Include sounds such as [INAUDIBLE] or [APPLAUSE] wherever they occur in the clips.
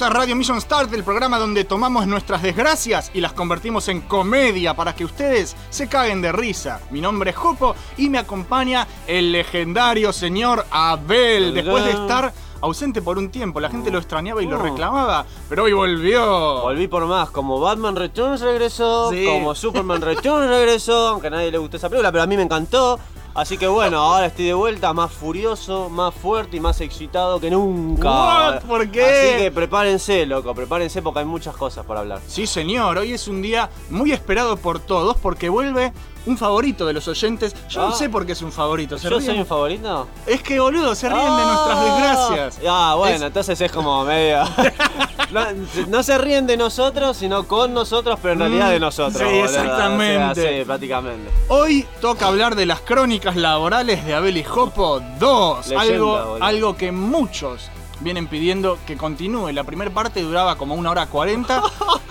Bienvenidos a Radio Mission Start, el programa donde tomamos nuestras desgracias y las convertimos en comedia para que ustedes se caguen de risa. Mi nombre es Jopo y me acompaña el legendario señor Abel. Después de estar ausente por un tiempo, la gente lo extrañaba y lo Oh. reclamaba, pero hoy volvió. Volví por más, como Batman Returns regresó, Sí. como Superman [LAUGHS] Returns regresó, aunque a nadie le gustó esa película, pero a mí me encantó. Así que bueno, ahora estoy de vuelta, más furioso, más fuerte y más excitado que nunca. What? ¿Por qué? Así que prepárense, loco, prepárense porque hay muchas cosas por hablar. Sí, señor, hoy es un día muy esperado por todos porque vuelve un favorito de los oyentes. Yo no Ah. sé por qué es un favorito. ¿se ¿Yo ríen? soy un favorito? Es que boludo, se ríen de nuestras Ah. desgracias. Ah, bueno, Es- entonces es como medio. [LAUGHS] no, no se ríen de nosotros, sino con nosotros, pero en realidad Mm, de nosotros. sí, boludo. exactamente. O sea, sí, prácticamente. Hoy toca hablar de las crónicas laborales de Abel y Jopo 2. Leyenda, algo, boludo. algo que muchos vienen pidiendo que continúe. La primera parte duraba como una hora 40,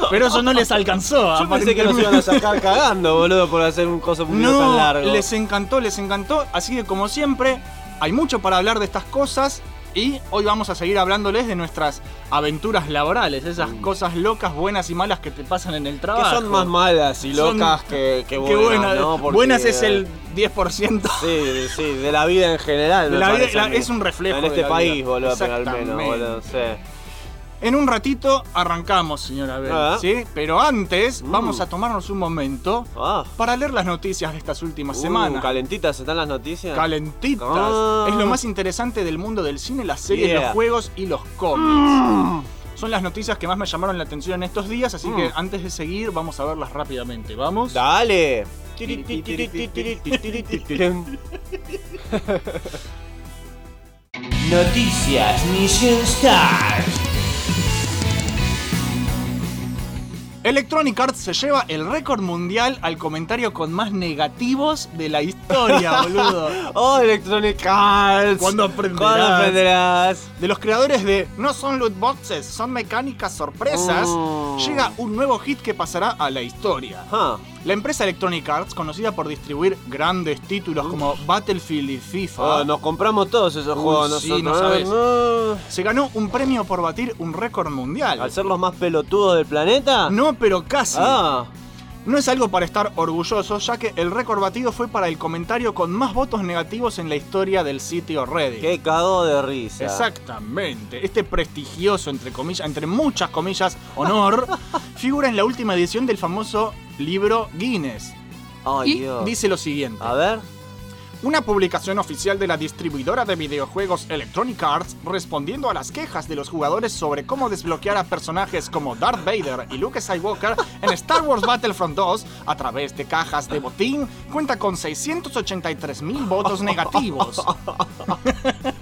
pero eso no les alcanzó. Yo pensé que nos iban a sacar cagando, boludo, por hacer un coso poquito tan No, largo. les encantó, les encantó. Así que como siempre, hay mucho para hablar de estas cosas. Y hoy vamos a seguir hablándoles de nuestras aventuras laborales, esas cosas locas, buenas y malas que te pasan en el Que trabajo. son más malas y Son- locas que, que buenas. Porque- buenas es el 10%. Sí, sí, de la vida en general. De la vida- la- es un reflejo En de este la país, vida. boludo, pero al menos, boludo, sí. En un ratito arrancamos, señora Abel, Ah. ¿sí? Pero antes Mm. vamos a tomarnos un momento Ah, para leer las noticias de estas últimas uh, semanas. calentitas están las noticias. Calentitas. Ah. Es lo más interesante del mundo del cine, las series, Yeah. los juegos y los cómics. Son las noticias que más me llamaron la atención en estos días, así Mm. que antes de seguir vamos a verlas rápidamente. ¿Vamos? Dale. Noticias Mission Start. Electronic Arts se lleva el récord mundial al comentario con más negativos de la historia, [LAUGHS] boludo. Oh, Electronic Arts. ¿Cuándo aprenderás? ¿Cuándo aprenderás? De los creadores de No son loot boxes, son mecánicas sorpresas, Mm. llega un nuevo hit que pasará a la historia. La empresa Electronic Arts, conocida por distribuir grandes títulos como Battlefield y FIFA, oh, nos compramos todos esos Uy, juegos sí, nosotros. no sabes. No. se ganó un premio por batir un récord mundial. Al ser los más pelotudos del planeta. No, pero casi. Ah, No es algo para estar orgulloso, ya que el récord batido fue para el comentario con más votos negativos en la historia del sitio Reddit. qué cagó de risa. Exactamente. Este prestigioso, entre comillas, entre muchas comillas, honor, [LAUGHS] figura en la última edición del famoso libro Guinness. Ay, y Dios. dice lo siguiente. A ver. Una publicación oficial de la distribuidora de videojuegos Electronic Arts respondiendo a las quejas de los jugadores sobre cómo desbloquear a personajes como Darth Vader y Luke Skywalker en Star Wars Battlefront 2 a través de cajas de botín cuenta con 683 mil votos negativos. [LAUGHS]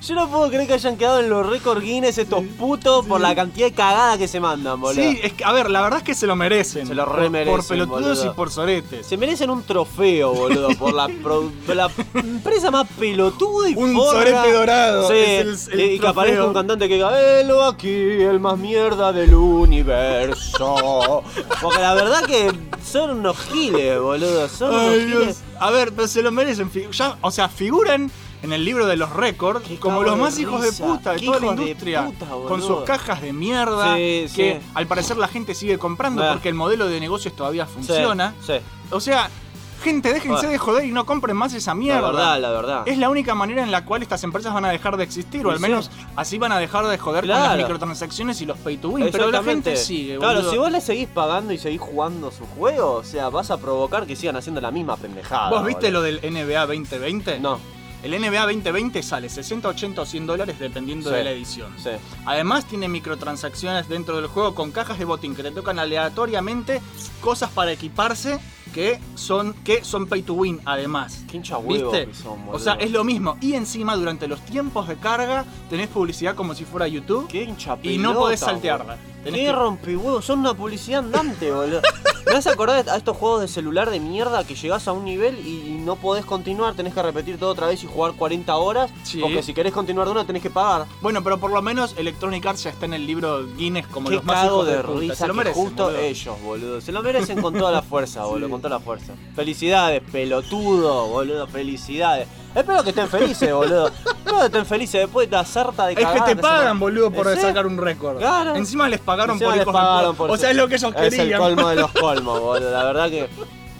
Yo no puedo creer que hayan quedado en los récord Guinness estos putos por la cantidad de cagada que se mandan, boludo. Sí, es que, a ver, la verdad es que se lo merecen. Se lo remerecen, Por pelotudos boludo. y por soretes. Se merecen un trofeo, boludo, por la, pro- la empresa más pelotuda y Un sorete dorado, Sí, es el- el y que aparezca un cantante que diga, Velo aquí, el más mierda del universo. Porque la verdad que son unos giles, boludo. Son unos Ay, giles. Dios. A ver, pero se lo merecen. Ya, o sea, figuran en el libro de los récords como los más hijos de puta de toda la industria. puta, con sus cajas de mierda Sí, que sí. al parecer la gente sigue comprando porque el modelo de negocios todavía funciona. Sí, O sea, gente, déjense de joder y no compren más esa la mierda. verdad, la verdad. Es la única manera en la cual estas empresas van a dejar de existir, o al menos así van a dejar de joder con las microtransacciones y los pay to win. Pero la gente sigue, Claro, boludo. si vos le seguís pagando y seguís jugando su juego, o sea, vas a provocar que sigan haciendo la misma pendejada. ¿Vos viste boludo. lo del NBA 2020? No, El NBA 2020 sale 60, 80 o 100 dólares dependiendo Sí. de la edición. sí. Además tiene microtransacciones dentro del juego con cajas de botín que te tocan aleatoriamente cosas para equiparse que son, que son pay to win además. Qué hincha huevo ¿Viste? que son, o sea, es lo mismo. Y encima durante los tiempos de carga tenés publicidad como si fuera YouTube Qué hincha y no pelota, podés saltearla. Tenés Qué que- rompehuevos, son una publicidad andante, boludo. [LAUGHS] Me hace acordar a estos juegos de celular de mierda que llegás a un nivel y no podés continuar, tenés que repetir todo otra vez y jugar 40 horas. Sí. Porque si querés continuar de una tenés que pagar. Bueno, pero por lo menos Electronic Arts ya está en el libro Guinness como Qué los más hijos de, de, risa Se lo merecen, justo boludo. ellos, boludo. Se lo merecen con toda la fuerza, [LAUGHS] boludo, con toda la fuerza. Felicidades, pelotudo, boludo, felicidades. Espero que estén felices, boludo. Espero que estén felices después de la sarta de Es que te pagan, boludo, por ¿En serio? sacar un récord. Claro. Encima les pagaron Encima por les hijos pagaron por O sea, es lo que ellos Es el querían. colmo de los [LAUGHS] colmos, boludo. La verdad que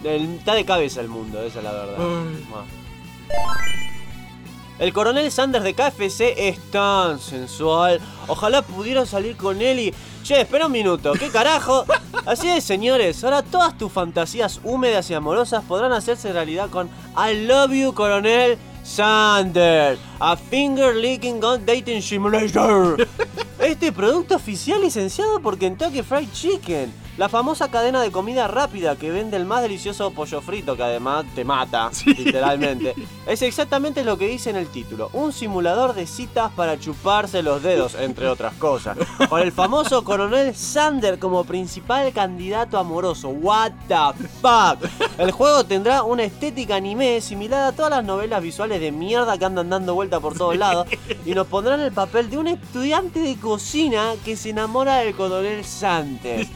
está de cabeza el mundo, esa es la verdad. El coronel Sanders de KFC es tan sensual. Ojalá pudiera salir con él y. Che, espera un minuto, ¿qué carajo? [LAUGHS] Así es, señores, ahora todas tus fantasías húmedas y amorosas podrán hacerse realidad con I Love You, Coronel Sanders, a finger licking gun dating simulator. [LAUGHS] Este producto oficial licenciado por Kentucky Fried Chicken, la famosa cadena de comida rápida que vende el más delicioso pollo frito que además te mata, [LAUGHS] literalmente. Es exactamente lo que dice en el título, un simulador de citas para chuparse los dedos, entre otras cosas. Con el famoso coronel Sander como principal candidato amoroso. What the fuck? El juego tendrá una estética anime similar a todas las novelas visuales de mierda que andan dando vuelta por todos lados y nos pondrá en el papel de un estudiante de cocina que se enamora del coronel Sanders.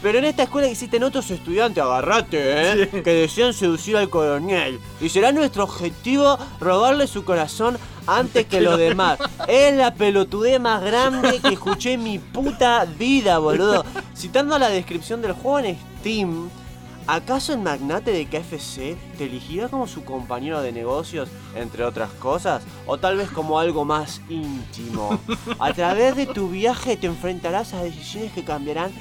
Pero en esta escuela existen otros estudiantes, agarrate, ¿eh? que desean seducir al coronel. Y será nuestro objetivo robarle su corazón antes que los demás. Es la pelotudez más grande que escuché en mi puta vida, boludo. Citando la descripción del juego en Steam, ¿acaso el magnate de KFC te elegirá como su compañero de negocios, entre otras cosas? O tal vez como algo más íntimo. A través de tu viaje te enfrentarás a decisiones que cambiarán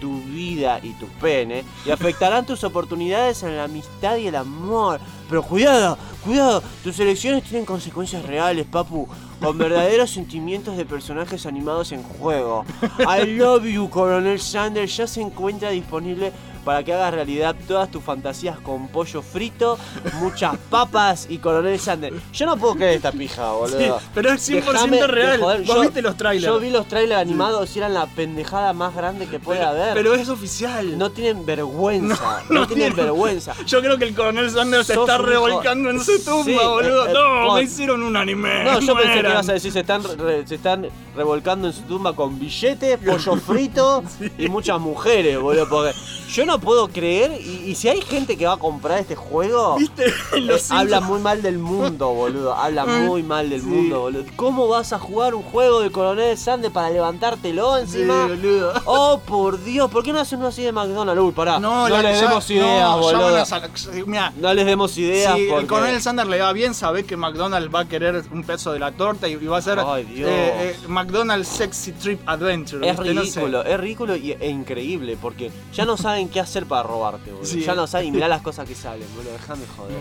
tu vida y tu pene y afectarán tus oportunidades en la amistad y el amor. Pero cuidado, cuidado, tus elecciones tienen consecuencias reales, papu, con verdaderos sentimientos de personajes animados en juego. I love you, Coronel Sanders, ya se encuentra disponible para que hagas realidad todas tus fantasías con pollo frito, muchas papas y Coronel Sanders. Yo no puedo creer esta pija, boludo. Sí, pero es 100% Déjame de real. joder, ¿Vos yo- viste los trailers? Yo vi los trailers animados y eran la pendejada más grande que puede haber. Pero es oficial. No tienen vergüenza, No, no, no tienen tiene- vergüenza. [LAUGHS] Yo creo que el coronel Sanders se está revolcando en su tumba, Sí, boludo. eh, eh, no, me hicieron un anime. No, yo pensé que ibas a decir se están, re- se están revolcando en su tumba con billetes, pollo frito [LAUGHS] y muchas mujeres, boludo. Porque yo no puedo creer, y, y si hay gente que va a comprar este juego, ¿Viste? [LAUGHS] eh, habla muy mal del mundo, boludo. Habla Mm, muy mal del sí. mundo, boludo. ¿Cómo vas a jugar un juego de Coronel Sanders para levantártelo Sí, encima? boludo. Oh, por Dios, ¿por qué no hacen uno así de McDonald's? Uy, pará. No, la- les ya- demos no, ideas, ya boludo. a No les demos ideas si porque... el coronel Sanders le va bien, sabe que McDonald's va a querer un peso de la torta y, y va a ser Ay, Dios. eh, eh, McDonald's Sexy Trip Adventure. Es ¿viste? No sé. ridículo, es ridículo y, e increíble porque ya no saben qué hacer para robarte, boludo. Sí. Ya no saben y mirá [LAUGHS] las cosas que salen, boludo. Déjame joder.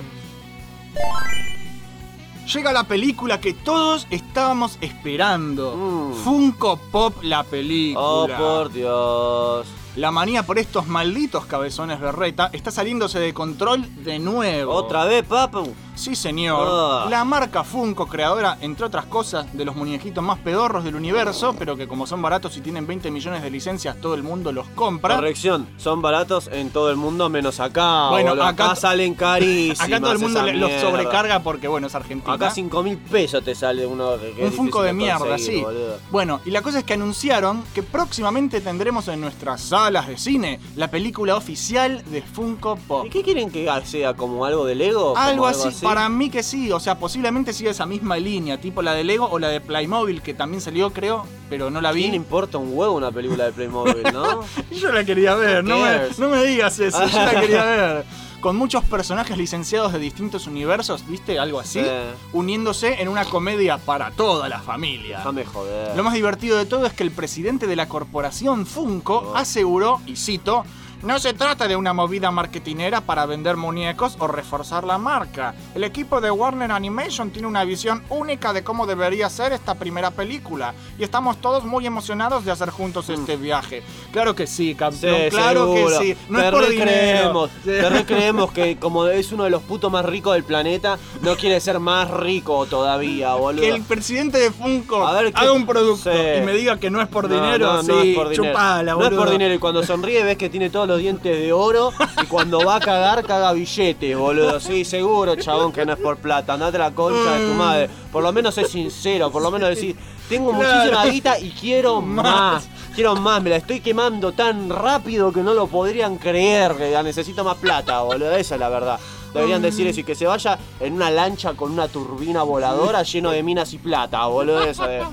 Llega la película que todos estábamos esperando. Mm. Funko Pop, la película. Oh, por Dios. La manía por estos malditos cabezones berreta está saliéndose de control de nuevo. ¿Otra vez, papu? Sí, señor. Ah. La marca Funko, creadora, entre otras cosas, de los muñequitos más pedorros del universo, pero que como son baratos y tienen 20 millones de licencias, todo el mundo los compra. Corrección, son baratos en todo el mundo menos acá. Bueno, boludo. acá, acá- salen carísimos. [LAUGHS] Acá todo el mundo le- los sobrecarga porque, bueno, es Argentina. Acá 5 mil pesos te sale uno Un Funko de mierda, sí. boludo. Bueno, y la cosa es que anunciaron que próximamente tendremos en nuestras salas de cine la película oficial de Funko Pop. ¿Y qué quieren que sea? ¿Como algo de Lego? ¿Como Algo así, para mí que sí, o sea, posiblemente siga esa misma línea, tipo la de Lego o la de Playmobil, que también salió, creo, pero no la ¿A quién le vi. importa un huevo una película de Playmobil, no? [LAUGHS] Yo la quería ver, no me, no me digas eso, yo la quería [LAUGHS] ver. Con muchos personajes licenciados de distintos universos, ¿viste? Algo así, Sí. uniéndose en una comedia para toda la familia. Déjame joder. Lo más divertido de todo es que el presidente de la corporación Funko Oh. aseguró, y cito, no se trata de una movida marketinera para vender muñecos o reforzar la marca. El equipo de Warner Animation tiene una visión única de cómo debería ser esta primera película y estamos todos muy emocionados de hacer juntos este viaje. Claro que sí, Sí, campeón, claro seguro. que sí. No te es por dinero. [LAUGHS] te recreemos que como es uno de los putos más ricos del planeta, no quiere ser más rico todavía, boludo. Que el presidente de Funko ver, ¿qué- haga un producto Sí. y me diga que no es por No, dinero, no, sí, no es por dinero. chupala, no es por dinero y cuando sonríe ves que tiene todos los los dientes de oro y cuando va a cagar, caga billetes, boludo. Sí, seguro, chabón, que no es por plata. Andate a la concha de tu madre. Por lo menos es sincero, por lo menos decir, tengo muchísima guita y quiero [LAUGHS] Más. Quiero más, me la estoy quemando tan rápido que no lo podrían creer. Que necesito más plata, boludo. Esa es la verdad. Deberían decir eso y que se vaya en una lancha con una turbina voladora lleno de minas y plata, boludo. Eso de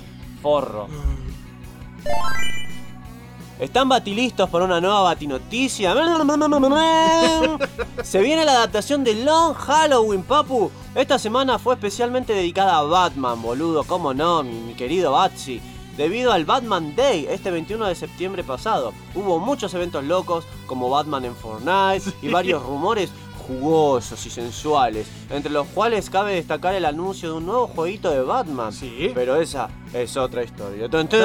forro. ¿Están batilistos para una nueva batinoticia? [LAUGHS] Se viene la adaptación de Long Halloween, papu. Esta semana fue especialmente dedicada a Batman, boludo. ¿Cómo no, mi, mi querido Batsy? Debido al Batman Day, este 21 de septiembre pasado, hubo muchos eventos locos, como Batman en Fortnite y varios rumores jugosos y sensuales, entre los cuales cabe destacar el anuncio de un nuevo jueguito de Batman. Sí. Pero esa es otra historia. Dentro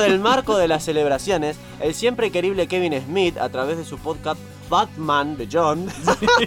del marco de las celebraciones, el siempre querible Kevin Smith, a través de su podcast Batman Beyond,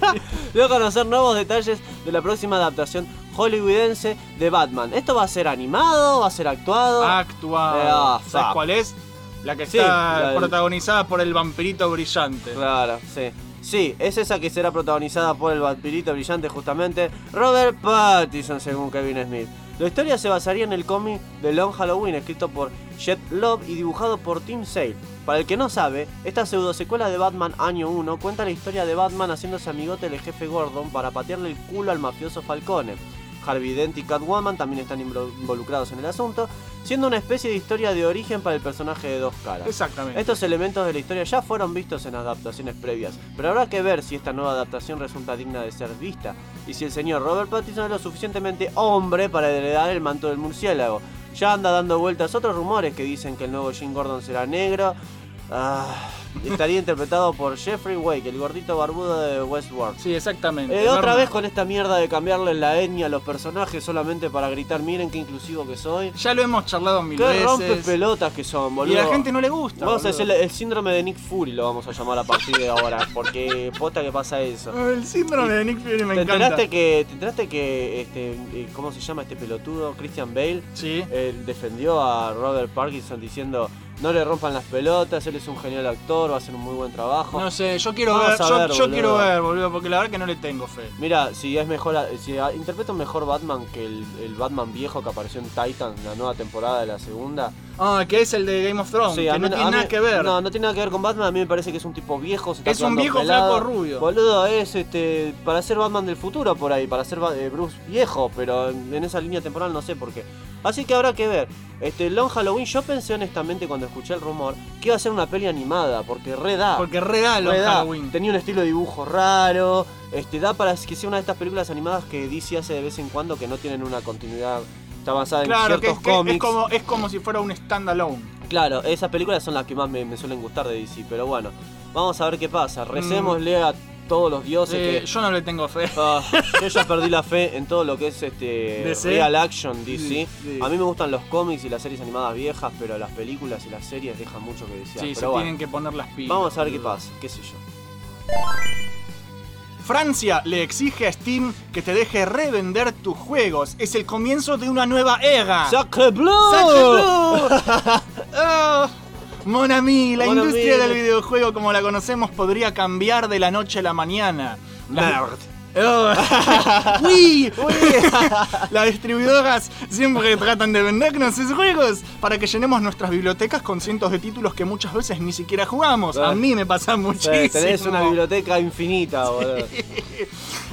[LAUGHS] dio a conocer nuevos detalles de la próxima adaptación hollywoodense de Batman. ¿Esto va a ser animado? ¿Va a ser actuado? Actuado. Ah, ¿Sabes cuál es? La que Sí, está la del- protagonizada por el vampirito brillante. Claro, sí. Sí, es esa que será protagonizada por el vampirito brillante justamente Robert Pattinson según Kevin Smith. La historia se basaría en el cómic de Long Halloween escrito por Jet Love y dibujado por Tim Sale. Para el que no sabe, esta pseudo secuela de Batman Año 1 cuenta la historia de Batman haciéndose amigote del jefe Gordon para patearle el culo al mafioso Falcone. Harvey Dent y Catwoman también están invo- involucrados en el asunto, siendo una especie de historia de origen para el personaje de dos caras. Exactamente. Estos elementos de la historia ya fueron vistos en adaptaciones previas, pero habrá que ver si esta nueva adaptación resulta digna de ser vista y si el señor Robert Pattinson es lo suficientemente hombre para heredar el manto del murciélago. Ya anda dando vueltas otros rumores que dicen que el nuevo Jim Gordon será negro. Ah, estaría interpretado por Jeffrey Wake, el gordito barbudo de Westworld. Sí, exactamente. Eh, otra vez con esta mierda de cambiarle la etnia a los personajes solamente para gritar, miren qué inclusivo que soy. Ya lo hemos charlado mil Qué veces. rompe pelotas que son, boludo. y a la gente no le gusta. Vamos a decir el síndrome de Nick Fury, lo vamos a llamar a partir de ahora, porque posta que pasa eso. [LAUGHS] El síndrome de Nick Fury me ¿Te encanta. enteraste que, te enteraste que este, eh, ¿cómo se llama este pelotudo? Christian Bale Sí. eh, defendió a Robert Parkinson diciendo no le rompan las pelotas, él es un genial actor, va a hacer un muy buen trabajo. No sé, yo quiero Vamos ver, yo, ver, yo boludo. quiero ver, boludo, porque la verdad que no le tengo fe. Mira, si es mejor, si interpreta un mejor Batman que el, el Batman viejo que apareció en Titan, la nueva temporada de la segunda. Ah, que es el de Game of Thrones, Sí, que no tiene mí- nada que ver. No, no tiene nada que ver con Batman. A mí me parece que es un tipo viejo. se está Es un viejo pelado. flaco rubio. Boludo, es este para ser Batman del futuro por ahí, para ser eh, Bruce viejo, pero en, en esa línea temporal no sé por qué. Así que habrá que ver. Este Long Halloween, yo pensé honestamente cuando escuché el rumor que iba a ser una peli animada, porque re da. Porque re da. Halloween. Tenía un estilo de dibujo raro. Este, da para que sea una de estas películas animadas que DC hace de vez en cuando que no tienen una continuidad. Está basada en Claro, que, ciertos que cómics. es como, es como si fuera un standalone. Claro, esas películas son las que más me, me suelen gustar de DC, pero bueno, vamos a ver qué pasa. Recémosle a todos los dioses Eh, que. yo no le tengo fe. Ah, yo ya perdí la fe en todo lo que es este DC. real action DC. Sí, sí. A mí me gustan los cómics y las series animadas viejas, pero las películas y las series dejan mucho que desear. Sí, se bueno, tienen que poner las pilas. vamos a ver qué pasa, qué sé yo. Francia le exige a Steam que te deje revender tus juegos. Es el comienzo de una nueva era. ¡Sacre bleu! ¡Sacre bleu! Oh, Mon ami, la Mon industria ami. del videojuego como la conocemos podría cambiar de la noche a la mañana. [LAUGHS] ¡Uy! [LAUGHS] Las distribuidoras siempre tratan de vendernos sus juegos para que llenemos nuestras bibliotecas con cientos de títulos que muchas veces ni siquiera jugamos. A Sí. mí me pasa Sí, muchísimo. tenés una biblioteca infinita, boludo. [LAUGHS]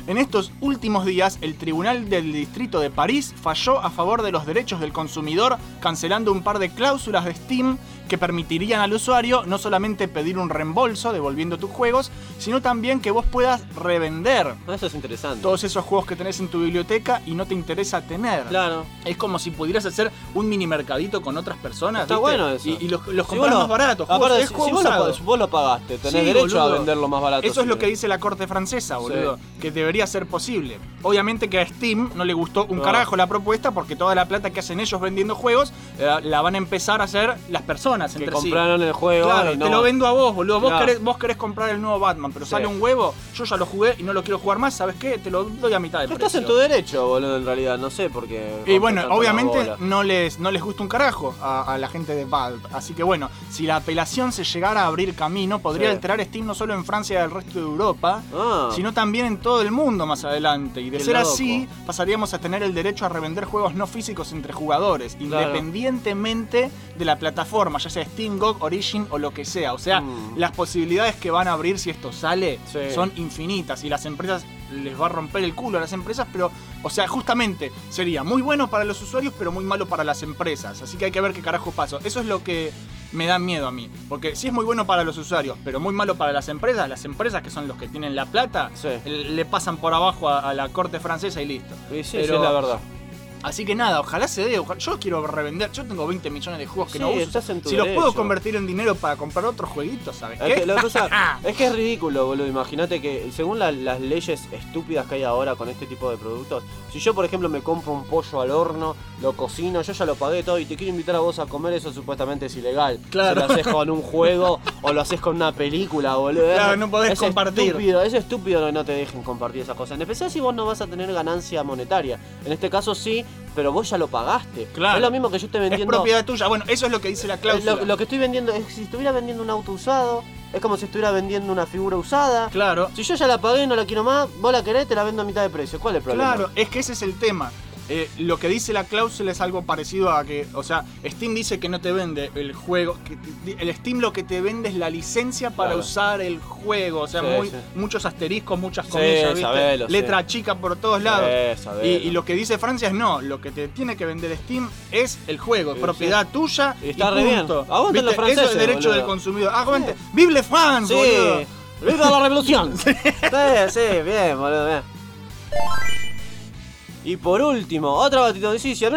En estos últimos días, el Tribunal del Distrito de París falló a favor de los derechos del consumidor, cancelando un par de cláusulas de Steam que permitirían al usuario no solamente pedir un reembolso devolviendo tus juegos, sino también que vos puedas revender Eso es interesante. todos esos juegos que tenés en tu biblioteca y no te interesa tener. Claro. Es como si pudieras hacer un mini mercadito con otras personas. Está ¿viste? bueno eso. Y, y los, los Si compras más baratos. aparte, si, juego si vos, lo, vos lo pagaste, tenés Sí, derecho a boludo. venderlo más barato. Eso es lo que dice la corte francesa, boludo. Que debería ser posible. Obviamente que a Steam no le gustó un No. carajo la propuesta porque toda la plata que hacen ellos vendiendo juegos eh, la van a empezar a hacer las personas Que entre sí. compraron el juego Claro, y no. te lo vendo a vos, boludo. Vos, Claro. querés, vos querés comprar el nuevo Batman, pero Sí. sale un huevo, yo ya lo jugué y no lo quiero jugar más, ¿sabes qué? Te lo doy a mitad de Estás precio. en tu derecho, boludo, en realidad. No sé por qué. Y bueno, obviamente no les, no les gusta un carajo a, a la gente de Valve. Así que bueno, si la apelación se llegara a abrir camino, podría Sí. alterar Steam no solo en Francia y el resto de Europa, Ah. sino también en todo el mundo más adelante. Y de Qué ser loco. así, pasaríamos a tener el derecho a revender juegos no físicos entre jugadores, Claro. independientemente de la plataforma, ya sea Steam, GOG, Origin o lo que sea. O sea, Mm. las posibilidades que van a abrir si esto sale Sí. son infinitas y las empresas les va a romper el culo a las empresas, pero, o sea, justamente sería muy bueno para los usuarios, pero muy malo para las empresas. Así que hay que ver qué carajo pasa. Eso es lo que me da miedo a mí. Porque si es muy bueno para los usuarios, pero muy malo para las empresas, las empresas que son los que tienen la plata, Sí. le pasan por abajo a, a la corte francesa y listo. Sí, sí, Pero- sí, es la verdad. Así que nada, ojalá se dé. ojalá- yo quiero revender. Yo tengo 20 millones de juegos que Sí, no uso. estás en tu si los puedo convertir en dinero para comprar otros jueguitos, ¿sabes Es qué? que, lo que pasa [LAUGHS] es que es ridículo, boludo. Imagínate que según la- las leyes estúpidas que hay ahora con este tipo de productos, si yo, por ejemplo, me compro un pollo al horno, lo cocino, yo ya lo pagué todo y te quiero invitar a vos a comer, eso supuestamente es ilegal. Claro. Si lo haces con un juego [LAUGHS] o lo haces con una película, boludo. Claro, no podés es compartir. Estúpido, es estúpido que no te dejen compartir esas cosas. En especial si vos no vas a tener ganancia monetaria. En este caso sí, pero vos ya lo pagaste. Claro. Es lo mismo que yo esté es vendiendo. propiedad tuya. Bueno, eso es lo que dice la Eh, cláusula. Lo, lo que estoy vendiendo es si estuviera vendiendo un auto usado, es como si estuviera vendiendo una figura usada. Claro. Si yo ya la pagué, no la quiero más, vos la querés, te la vendo a mitad de precio. ¿Cuál es el problema? Claro, es que ese es el tema. Eh, lo que dice la cláusula es algo parecido a que, o sea, Steam dice que no te vende el juego, que te- el Steam lo que te vende es la licencia para Claro. usar el juego, o sea, Sí, muy, sí. muchos asteriscos, muchas Sí, comillas, ¿viste? sabelo, letra chica por todos lados. Y, y lo que dice Francia es no, lo que te tiene que vender Steam es el juego, es propiedad tuya Y está re bien. los ¿Viste? Eso franceses, es derecho boludo. del consumidor. Aguante. ¡Vive France, Sí, boludo! ¡Viva la revolución! [LAUGHS] sí, sí, bien, boludo, bien. Y por último, otra batida noticia.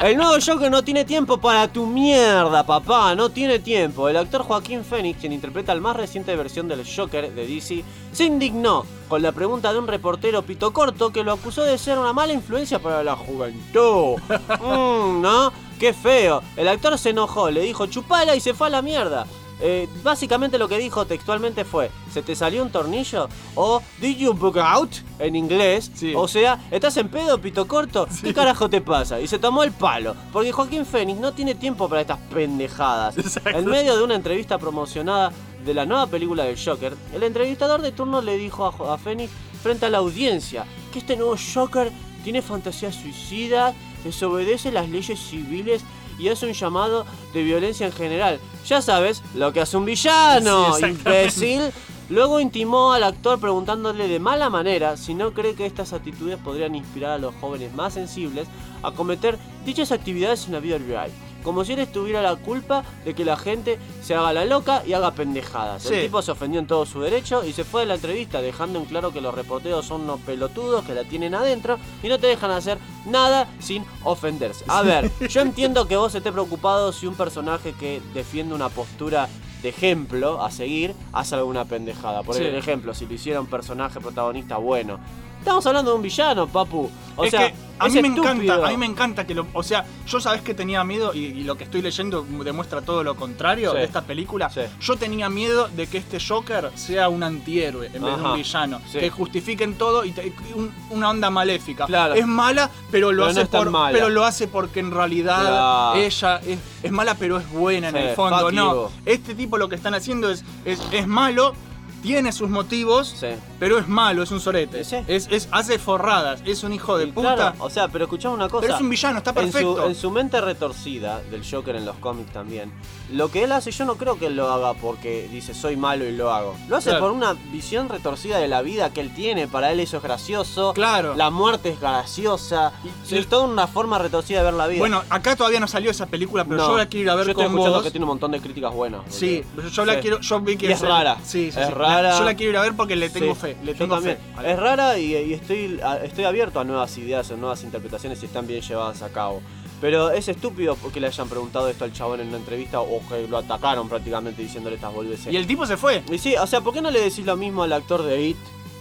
El nuevo Joker no tiene tiempo para tu mierda, papá. No tiene tiempo. El actor Joaquín Phoenix, quien interpreta la más reciente versión del Joker de DC, se indignó con la pregunta de un reportero pito corto que lo acusó de ser una mala influencia para la juventud. [LAUGHS] Mm, ¿No? Qué feo. El actor se enojó, le dijo chupala y se fue a la mierda. Eh, básicamente lo que dijo textualmente fue, ¿se te salió un tornillo? O ¿Did you bug out? En inglés. Sí. O sea, ¿estás en pedo, pito corto? ¿Qué carajo te pasa? Y se tomó el palo. Porque Joaquín Phoenix no tiene tiempo para estas pendejadas. Exacto. En medio de una entrevista promocionada de la nueva película del Joker, el entrevistador de turno le dijo a, a Phoenix frente a la audiencia que este nuevo Joker tiene fantasías suicidas, desobedece las leyes civiles y hace un llamado de violencia en general. Ya sabes, lo que hace un villano, Sí, imbécil. Luego intimó al actor preguntándole de mala manera si no cree que estas actitudes podrían inspirar a los jóvenes más sensibles a cometer dichas actividades en la vida real. Como si él tuviera la culpa de que la gente se haga la loca y haga pendejadas. Sí. El tipo se ofendió en todo su derecho y se fue de la entrevista dejando en claro que los reporteros son unos pelotudos que la tienen adentro y no te dejan hacer nada sin ofenderse. A ver, [LAUGHS] yo entiendo que vos estés preocupado si un personaje que defiende una postura de ejemplo a seguir hace alguna pendejada. Por Sí. ejemplo, si lo hiciera un personaje protagonista bueno. Estamos hablando de un villano, papu. O es sea, que a mí me estúpido. encanta, a mí me encanta que lo, o sea, yo sabes que tenía miedo y, y lo que estoy leyendo demuestra todo lo contrario Sí. de esta película. Sí. Yo tenía miedo de que este Joker sea un antihéroe en vez de un villano, Sí. que justifiquen todo y te- un- una onda maléfica. Claro. Es mala, pero lo Pero hace por, mala. pero lo hace porque en realidad Claro. ella es, es mala, pero es buena en el fondo. No, este tipo lo que están haciendo es es, es malo. Tiene sus motivos, Sí. pero es malo, es un sorete. Sí. Es, es, hace forradas, es un hijo de Y puta. claro, o sea, pero escuchame una cosa. Pero es un villano, está En perfecto. su, en su mente retorcida del Joker en los cómics también, lo que él hace, yo no creo que él lo haga porque dice soy malo y lo hago. Lo hace Claro. por una visión retorcida de la vida que él tiene. Para él eso es gracioso. Claro. La muerte es graciosa. Y- es toda una forma retorcida de ver la vida. Bueno, acá todavía no salió esa película, pero No, yo la quiero ir a ver yo estoy con escuchando vos. que tiene un montón de críticas buenas. Sí, yo la Sí. quiero, yo vi que Y es el- rara. Sí, sí, Es sí. Rara. Yo la quiero ir a ver porque le tengo Sí, fe, le tengo fe. Es rara y, y estoy, estoy abierto a nuevas ideas, a nuevas interpretaciones si están bien llevadas a cabo. Pero es estúpido que le hayan preguntado esto al chabón en una entrevista o que lo atacaron prácticamente diciéndole estas boludeces. Y el tipo se fue. Y sí, o sea, ¿por qué no le decís lo mismo al actor de It?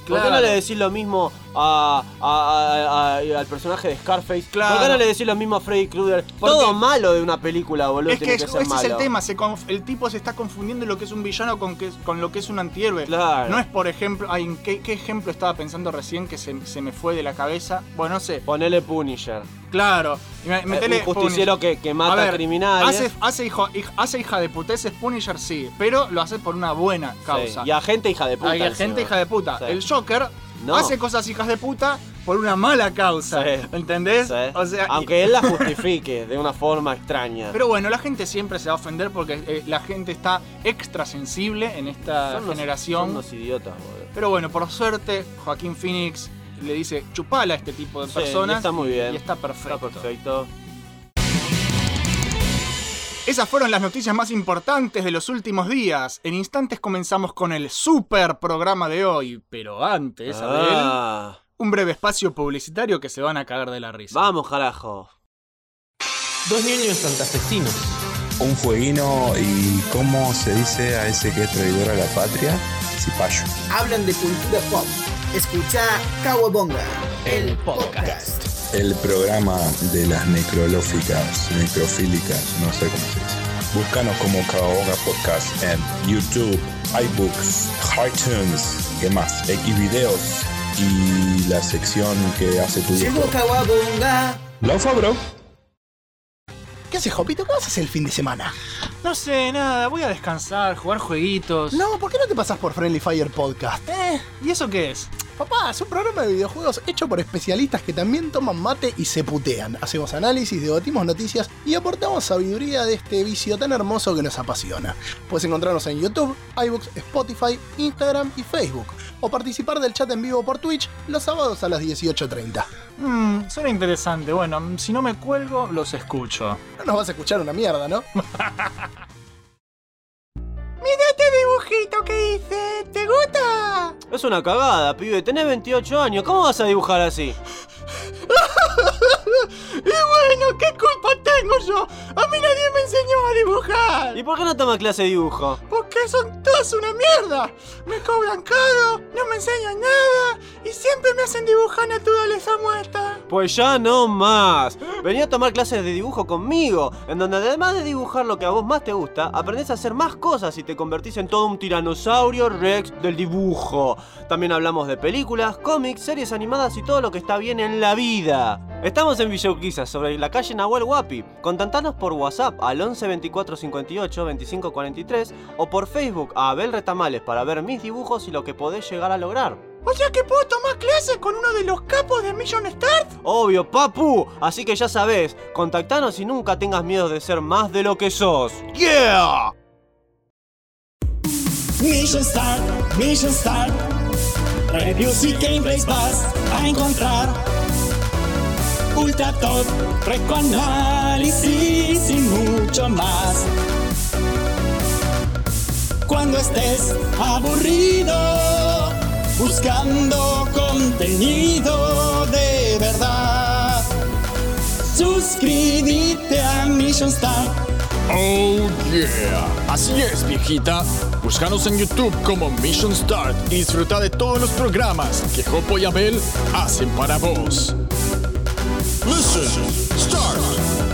¿Por qué no Claro. le decís lo mismo a, a- a- a- al personaje de Scarface? Claro. ¿Por qué no le decís lo mismo a Freddy Krueger? Todo malo de una película, boludo, Es que, tiene es- que ser ese malo. es el tema, se conf- el tipo se está confundiendo lo que es un villano con, que, con lo que es un antihéroe. Claro. No es, por ejemplo, ay, ¿en qué, qué ejemplo estaba pensando recién que se, se me fue de la cabeza? Bueno, no sé. Ponele Punisher. Claro. metele Eh, un justiciero que, que mata A ver, criminales. Hace, hace, hijo, hij- hace hija de puteces Punisher, sí, pero lo hace por una buena Sí, causa. Y a gente hija de puta. Encima. gente hija de puta. Sí. El Joker No. hace cosas hijas de puta por una mala causa. Sí. ¿Entendés? Sí. O sea, y- Aunque él la justifique de una forma extraña. Pero bueno, la gente siempre se va a ofender porque eh, la gente está extra sensible en esta Son generación. Son unos idiotas, boludo. Pero bueno, por suerte, Joaquín Phoenix le dice chupala a este tipo de Sí, personas. y está muy bien. Y está perfecto. Está perfecto. Esas fueron las noticias más importantes de los últimos días. En instantes comenzamos con el super programa de hoy. Pero antes, Abel, Ah, un breve espacio publicitario que se van a cagar de la risa. vamos, carajo. Dos niños santafesinos. Un fueguino y cómo se dice a ese que es traidor a la patria, cipayo. hablan de cultura pop. Escucha Kawabonga, el podcast. El programa de las necrolóficas, necrofílicas, no sé cómo se dice. Búscanos como Caoga Podcast en YouTube, iBooks, iTunes, ¿qué más? Xvideos y la sección que hace tu Llegó hijo. Kawabonga. Laufa, bro. ¿Qué haces, Jopito? ¿Qué vas a hacer el fin de semana? No sé, nada, voy a descansar, jugar jueguitos. No, ¿por qué no te pasas por Friendly Fire Podcast? Eh, ¿y eso qué es? Papá, es un programa de videojuegos hecho por especialistas que también toman mate y se putean. Hacemos análisis, debatimos noticias y aportamos sabiduría de este vicio tan hermoso que nos apasiona. Puedes encontrarnos en YouTube, iBooks, Spotify, Instagram y Facebook. O participar del chat en vivo por Twitch los sábados a las 18.30. Mmm, suena interesante. Bueno, si no me cuelgo, los escucho. No nos vas a escuchar una mierda, ¿no? [LAUGHS] ¡Mira este dibujito que hice! ¿Te gusta? Es una cagada, pibe. Tenés 28 años. ¿Cómo vas a dibujar así? [LAUGHS] Y bueno, ¿qué culpa tengo yo? A mí nadie me enseñó a dibujar. ¿Y por qué no tomas clase de dibujo? Porque son todos una mierda. Me cobran caro, no me enseñan nada y siempre me hacen dibujar naturaleza muerta. Pues ya no más. Vení a tomar clases de dibujo conmigo, en donde además de dibujar lo que a vos más te gusta, aprendés a hacer más cosas y te convertís en todo un tiranosaurio rex del dibujo. También hablamos de películas, cómics, series animadas y todo lo que está bien en la vida. Estamos en Villa Urquiza, sobre la calle Nahuel Huapi. Contactanos por WhatsApp al 11 24 58 25 43 o por Facebook a Abel Retamales para ver mis dibujos y lo que podés llegar a lograr. O sea que puedo tomar clases con uno de los capos de Million Stars. Obvio, papu. Así que ya sabes, contactanos y nunca tengas miedo de ser más de lo que sos. ¡Yeah! Mission Start, Mission Start. Reviews y gameplays vas a encontrar. Ultra top, análisis y mucho más. Cuando estés aburrido, buscando contenido de verdad. Suscríbete a Mission Start. Oh yeah, así es viejita. Búscanos en YouTube como Mission Start y disfruta de todos los programas que Jopo y Abel hacen para vos. Listen, start.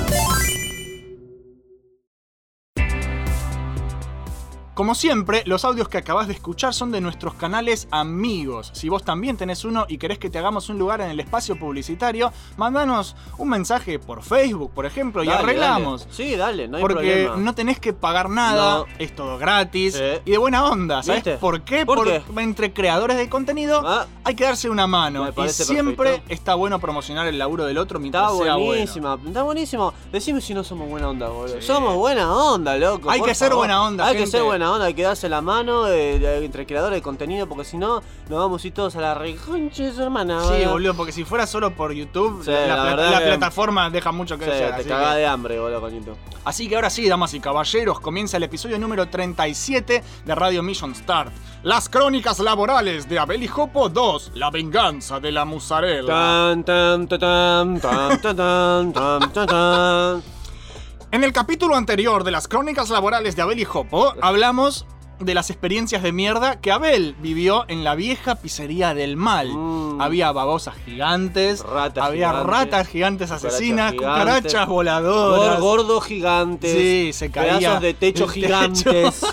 Como siempre, los audios que acabas de escuchar son de nuestros canales amigos. Si vos también tenés uno y querés que te hagamos un lugar en el espacio publicitario, mandanos un mensaje por Facebook, por ejemplo, y arreglamos. dale. Sí, dale, no hay Porque problema. no tenés que pagar nada, No. es todo gratis Sí. y de buena onda. ¿Sabes por qué? ¿Por Porque entre creadores de contenido Ah. hay que darse una mano. Y siempre perfecto. está bueno promocionar el laburo del otro mientras Está sea bueno. buenísima, está buenísimo. Decime si no somos buena onda, boludo. Sí. Somos buena onda, loco. Hay que ser buena onda, Hay que ser buena onda, hay que darse la mano eh, de- entre creadores de contenido, porque si no, nos vamos a ir todos a la reconcha de su hermana. Sí, boludo, porque si fuera solo por YouTube, Sí, la, la pla- verdad la que- plataforma deja mucho que Sí, desear. te así cagás que- de hambre, boludo, con YouTube. Así que ahora sí, damas y caballeros, comienza el episodio número 37 de Radio Mission Start. Las crónicas laborales de Abel y Jopo 2, La venganza de la musarela. Tan, tan, tan, tan, tan, tan, tan, tan, tan, tan. En el capítulo anterior de las crónicas laborales de Abel y Jopo, hablamos de las experiencias de mierda que Abel vivió en la vieja pizzería del mal. Mm. Había babosas gigantes, Ratas había gigantes, ratas gigantes cucarachas asesinas, gigantes, cucarachas voladoras. Gor- gordos gigantes. Sí, se caía Pedazos de techo gigantes.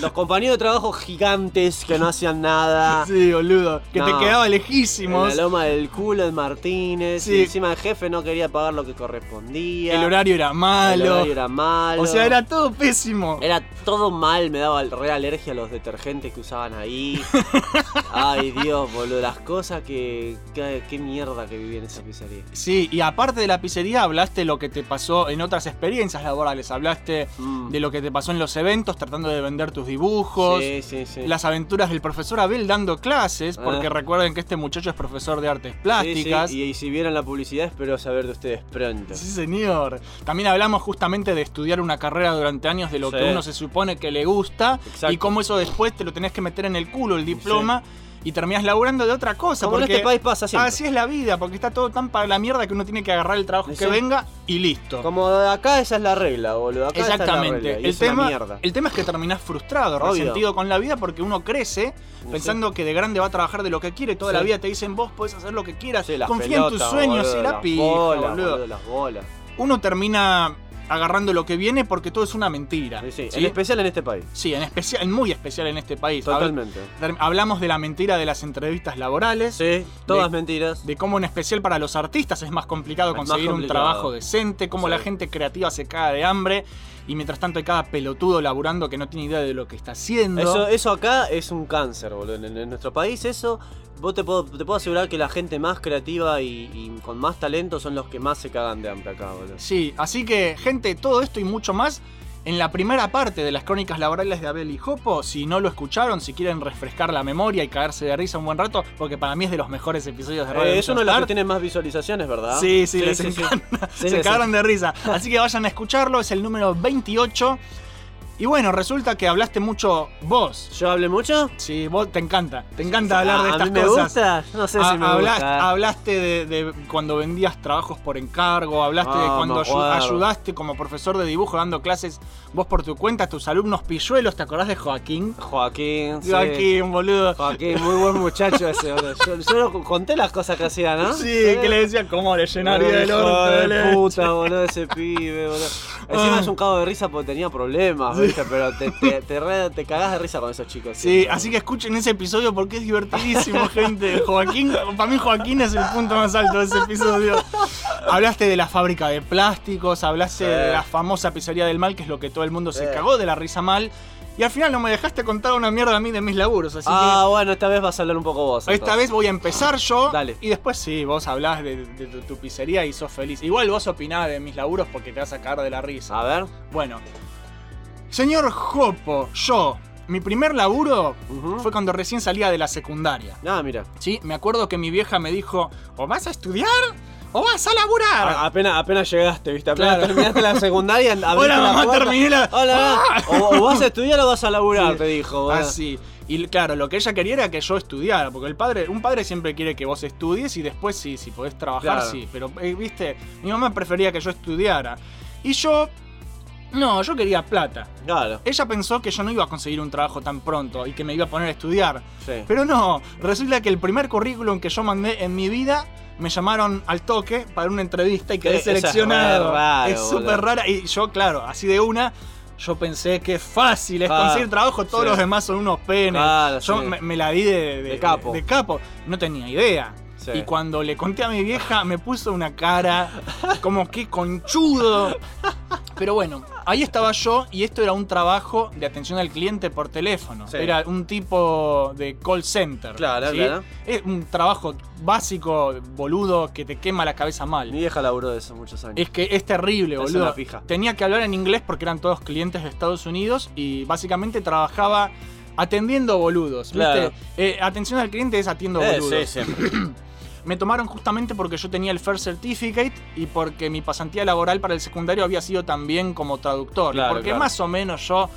Los compañeros de trabajo gigantes que no hacían nada. [LAUGHS] Sí, boludo. Que te quedaba En lejísimos. la loma del culo de Martínez. Sí. Y encima el jefe no quería pagar lo que correspondía. El horario era El malo. horario era malo. O sea, era todo pésimo. Era todo mal, me daba re alergia a los detergentes que usaban ahí. [LAUGHS] Ay, Dios, boludo, las cosas que. que- Qué mierda que viví en esa pizzería. Sí, y aparte de la pizzería, hablaste lo que te pasó en otras experiencias laborales. Hablaste Mm. de lo que te pasó en los eventos, tratando de vender tus dibujos. Sí, sí, sí. Las aventuras del profesor Abel dando clases, porque Ah. recuerden que este muchacho es profesor de artes plásticas. Y, y si vieran la publicidad, espero saber de ustedes pronto. Sí, señor. También hablamos justamente de estudiar una carrera durante años de lo que uno se supone que le gusta Exacto. y cómo eso después te lo tenés que meter en el culo, el diploma, y terminás laburando de otra cosa. Como en porque este país pasa siempre. Así es la vida, porque está todo tan para la mierda que uno tiene que agarrar el trabajo Sí. que venga y listo. Como acá esa es la regla, boludo. Acá esa es la Exactamente. regla, el, tema, mierda. el tema es que terminás frustrado, Obvio. resentido con la vida porque uno crece Sí. pensando que de grande va a trabajar de lo que quiere. Toda Sí. la vida te dicen vos podés hacer lo que quieras. Confía en tus sueños boludo, y la pija, bolas, boludo. boludo, las bolas. Uno termina agarrando lo que viene porque todo es una mentira. Sí, sí, ¿sí? En especial en este país. Sí, en especial, en muy especial en este país. Totalmente. Hablamos de la mentira de las entrevistas laborales. Sí, todas De- mentiras. De cómo en especial para los artistas es más complicado Es más conseguir un trabajo decente, cómo Sí. la gente creativa se caga de hambre y mientras tanto hay cada pelotudo laburando que no tiene idea de lo que está haciendo. Eso, eso acá es un cáncer, boludo. En, en nuestro país eso, vos te puedo, te puedo asegurar que la gente más creativa y, y con más talento son los que más se cagan de hambre acá, boludo. Sí, así que gente, todo esto y mucho más en la primera parte de las crónicas laborales de Abel y Jopo. Si no lo escucharon, si quieren refrescar la memoria y caerse de risa un buen rato, porque para mí es de los mejores episodios de Radio Eh, es uno de los que tiene más visualizaciones, ¿verdad? Sí, sí, les encanta. Sí, Se cagaron de risa. Así que vayan a escucharlo, es el número 28. Y bueno, resulta que hablaste mucho vos. ¿Yo hablé mucho? Sí, vos te encanta. Te encanta hablar de estas ¿A mí me cosas. gusta? No sé si me hablas- gusta. Hablaste de, de cuando vendías trabajos por encargo, hablaste de Ah, cuando ayu- ayudaste como profesor de dibujo dando clases vos por tu cuenta a tus alumnos pilluelos. ¿Te acordás de Joaquín? Joaquín, sí. Joaquín, boludo. Joaquín, muy buen muchacho ese, boludo. Yo, yo lo conté las cosas que hacía, ¿no? Sí, que le decían cómo le llenaría el orto de de puta, boludo, ese pibe, boludo. Encima Ah. es un cago de risa porque tenía problemas, ¿viste? Pero te, te, te, re- te cagás de risa con esos chicos. Sí, siempre. así que escuchen ese episodio porque es divertidísimo, [LAUGHS] gente. Joaquín, para mí Joaquín es el punto más alto de ese episodio. Hablaste de la fábrica de plásticos, hablaste Sí. de la famosa pizzería del mal, que es lo que todo el mundo se Sí. cagó de la risa mal. Y al final no me dejaste contar una mierda a mí de mis laburos, así Ah, bueno, esta vez vas a hablar un poco vos. esta entonces. vez voy a empezar yo. Dale. Y después sí, vos hablás de, de tu, tu pizzería y sos feliz. Igual vos opinás de mis laburos porque te vas a cagar de la risa. A ver. Bueno, señor Jopo, yo, mi primer laburo fue cuando recién salía de la secundaria. Ah, mira. Sí, me acuerdo que mi vieja me dijo, o vas a estudiar o vas a laburar. A- apenas, apenas llegaste, ¿viste? Apenas Claro. terminaste la secundaria. [LAUGHS] Hola la mamá, terminé la... Hola, ¡Ah! [LAUGHS] o, o vas a estudiar o vas a laburar, Sí. te dijo. boludo. Así. Y claro, lo que ella quería era que yo estudiara, porque el padre, un padre siempre quiere que vos estudies y después sí, si podés trabajar, Claro. sí. Pero, eh, viste, mi mamá prefería que yo estudiara. Y yo, no, yo quería plata. Claro. Ella pensó que yo no iba a conseguir un trabajo tan pronto y que me iba a poner a estudiar. Sí. Pero no, resulta que el primer currículum que yo mandé en mi vida me llamaron al toque para una entrevista y quedé esa es seleccionado. es súper rara. Y yo, claro, así de una, yo pensé que fácil es Ah, conseguir trabajo, todos sí. los demás son unos penes. Claro, yo sí. me, me la di de, De capo. de capo. No tenía idea. Sí. Y cuando le conté a mi vieja, me puso una cara como que conchudo. [LAUGHS] Pero bueno, ahí estaba yo y esto era un trabajo de atención al cliente por teléfono. Sí. Era un tipo de call center. Claro, ¿sí? claro. Es un trabajo básico, boludo, que te quema la cabeza mal. Mi vieja laburó de eso muchos años. Es que es terrible, boludo. Tenía que hablar en inglés porque eran todos clientes de Estados Unidos y básicamente trabajaba atendiendo boludos. ¿viste? Claro. Eh, atención al cliente es atiendo Eh, boludos. sí, siempre. [CLEARS THROAT] Me tomaron justamente porque yo tenía el First Certificate y porque mi pasantía laboral para el secundario había sido también como traductor. Claro, porque claro. más o menos yo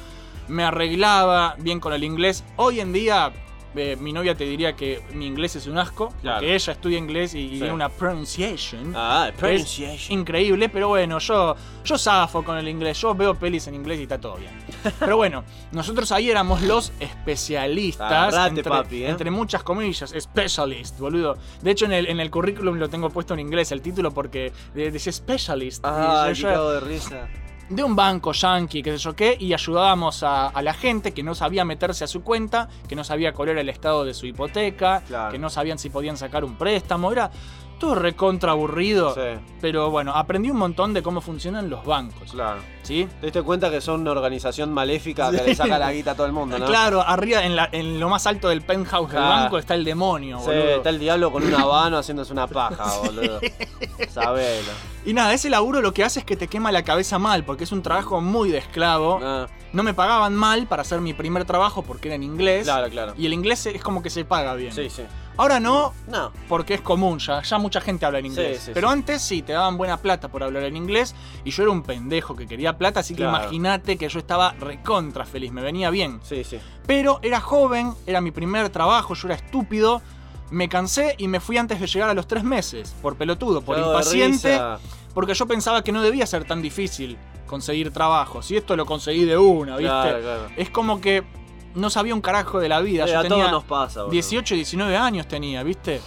me arreglaba bien con el inglés. Hoy en día eh, mi novia te diría que mi inglés es un asco, Claro. porque ella estudia inglés y, y Sí. tiene una pronunciation. Ah, es pronunciation. increíble, pero bueno, yo, yo zafo con el inglés, yo veo pelis en inglés y está todo bien. Pero bueno, nosotros ahí éramos los especialistas, entre, papi, ¿eh? entre muchas comillas, specialist, boludo. De hecho, en el, en el currículum lo tengo puesto en inglés el título porque dice specialist. Y Ay, yo- qué yo- cago de risa. De un banco yankee, qué sé yo qué, y ayudábamos a, a la gente que no sabía meterse a su cuenta, que no sabía cuál era el estado de su hipoteca, Claro. que no sabían si podían sacar un préstamo. Era todo recontra aburrido. Sí, Pero bueno, aprendí un montón de cómo funcionan los bancos. claro. ¿Sí? ¿Te diste cuenta que son una organización maléfica que le saca la guita a todo el mundo, [LAUGHS] no? Claro, arriba en, la- en lo más alto del penthouse del Claro. banco está el demonio, Sí, boludo. está el diablo con un [LAUGHS] habano haciéndose una paja, boludo. Sabelo. Y nada, ese laburo lo que hace es que te quema la cabeza mal, porque es un trabajo muy de esclavo. Ah, No me pagaban mal para hacer mi primer trabajo porque era en inglés. claro, claro. Y el inglés es como que se paga bien. Sí, sí. Ahora no, No. porque es común ya. Ya mucha gente habla en inglés. Sí, sí, Pero sí. antes sí, te daban buena plata por hablar en inglés. Y yo era un pendejo que quería plata, así que imagínate que yo estaba recontra feliz, me venía bien. Sí, sí. Pero era joven, era mi primer trabajo, yo era estúpido. Me cansé y me fui antes de llegar a los tres meses, por pelotudo, por impaciente, porque yo pensaba que no debía ser tan difícil conseguir trabajo. Si esto lo conseguí de una, ¿viste? Claro, claro. Es como que no sabía un carajo de la vida. Sí, yo a tenía todos nos pasa, boludo. 18, 19 años tenía, ¿viste?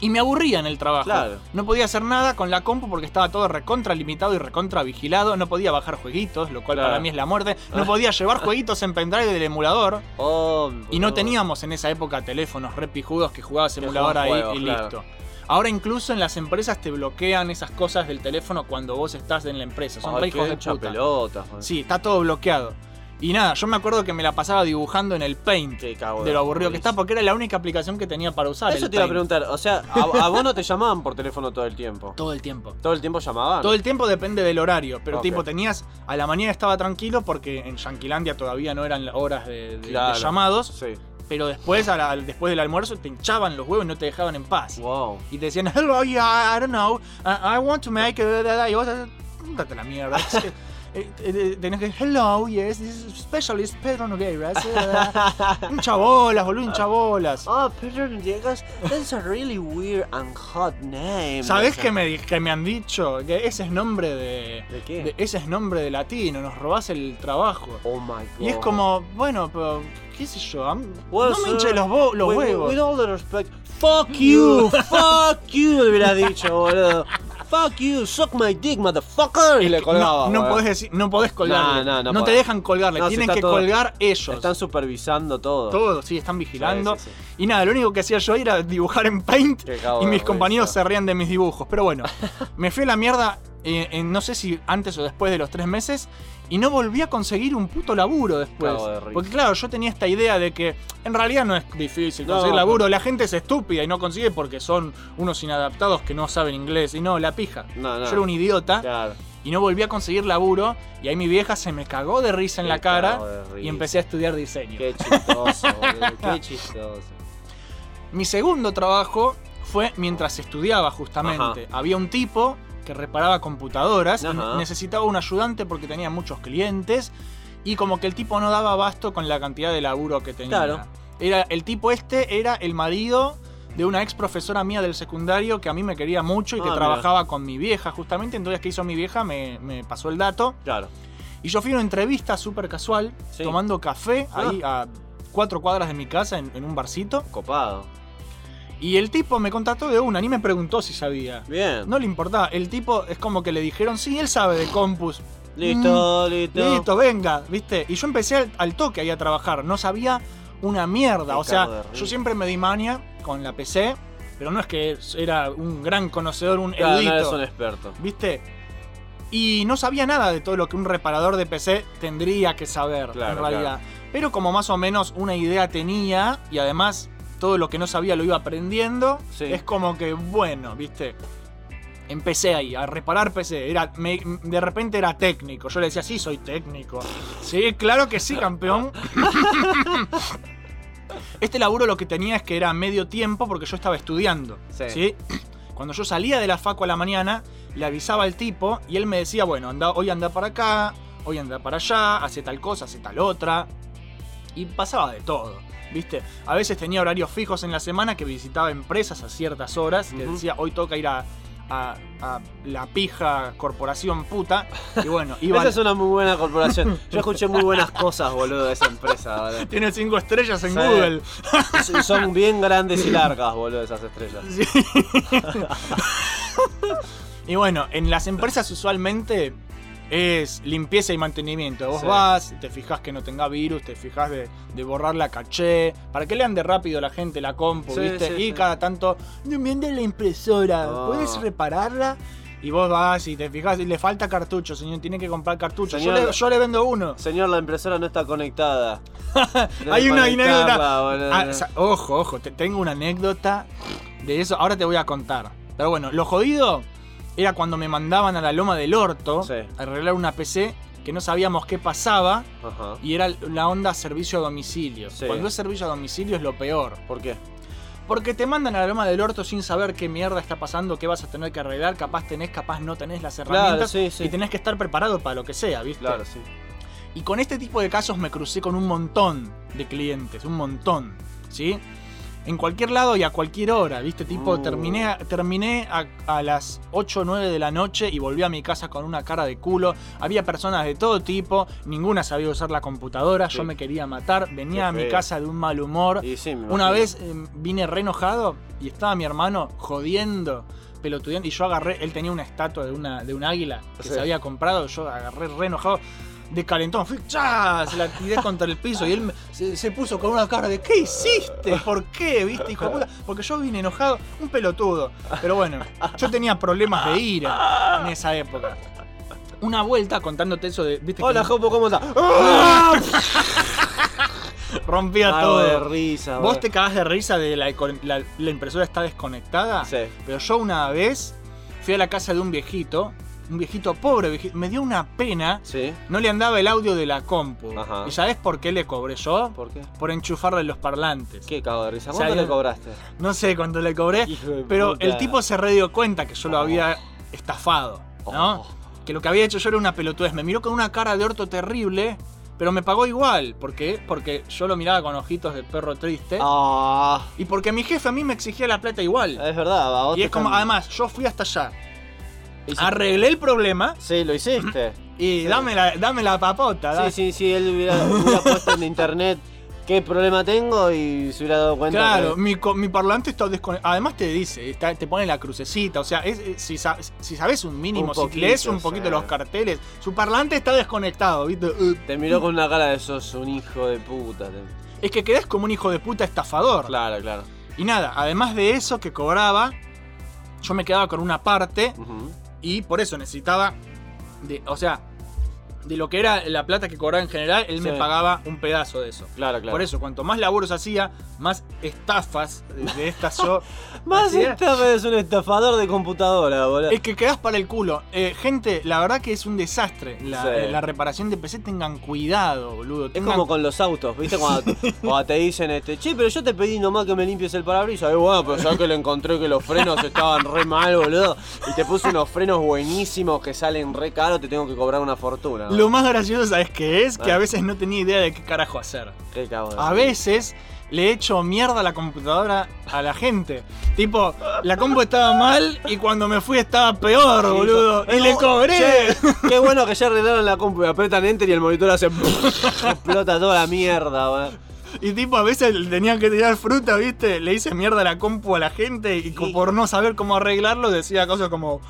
Y me aburría en el trabajo. Claro. No podía hacer nada con la compu porque estaba todo recontra limitado y recontra vigilado. No podía bajar jueguitos, lo cual Claro. para mí es la muerte. No Ah. podía llevar jueguitos en pendrive del emulador. Oh, Y no teníamos en esa época teléfonos re pijudos que jugabas emulador ahí y claro. listo. Ahora incluso en las empresas te bloquean esas cosas del teléfono cuando vos estás en la empresa. Son re hijos de puta. pelotas. Sí, está todo bloqueado. Y nada, yo me acuerdo que me la pasaba dibujando en el Paint. Qué De lo aburrido que está, porque era la única aplicación que tenía para usar. Eso el te iba a Paint. preguntar, o sea, a, a vos no te llamaban por teléfono todo el tiempo. [LAUGHS] Todo el tiempo. ¿Todo el tiempo llamaban? Todo el tiempo depende del horario, pero Ok. tipo tenías a la mañana estaba tranquilo porque en Yanquilandia todavía no eran horas de, de- de Claro. llamados, Sí. pero después a la- después del almuerzo te hinchaban los huevos y no te dejaban en paz. Wow. Y te decían, hello, [LAUGHS] yeah, I don't know, I, I want to make a... Y vos, date la mierda. [LAUGHS] Que, eh, eh, Tenés que, hello, yes, this is specialist Pedro Nogueiras. eh, [LAUGHS] hincha bolas, boludo, hincha bolas. Oh, Pedro Villegas, that's a really weird and hot name. ¿Sabés qué me, que me han dicho? Que ese es nombre de, ¿De qué? de- ese es nombre de latino, nos robás el trabajo. Oh my god. Y es como, bueno, pero qué sé yo, Well, no me sir, hinche los, los with, huevos. With all the respect, fuck you, [LAUGHS] fuck you, le hubiera dicho, boludo. Fuck you, suck my dick, motherfucker. Y le colgaba. no, no podés decir, no podés colgarle. No, no, no te dejan colgarle, tienen que todo- colgar ellos. Están supervisando todo. Todo, sí, están vigilando. Sí, sí, sí. Y nada, lo único que hacía yo era dibujar en Paint y mis compañeros se rían de mis dibujos. Pero bueno, [LAUGHS] me fui a la mierda, eh, en- no sé si antes o después de los tres meses, y no volví a conseguir un puto laburo después. Porque claro, yo tenía esta idea de que en realidad no es difícil No, conseguir pero- laburo, la gente es estúpida y no consigue porque son unos inadaptados que no saben inglés. Y no, la pija. No, no. Yo era un idiota Claro. y no volví a conseguir laburo y ahí mi vieja se me cagó de risa en la cara y empecé a estudiar diseño. Qué chistoso, [LAUGHS] boludo. Qué chistoso. Mi segundo trabajo fue mientras estudiaba justamente. Había un tipo que reparaba computadoras Ajá. necesitaba un ayudante porque tenía muchos clientes y como que el tipo no daba abasto con la cantidad de laburo que tenía. Claro. Era, el tipo este era el marido de una ex profesora mía del secundario que a mí me quería mucho y que Ah, mira. trabajaba con mi vieja justamente. Entonces, ¿qué hizo mi vieja? Me, me pasó el dato. Claro. Y yo fui a una entrevista súper casual, Sí. tomando café Ah. ahí a cuatro cuadras de mi casa en, en un barcito. Copado. Y el tipo me contrató de una, ni me preguntó si sabía. Bien. No le importaba. El tipo es como que le dijeron, sí, él sabe de compus. Listo, Mm, listo. Listo, venga, ¿viste? Y yo empecé al, al toque ahí a trabajar. No sabía una mierda. O sea, yo siempre me di mania con la PC, pero no es que era un gran conocedor, un Claro, no erudito. eres un experto. ¿Viste? Y no sabía nada de todo lo que un reparador de PC tendría que saber, Claro, en realidad. Pero como más o menos una idea tenía, y además todo lo que no sabía lo iba aprendiendo, Sí. es como que, bueno, ¿viste? Empecé ahí, a reparar PC. Era, me- de repente era técnico. Yo le decía, sí, soy técnico. Sí, claro que sí, campeón. [LAUGHS] Este laburo lo que tenía es que era medio tiempo porque yo estaba estudiando. Sí. ¿sí? [CLEARS THROAT] Cuando yo salía de la facu a la mañana, le avisaba al tipo y él me decía, bueno, anda, hoy anda para acá, hoy anda para allá, hace tal cosa, hace tal otra. Y pasaba de todo, ¿viste? A veces tenía horarios fijos en la semana que visitaba empresas a ciertas horas, que decía, hoy toca ir a, a- a la pija corporación puta. Y bueno. [LAUGHS] Esa es una muy buena corporación. Yo escuché muy buenas [LAUGHS] cosas, boludo, de esa empresa. Tiene cinco estrellas en Sí. Google. [LAUGHS] Son bien grandes y largas, boludo, esas estrellas. Y bueno, en las empresas usualmente es limpieza y mantenimiento. Vos Sí. vas, te fijas que no tenga virus, te fijas de, de borrar la caché, para que le ande rápido la gente la compu, Sí, ¿viste? sí, y cada tanto, no me anda la impresora. ¿puedes repararla? Y vos vas y te fijas y le falta cartucho, señor, tiene que comprar cartucho. Yo le, yo le vendo uno. Señor, la impresora no está conectada. [LAUGHS] Hay una anécdota. Ah, ojo, ojo, te- tengo una anécdota de eso. Ahora te voy a contar. Pero bueno, lo jodido era cuando me mandaban a la loma del orto Sí. a arreglar una PC que no sabíamos qué pasaba Ajá. y era la onda servicio a domicilio. Sí. Cuando es servicio a domicilio es lo peor. ¿Por qué? Porque te mandan a la loma del orto sin saber qué mierda está pasando, qué vas a tener que arreglar, capaz tenés, capaz no tenés las herramientas sí. y tenés que estar preparado para lo que sea, ¿viste? Claro, sí. Y con este tipo de casos me crucé con un montón de clientes, un montón, ¿sí? En cualquier lado y a cualquier hora, ¿viste? Tipo, Uh. terminé, a- terminé a, a las 8 o 9 de la noche y volví a mi casa con una cara de culo. Había personas de todo tipo, ninguna sabía usar la computadora, Sí. yo me quería matar, venía a mi casa de un mal humor. Sí, Una vez eh, vine re enojado y estaba mi hermano jodiendo, pelotudeando, y yo agarré, él tenía una estatua de, una, de un águila que se había comprado, yo agarré re enojado, de calentón, fui, ¡chá! se la tiré contra el piso y él me- se, se puso con una cara de ¿qué hiciste? ¿Por qué? ¿Viste, hijo de puta? Porque yo vine enojado, un pelotudo. Pero bueno, yo tenía problemas de ira en esa época. Una vuelta contándote eso de. ¿viste Hola, Jopo, ¿cómo estás? [LAUGHS] rompía Cago todo. de risa, Vos te cagás de risa de la, la, la impresora está desconectada. Sí. Pero yo una vez fui a la casa de un viejito, un viejito pobre, viejito, me dio una pena. Sí. No le andaba el audio de la compu. Ajá. ¿Y sabés por qué le cobré yo? ¿Por qué? Por enchufarle los parlantes. ¿Qué cago de risa? O sea, ¿Cuánto yo- le cobraste? No sé cuánto le cobré, [LAUGHS] pero puta. el tipo se re dio cuenta que yo lo Oh. había estafado, ¿no? Oh. Que lo que había hecho yo era una pelotudez. Me miró con una cara de orto terrible, pero me pagó igual. ¿Por qué? Porque yo lo miraba con ojitos de perro triste. Ah, Y porque mi jefe a mí me exigía la plata igual. es verdad, a vos Y es como, además, yo fui hasta allá, arreglé el problema Sí, lo hiciste. y dame, la, dame la papota. Sí, sí, sí, él hubiera, hubiera [LAUGHS] puesto en internet qué problema tengo y se hubiera dado cuenta. Claro, que- mi, mi parlante está desconectado. Además te dice, está- te pone la crucecita. O sea, es- es- si, sa- si sabes un mínimo, Un si lees un poquito los carteles, su parlante está desconectado, ¿viste? Uh, Te miró con una cara de sos un hijo de puta. te- Es que quedás como un hijo de puta estafador. Claro, claro. Y nada, además de eso que cobraba, yo me quedaba con una parte. Y por eso necesitaba de, o sea, de lo que era la plata que cobraba en general, él me pagaba un pedazo de eso. Claro, claro. Por eso, cuanto más laburos hacía, más estafas de, estas yo. [LAUGHS] Más hacía. esta es un estafador de computadora, boludo. Es que quedás para el culo. Eh, gente, la verdad que es un desastre la, Sí. eh, la reparación de PC. Tengan cuidado, boludo. Es como con los autos, ¿viste? Cuando, [LAUGHS] cuando te dicen, este, che, pero yo te pedí nomás que me limpies el parabrisas. Y bueno, pero ya que le encontré que los frenos estaban re mal, boludo. Y te puse unos frenos buenísimos que salen re caros, te tengo que cobrar una fortuna. Lo más gracioso, ¿sabes qué es? Que a veces no tenía idea de qué carajo hacer. Qué cabrón. A veces le echo mierda a la computadora a la gente. Tipo, la compu estaba mal y cuando me fui estaba peor, boludo. Y le cobré. Che, qué bueno que ya arreglaron la compu y apretan enter y el monitor hace. [LAUGHS] explota toda la mierda, boludo. Y tipo, a veces tenían que tirar fruta, ¿viste? Le hice mierda a la compu a la gente y por no saber cómo arreglarlo decía cosas como...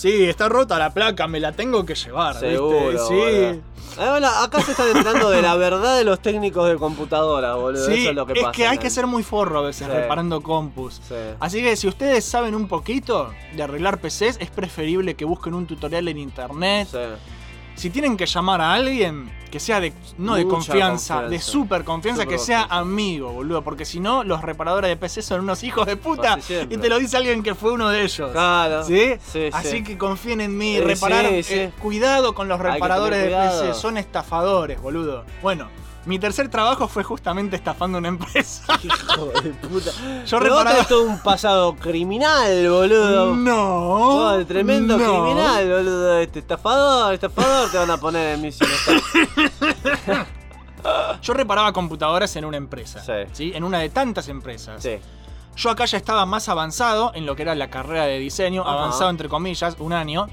Sí, está rota la placa, me la tengo que llevar, Seguro. ¿viste? Sí. Eh, bueno, acá se están enterando de la verdad de los técnicos de computadora, boludo. Sí, Eso es lo que pasa. hay man. que ser muy forro a veces Sí. reparando compus. Sí. Así que si ustedes saben un poquito de arreglar PCs, es preferible que busquen un tutorial en internet. Sí. Si tienen que llamar a alguien, que sea de no de confianza, de confianza. super confianza, Súper que sea amigo, boludo. Porque si no, los reparadores de PC son unos hijos de puta. Y te lo dice alguien que fue uno de ellos. Claro. ¿Sí? Sí, Así sí. que confíen en mí, Sí, reparar. eh, cuidado con los reparadores de. PC, son estafadores, boludo. Bueno, mi tercer trabajo fue justamente estafando una empresa. [LAUGHS] Hijo de puta. Yo Pero vos reparaba- tenés todo un pasado criminal, boludo. No. Vos, tremendo no. criminal, boludo. Este estafador, estafador, te van a poner en misión. [LAUGHS] Yo reparaba computadoras en una empresa. Sí. ¿sí? En una de tantas empresas. Sí. Yo acá ya estaba más avanzado en lo que era la carrera de diseño, avanzado entre comillas, un año.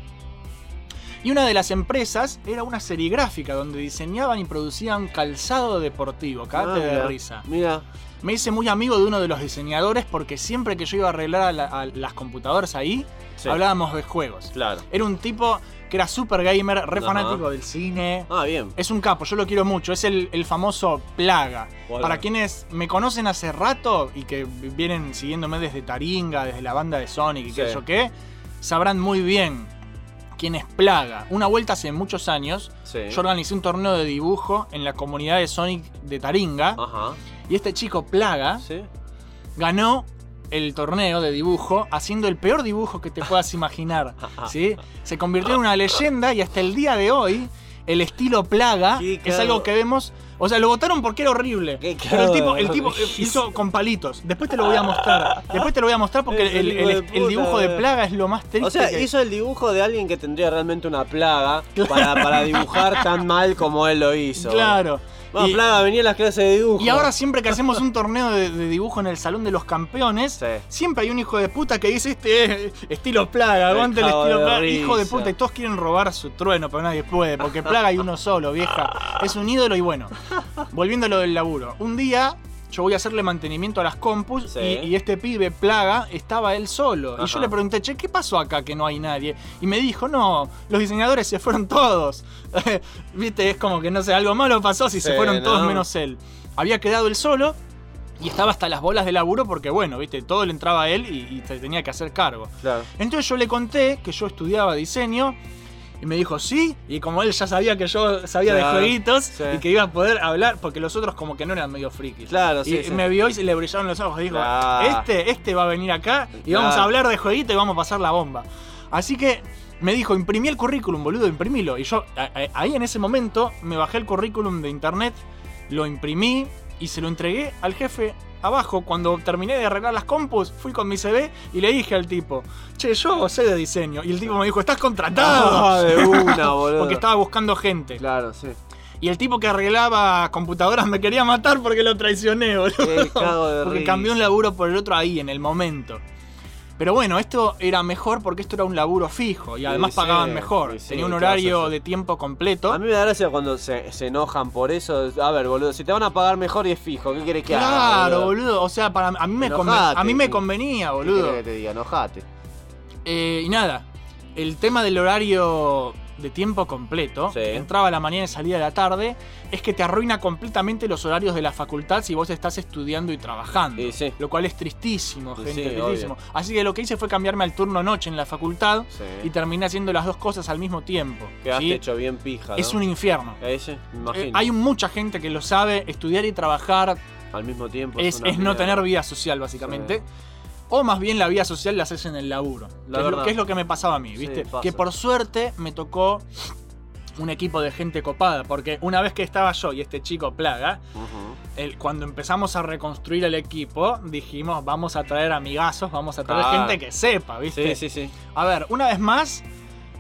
Y una de las empresas era una serigráfica donde diseñaban y producían calzado deportivo. Cagate Ah, de mira. risa. Mira. Me hice muy amigo de uno de los diseñadores porque siempre que yo iba a arreglar a la- a las computadoras ahí, Sí. hablábamos de juegos. Claro. Era un tipo que era super gamer, re Ajá. fanático del cine. Ah, bien. Es un capo, yo lo quiero mucho. Es el, el famoso Plaga. Hola. Para quienes me conocen hace rato y que vienen siguiéndome desde Taringa, desde la banda de Sonic y qué sé yo qué, sabrán muy bien quién es Plaga. Una vuelta hace muchos años, Sí. yo organicé un torneo de dibujo en la comunidad de Sonic de Taringa. Ajá. Y este chico Plaga Sí. ganó el torneo de dibujo haciendo el peor dibujo que te puedas imaginar. [LAUGHS] ¿sí? Se convirtió en una leyenda y hasta el día de hoy el estilo Plaga es algo que vemos. O sea, lo votaron porque era horrible. Qué Pero el tipo, el tipo risa. hizo con palitos. Después te lo voy a mostrar. Después te lo voy a mostrar porque el, dibujo de eh. Plaga es lo más triste. O sea, que- hizo el dibujo de alguien que tendría realmente una plaga [LAUGHS] para, para dibujar tan mal como él lo hizo. Claro. Bueno, Y- plaga, venía a las clases de dibujo. Y ahora siempre que hacemos un torneo de, de dibujo en el Salón de los Campeones, Sí. siempre hay un hijo de puta que dice este es estilo plaga, aguante el estilo plaga. Hijo de puta, y todos quieren robar su trueno, pero nadie puede, porque plaga hay uno solo, vieja. Es un ídolo y bueno. Volviendo a lo del laburo. Un día yo voy a hacerle mantenimiento a las compus Sí. y, y este pibe plaga estaba él solo. Y yo le pregunté, che, ¿qué pasó acá que no hay nadie? Y me dijo, no, los diseñadores se fueron todos. [LAUGHS] Viste, es como que no sé, algo malo pasó si se fueron todos ¿no? menos él. Había quedado él solo y estaba hasta las bolas de laburo porque, bueno, viste, todo le entraba a él y, y tenía que hacer cargo. Claro. Entonces yo le conté que yo estudiaba diseño y me dijo sí. Y como él ya sabía que yo sabía Claro, de jueguitos sí. y que iba a poder hablar, porque los otros como que no eran medio frikis. Claro, sí, y sí. me vio y le brillaron los ojos. Dijo, Claro. este, este va a venir acá y vamos a hablar de jueguito y vamos a pasar la bomba. Así que me dijo, imprimí el currículum, boludo, imprimilo. Y yo ahí en ese momento me bajé el currículum de internet, lo imprimí y se lo entregué al jefe abajo. Cuando terminé de arreglar las compus, fui con mi CV y le dije al tipo, che, yo sé de diseño. Y el tipo me dijo, estás contratado. Ah, de una, [LAUGHS] boludo. Porque estaba buscando gente. Claro, sí. Y el tipo que arreglaba computadoras me quería matar porque lo traicioné, boludo. Qué cago de porque risa. cambió un laburo por el otro ahí, en el momento. Pero bueno, esto era mejor porque esto era un laburo fijo y además sí, pagaban mejor. sí, Tenía un ¿qué horario de tiempo completo. A mí me da gracia cuando se, se enojan por eso. A ver, boludo, si te van a pagar mejor y es fijo, ¿qué quieres que haga? Claro, boludo. O sea, para, a, mí me a mí me convenía, ¿Qué boludo. querés que te diga? Enojate. Eh, y nada, el tema del horario de tiempo completo, Sí. que entraba a la mañana y salía a la tarde, es que te arruina completamente los horarios de la facultad si vos estás estudiando y trabajando. Y sí. Lo cual es tristísimo, gente, sí, tristísimo. obvio. Así que lo que hice fue cambiarme al turno noche en la facultad Sí. y terminé haciendo las dos cosas al mismo tiempo. Quedaste ¿sí? hecho bien pija. Es un infierno. Ese, imagino. Eh, hay mucha gente que lo sabe, estudiar y trabajar Al mismo tiempo. es, una es no tener vida social, básicamente. O más bien la vida social la haces en el laburo. La es lo, que es lo que me pasaba a mí, ¿viste? que por suerte me tocó un equipo de gente copada. Porque una vez que estaba yo y este chico Plaga, el- cuando empezamos a reconstruir el equipo, dijimos, vamos a traer amigazos, vamos a traer Claro. gente que sepa, ¿viste? Sí, sí, sí. A ver, una vez más,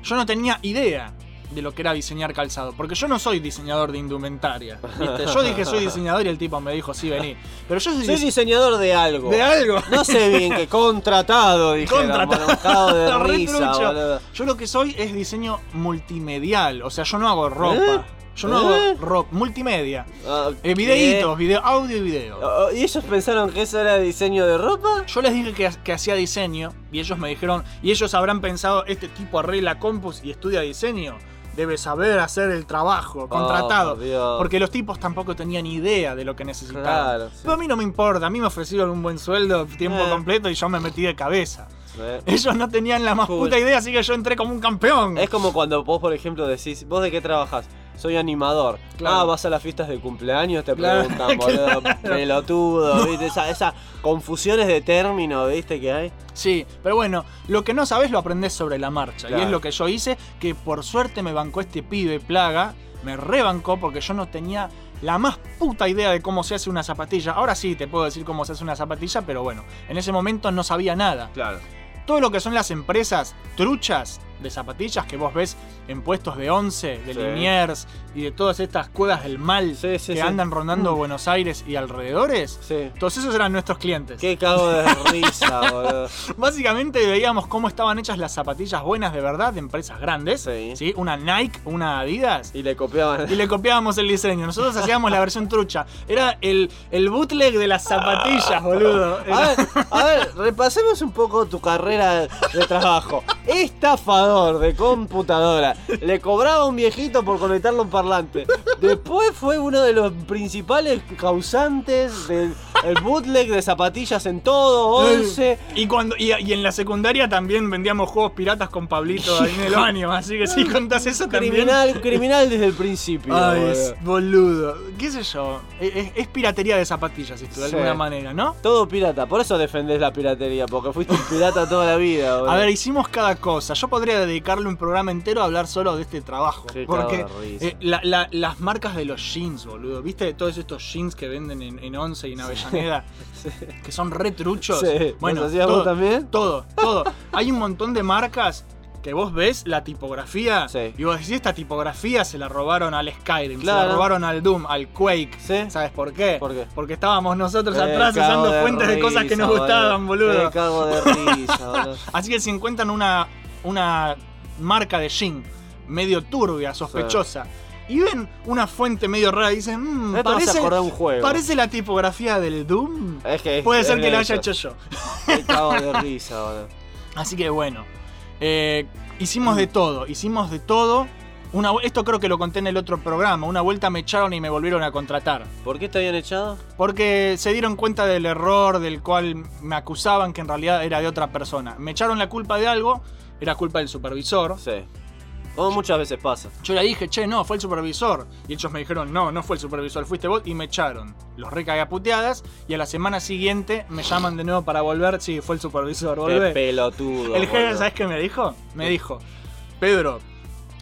yo no tenía idea de lo que era diseñar calzado, porque yo no soy diseñador de indumentaria. ¿viste? [LAUGHS] Yo dije soy diseñador y el tipo me dijo, sí, vení. Pero yo soy, Soy dise- diseñador de algo. de algo. No sé bien que [LAUGHS] contratado, dije. Contratado. de [LAUGHS] risa. Yo lo que soy es diseño multimedial, o sea, yo no hago ropa. ¿Eh? Yo no ¿Eh? hago ropa, multimedia. Ah, Eh, videitos, video, audio y video. Oh, ¿Y ellos pensaron que eso era diseño de ropa? Yo les dije que, que hacía diseño y ellos me dijeron, y ellos habrán pensado, este tipo arregla compus y estudia diseño, debe saber hacer el trabajo, contratado. Oh, por Dios. porque los tipos tampoco tenían idea de lo que necesitaban. Claro, sí. Pero a mí no me importa, a mí me ofrecieron un buen sueldo, tiempo Eh. completo y yo me metí de cabeza. Eh. Ellos no tenían la más Cool. puta idea, así que yo entré como un campeón. Es como cuando vos, por ejemplo, decís, ¿vos de qué trabajas? Soy animador. Claro. Ah, vas a las fiestas de cumpleaños, te Claro, preguntan, [LAUGHS] boludo, claro. pelotudo, ¿viste? Esa, esa confusiones de término, ¿viste? Que hay. Sí, pero bueno, lo que no sabes lo aprendés sobre la marcha. Y es lo que yo hice, que por suerte me bancó este pibe plaga, me rebancó porque yo no tenía la más puta idea de cómo se hace una zapatilla. Ahora sí te puedo decir cómo se hace una zapatilla, pero bueno, en ese momento no sabía nada. Claro. Todo lo que son las empresas truchas de zapatillas que vos ves en puestos de once, de Sí. Liniers y de todas estas cuevas del mal Sí, sí, que sí. andan rondando Mm. Buenos Aires y alrededores. Sí. Todos esos eran nuestros clientes. Qué cago de [LAUGHS] risa, boludo. Básicamente veíamos cómo estaban hechas las zapatillas buenas de verdad de empresas grandes. Sí. Una Nike, una Adidas. Y le copiaban. Y le copiábamos el diseño. Nosotros hacíamos la versión trucha. Era el, el bootleg de las zapatillas, boludo. A ver, a ver, repasemos un poco tu carrera de trabajo. De computadora. Le cobraba a un viejito por conectarle un parlante. Después fue uno de los principales causantes del el bootleg de zapatillas en todo, 11. Y, cuando, y, y en la secundaria también vendíamos juegos piratas con Pablito ahí en el [LAUGHS] baño. Así que si contás eso también. Criminal, criminal desde el principio. Ay, boludo. es boludo. ¿Qué sé yo? Es, es- es piratería de zapatillas esto, de Sí. alguna manera, ¿no? Todo pirata, por eso defendés la piratería, porque fuiste un pirata toda la vida. boludo. A ver, hicimos cada cosa. Yo podría dedicarle un programa entero a hablar solo de este trabajo. Qué porque eh, la- la- las marcas de los jeans, boludo. ¿Viste todos estos jeans que venden en, en Once y en Avellaneda? [LAUGHS] Que son re truchos. Sí. Bueno, ¿Los hacías todo, también? todo, todo. [LAUGHS] Hay un montón de marcas que vos ves la tipografía Sí. y vos decís, esta tipografía se la robaron al Skyrim, se la robaron al Doom, al Quake. Sí. ¿Sabes por qué? ¿Por qué? Porque estábamos nosotros Eh, atrás usando fuentes de cosas que nos gustaban, boludo. Me cago de risa, boludo. [LAUGHS] Así que si encuentran una, una marca de jean medio turbia, sospechosa, y ven una fuente medio rara y dicen, mmm, parece, acordar un juego. parece la tipografía del Doom. Es que Puede es ser que la haya hecho yo. Me cago de risa, boludo. Así que bueno, eh, hicimos de todo, hicimos de todo. Una, esto creo que lo conté en el otro programa. Una vuelta me echaron y me volvieron a contratar. ¿Por qué te habían echado? Porque se dieron cuenta del error del cual me acusaban que en realidad era de otra persona. Me echaron la culpa de algo, era culpa del supervisor. Sí. Como muchas veces pasa. Yo le dije, che, no, fue el supervisor. Y ellos me dijeron, no, no fue el supervisor, fuiste vos. Y me echaron. Los recagué a puteadas. Y a la semana siguiente me llaman de nuevo para volver. Sí, fue el supervisor, Qué volvé. pelotudo. El jefe. ¿sabes qué me dijo? Me dijo, Pedro,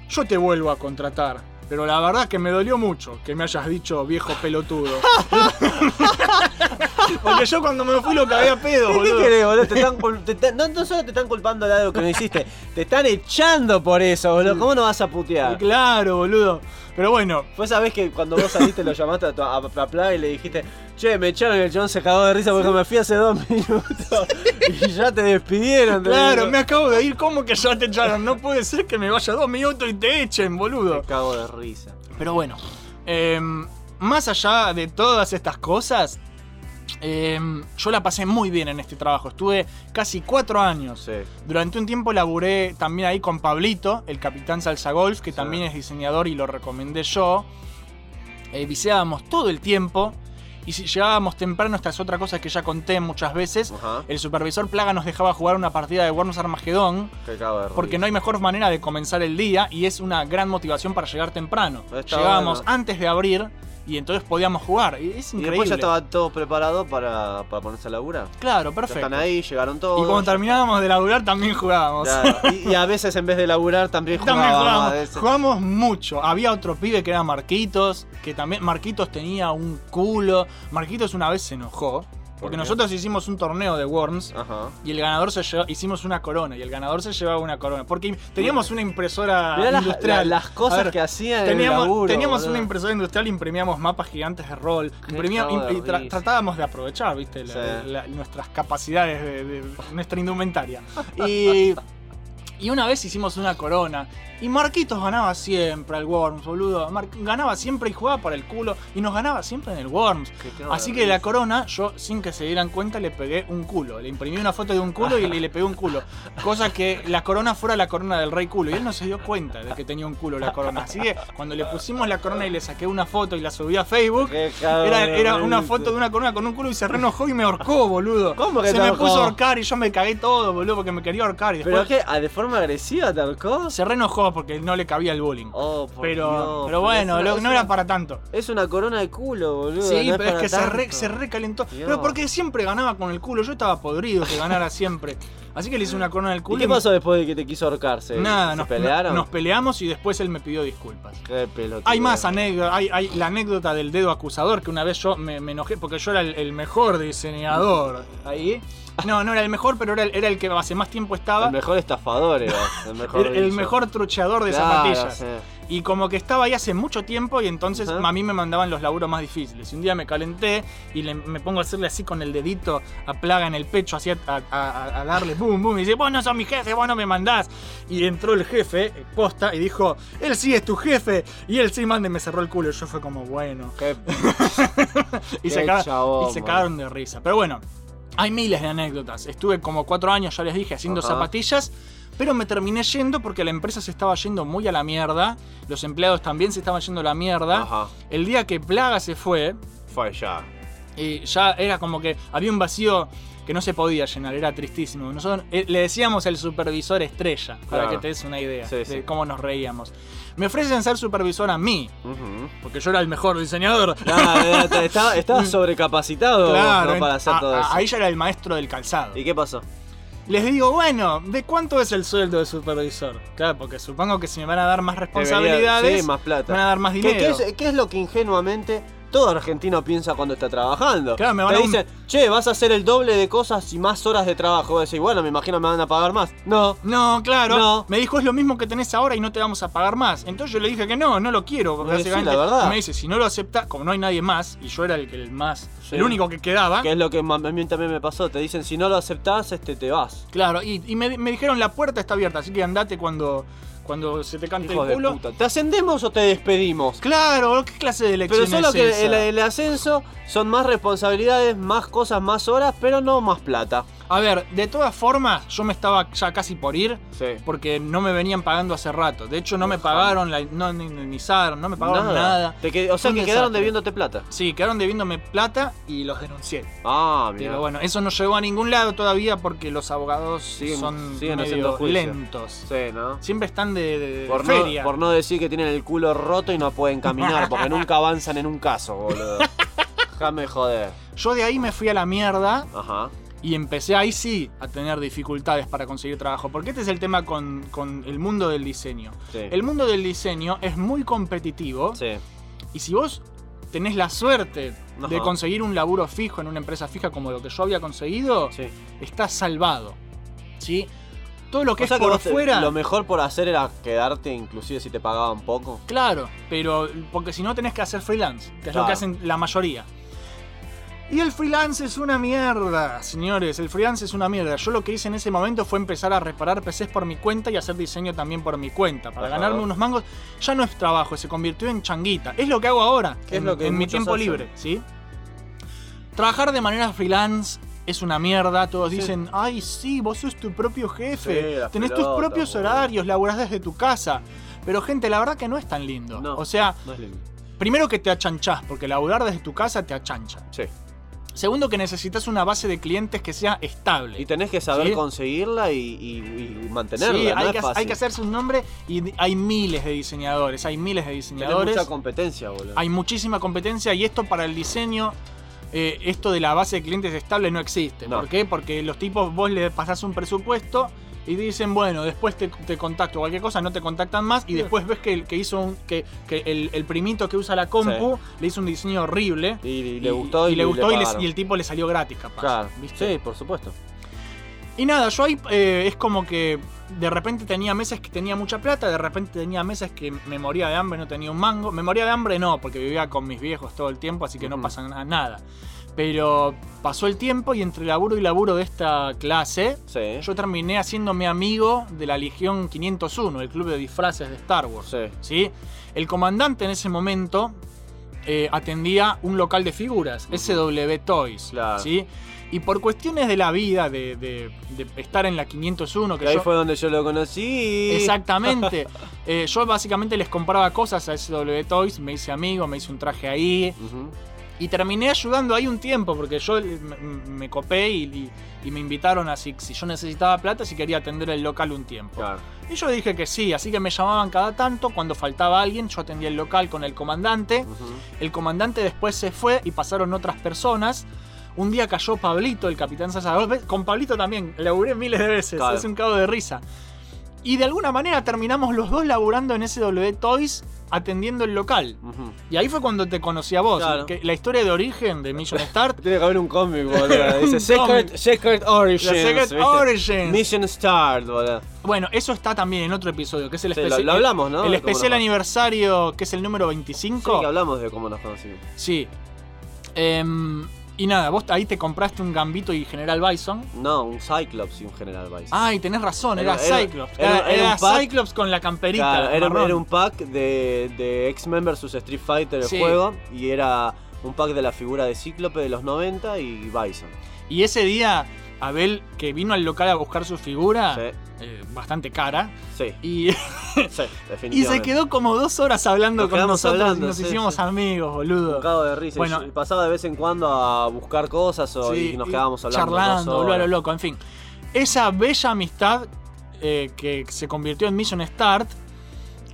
yo te vuelvo a contratar. Pero la verdad que me dolió mucho que me hayas dicho viejo pelotudo. [LAUGHS] Porque yo cuando me fui lo cagué a pedo, ¿Qué boludo. querés, boludo? Te están cul- te están- no, no solo te están culpando de algo que no hiciste, te están echando por eso, boludo. ¿Cómo no vas a putear? Claro, boludo. Pero bueno, Fue esa vez que cuando vos saliste lo llamaste a, tu, a, a y le dijiste, che, me echaron el chabón se cagó de risa porque me fui hace dos [LAUGHS] minutos y ya te despidieron. claro, me acabo de ir. ¿Cómo que ya te echaron? No puede ser que me vaya dos minutos y te echen, boludo. Me cago de risa. Pero bueno, em, más allá de todas estas cosas, em, yo la pasé muy bien en este trabajo. Estuve casi cuatro años. Sí. Durante un tiempo laburé también ahí con Pablito, el capitán Salsa Golf, que Sí. también es diseñador y lo recomendé yo. Eh, viseábamos todo el tiempo. Y si llegábamos temprano, esta es otra cosa que ya conté muchas veces. Ajá. El supervisor Plaga nos dejaba jugar una partida de Warnos Armagedón. Qué. Porque no hay mejor manera de comenzar el día y es una gran motivación para llegar temprano. Está Llegábamos bueno. antes de abrir y entonces podíamos jugar. Y es Y increíble. después ya estaba todo preparado para, para ponerse a laburar. Claro, Ya perfecto. están ahí, llegaron todos. Y cuando terminábamos de laburar también jugábamos. Claro, Y, y a veces en vez de laburar también También jugábamos. a veces. jugamos mucho. Había otro pibe que era Marquitos, que también Marquitos tenía un culo. Marquitos una vez se enojó, porque nosotros hicimos un torneo de Worms Ajá. y el ganador se llevó, hicimos una corona y el ganador se llevaba una corona, porque teníamos una impresora Mirá industrial. la- las cosas ver, que hacían en Teníamos, laburo, teníamos boludo. una impresora industrial, imprimíamos mapas gigantes de rol, imprimíamos- y tra- tratábamos de aprovechar, viste, la- Sí. la- nuestras capacidades de, de nuestra indumentaria. Y, y una vez hicimos una corona. Y Marquitos ganaba siempre al Worms, boludo. Mar- ganaba siempre y jugaba por el culo. Y nos ganaba siempre en el Worms. Así que la corona, yo sin que se dieran cuenta, le pegué un culo. Le imprimí una foto de un culo y le, le pegué un culo. Cosa que la corona fuera la corona del rey culo. Y él no se dio cuenta de que tenía un culo la corona. Así que cuando le pusimos la corona y le saqué una foto y la subí a Facebook, era, una foto de una corona con un culo y se reenojó y me ahorcó, boludo. ¿Cómo que Se me puso a ahorcar y yo me cagué todo, boludo, porque me quería ahorcar. Y ¿Pero después qué? ¿Ah, ¿De forma agresiva te ahorcó? se reenojó porque no le cabía el bullying. Oh, por pero, Dios, pero bueno, es lo- una- no es era para tanto. Es una corona de culo, boludo. Sí, no pero es para que se, re- se recalentó. Dios. Pero porque siempre ganaba con el culo. Yo estaba podrido que ganara siempre. Así que le hice una corona en el ¿Y culo. qué pasó después de que te quiso ahorcarse? Nada, ¿Se nos, pelearon? nos peleamos y después él me pidió disculpas. Qué pelotudo. Hay más anécdotas, hay, hay la anécdota del dedo acusador, que una vez yo me, me enojé porque yo era el, el mejor diseñador ahí. No, no era el mejor, pero era el, era el que hace más tiempo estaba. El mejor estafador era. El mejor, el, mejor de Claro, zapatillas. sí. Y como que estaba ahí hace mucho tiempo y entonces a mí me mandaban los laburos más difíciles. Y un día me calenté y le- me pongo a hacerle así con el dedito a plaga en el pecho, así a, a- a- a darle boom, boom. Y dice, vos no sos mi jefe, vos no me mandás. Y entró el jefe, eh, posta, y dijo, él sí es tu jefe. Y él sí manda y me cerró el culo. Y yo fue como, bueno. Qué- [LAUGHS] y, se Qué caga- chabón, y se cagaron de risa. Pero bueno, hay miles de anécdotas. Estuve como cuatro años, ya les dije, haciendo Ajá. zapatillas. Pero me terminé yendo porque la empresa se estaba yendo muy a la mierda. Los empleados también se estaban yendo a la mierda. Ajá. El día que Plaga se fue, Fue ya. y ya era como que había un vacío que no se podía llenar, era tristísimo. Nosotros eh, le decíamos el supervisor estrella, para Claro. que te des una idea Sí, de sí. cómo nos reíamos. Me ofrecen ser supervisor a mí, porque yo era el mejor diseñador. [LAUGHS] Estaba, estaba sobrecapacitado Claro, ¿no? para hacer a- todo eso. ahí ya era el maestro del calzado. ¿Y qué pasó? Les digo, bueno, ¿de cuánto es el sueldo de supervisor? Claro, porque supongo que si me van a dar más responsabilidades, Debería- sí, más plata. me van a dar más ¿Qué, dinero. qué es, qué es lo que ingenuamente todo argentino piensa cuando está trabajando? Claro, me van Te a un- dicen, che, vas a hacer el doble de cosas y más horas de trabajo. Vos decís, bueno, me imagino me van a pagar más. No. No, claro. No. Me dijo, es lo mismo que tenés ahora y no te vamos a pagar más. Entonces yo le dije que no, no lo quiero. Básicamente la verdad. y me dice, si no lo acepta, como no hay nadie más, y yo era el, que- el más, Sí. el único que quedaba. Que es lo que ma- a mí también me pasó. Te dicen, si no lo aceptás, este, te vas. Claro, y, y me, me dijeron, la puerta está abierta, así que andate cuando, cuando se te cante Hijo el de culo. puta. ¿Te ascendemos o te despedimos? Claro, ¿qué clase de Pero elección solo es que esa? el, el ascenso son más responsabilidades, más cosas, más horas, pero no más plata. A ver, de todas formas, yo me estaba ya casi por ir Sí. porque no me venían pagando hace rato. De hecho, no me pagaron, la, no ni indemnizaron, no me pagaron nada. Te o sea que quedaron debiéndote plata. Sí, quedaron debiéndome plata y los denuncié. Ah, mira. Pero bueno, eso no llegó a ningún lado todavía porque los abogados Siguen- son siguen medio lentos. Sí, ¿no? Siempre están de, de- Por no, feria. por no decir que tienen el culo roto y no pueden caminar, porque nunca avanzan en un caso, boludo. Déjame joder. Yo de ahí me fui a la mierda Ajá. y empecé ahí sí a tener dificultades para conseguir trabajo. Porque este es el tema con, con el mundo del diseño. Sí. El mundo del diseño es muy competitivo Sí. y si vos tenés la suerte de conseguir un laburo fijo en una empresa fija como lo que yo había conseguido, sí. estás salvado. ¿Sí? Todo lo que O es por fuera... lo mejor por hacer era quedarte, inclusive si te pagaban poco. Claro, pero porque si no tenés que hacer freelance, que es lo que hacen la mayoría. Y el freelance es una mierda, señores, el freelance es una mierda. Yo lo que hice en ese momento fue empezar a reparar PCs por mi cuenta y hacer diseño también por mi cuenta. Para Ajá. ganarme unos mangos, ya no es trabajo, se convirtió en changuita. Es lo que hago ahora, ¿Qué es en, lo que en mi tiempo hacen? libre, ¿sí? Trabajar de manera freelance es una mierda. Todos Sí. dicen, ay, sí, vos sos tu propio jefe. Sí, tenés tus propios horarios, laburás desde tu casa. Pero gente, la verdad que no es tan lindo. No. O sea, No es lindo. primero que te achanchás, porque laburar desde tu casa te achancha. Sí. Segundo que necesitas una base de clientes que sea estable. Y tenés que saber Sí. conseguirla y, y- y mantenerla. Sí, no hay, es que, fácil. hay que hacerse un nombre y hay miles de diseñadores, hay miles de diseñadores. mucha competencia, boludo. Hay muchísima competencia y esto para el diseño, eh, esto de la base de clientes estable no existe. No. ¿Por qué? Porque los tipos, vos le pasás un presupuesto y dicen, bueno, después te, te contacto cualquier cosa, no te contactan más y después ves que, el que hizo un, que, que el, el primito que usa la compu le hizo un diseño horrible. Y, y le gustó y, le gustó y el tipo le salió gratis, capaz. Claro. ¿viste? Sí, por supuesto. Y nada, yo ahí eh, es como que de repente tenía meses que tenía mucha plata, de repente tenía meses que me moría de hambre, no tenía un mango. Me moría de hambre no, porque vivía con mis viejos todo el tiempo, así que no pasa na- nada. Pero pasó el tiempo y entre laburo y laburo de esta clase, Sí. yo terminé haciéndome amigo de la Legión 501, el club de disfraces de Star Wars. Sí. ¿sí? El comandante en ese momento eh, atendía un local de figuras, SW Toys. Claro. ¿sí? Y por cuestiones de la vida, de, de- de estar en la 501, que Que ahí yo- fue donde yo lo conocí. Exactamente. [LAUGHS] Eh, yo básicamente les compraba cosas a SW Toys, me hice amigo, me hice un traje ahí. Ujú. Y terminé ayudando ahí un tiempo, porque yo me, me copé y, y- y me invitaron a si, si yo necesitaba plata, si quería atender el local un tiempo. Claro. Y yo dije que sí, así que me llamaban cada tanto, cuando faltaba alguien, yo atendía el local con el comandante. El comandante después se fue y pasaron otras personas. Un día cayó Pablito, el capitán Salsa. ¿Ves? Con Pablito también, laburé miles de veces, Claro. es un cago de risa. Y de alguna manera terminamos los dos laburando en SW Toys atendiendo el local. Y ahí fue cuando te conocí a vos. Claro. que la historia de origen de Mission [LAUGHS] Start. Tiene que haber un cómic, boludo. [LAUGHS] Dice Secret. Secret Origins. La Secret ¿viste? Origins. Mission Start, boludo. Bueno, eso está también en otro episodio, que es el Sí, especial. lo hablamos, ¿no? El especial nos- aniversario, que es el número Sí, 25. que hablamos de cómo nos conocimos. Sí. Em, y nada, vos ahí te compraste un Gambito y General Bison. No, un Cyclops y un General Vice. Ay, tenés razón, era, Cyclops. era- Era, pack- Cyclops con la camperita. Claro, era, un pack de, de X-Men vs Street Fighter el Sí. juego y era un pack de la figura de Cíclope de los 90 y Bison. Y ese día, Abel, que vino al local a buscar su figura, Sí, eh, bastante cara, sí, y, sí, definitivamente. [LAUGHS] y se quedó como dos horas hablando Nos con nosotros hablando, y nos sí, hicimos amigos, Un boludo. cago de risa. Bueno. y pasaba de vez en cuando a buscar cosas o, y nos quedábamos hablando. Charlando, boludo, a lo loco, en fin. Esa bella amistad eh, que se convirtió en Mission Start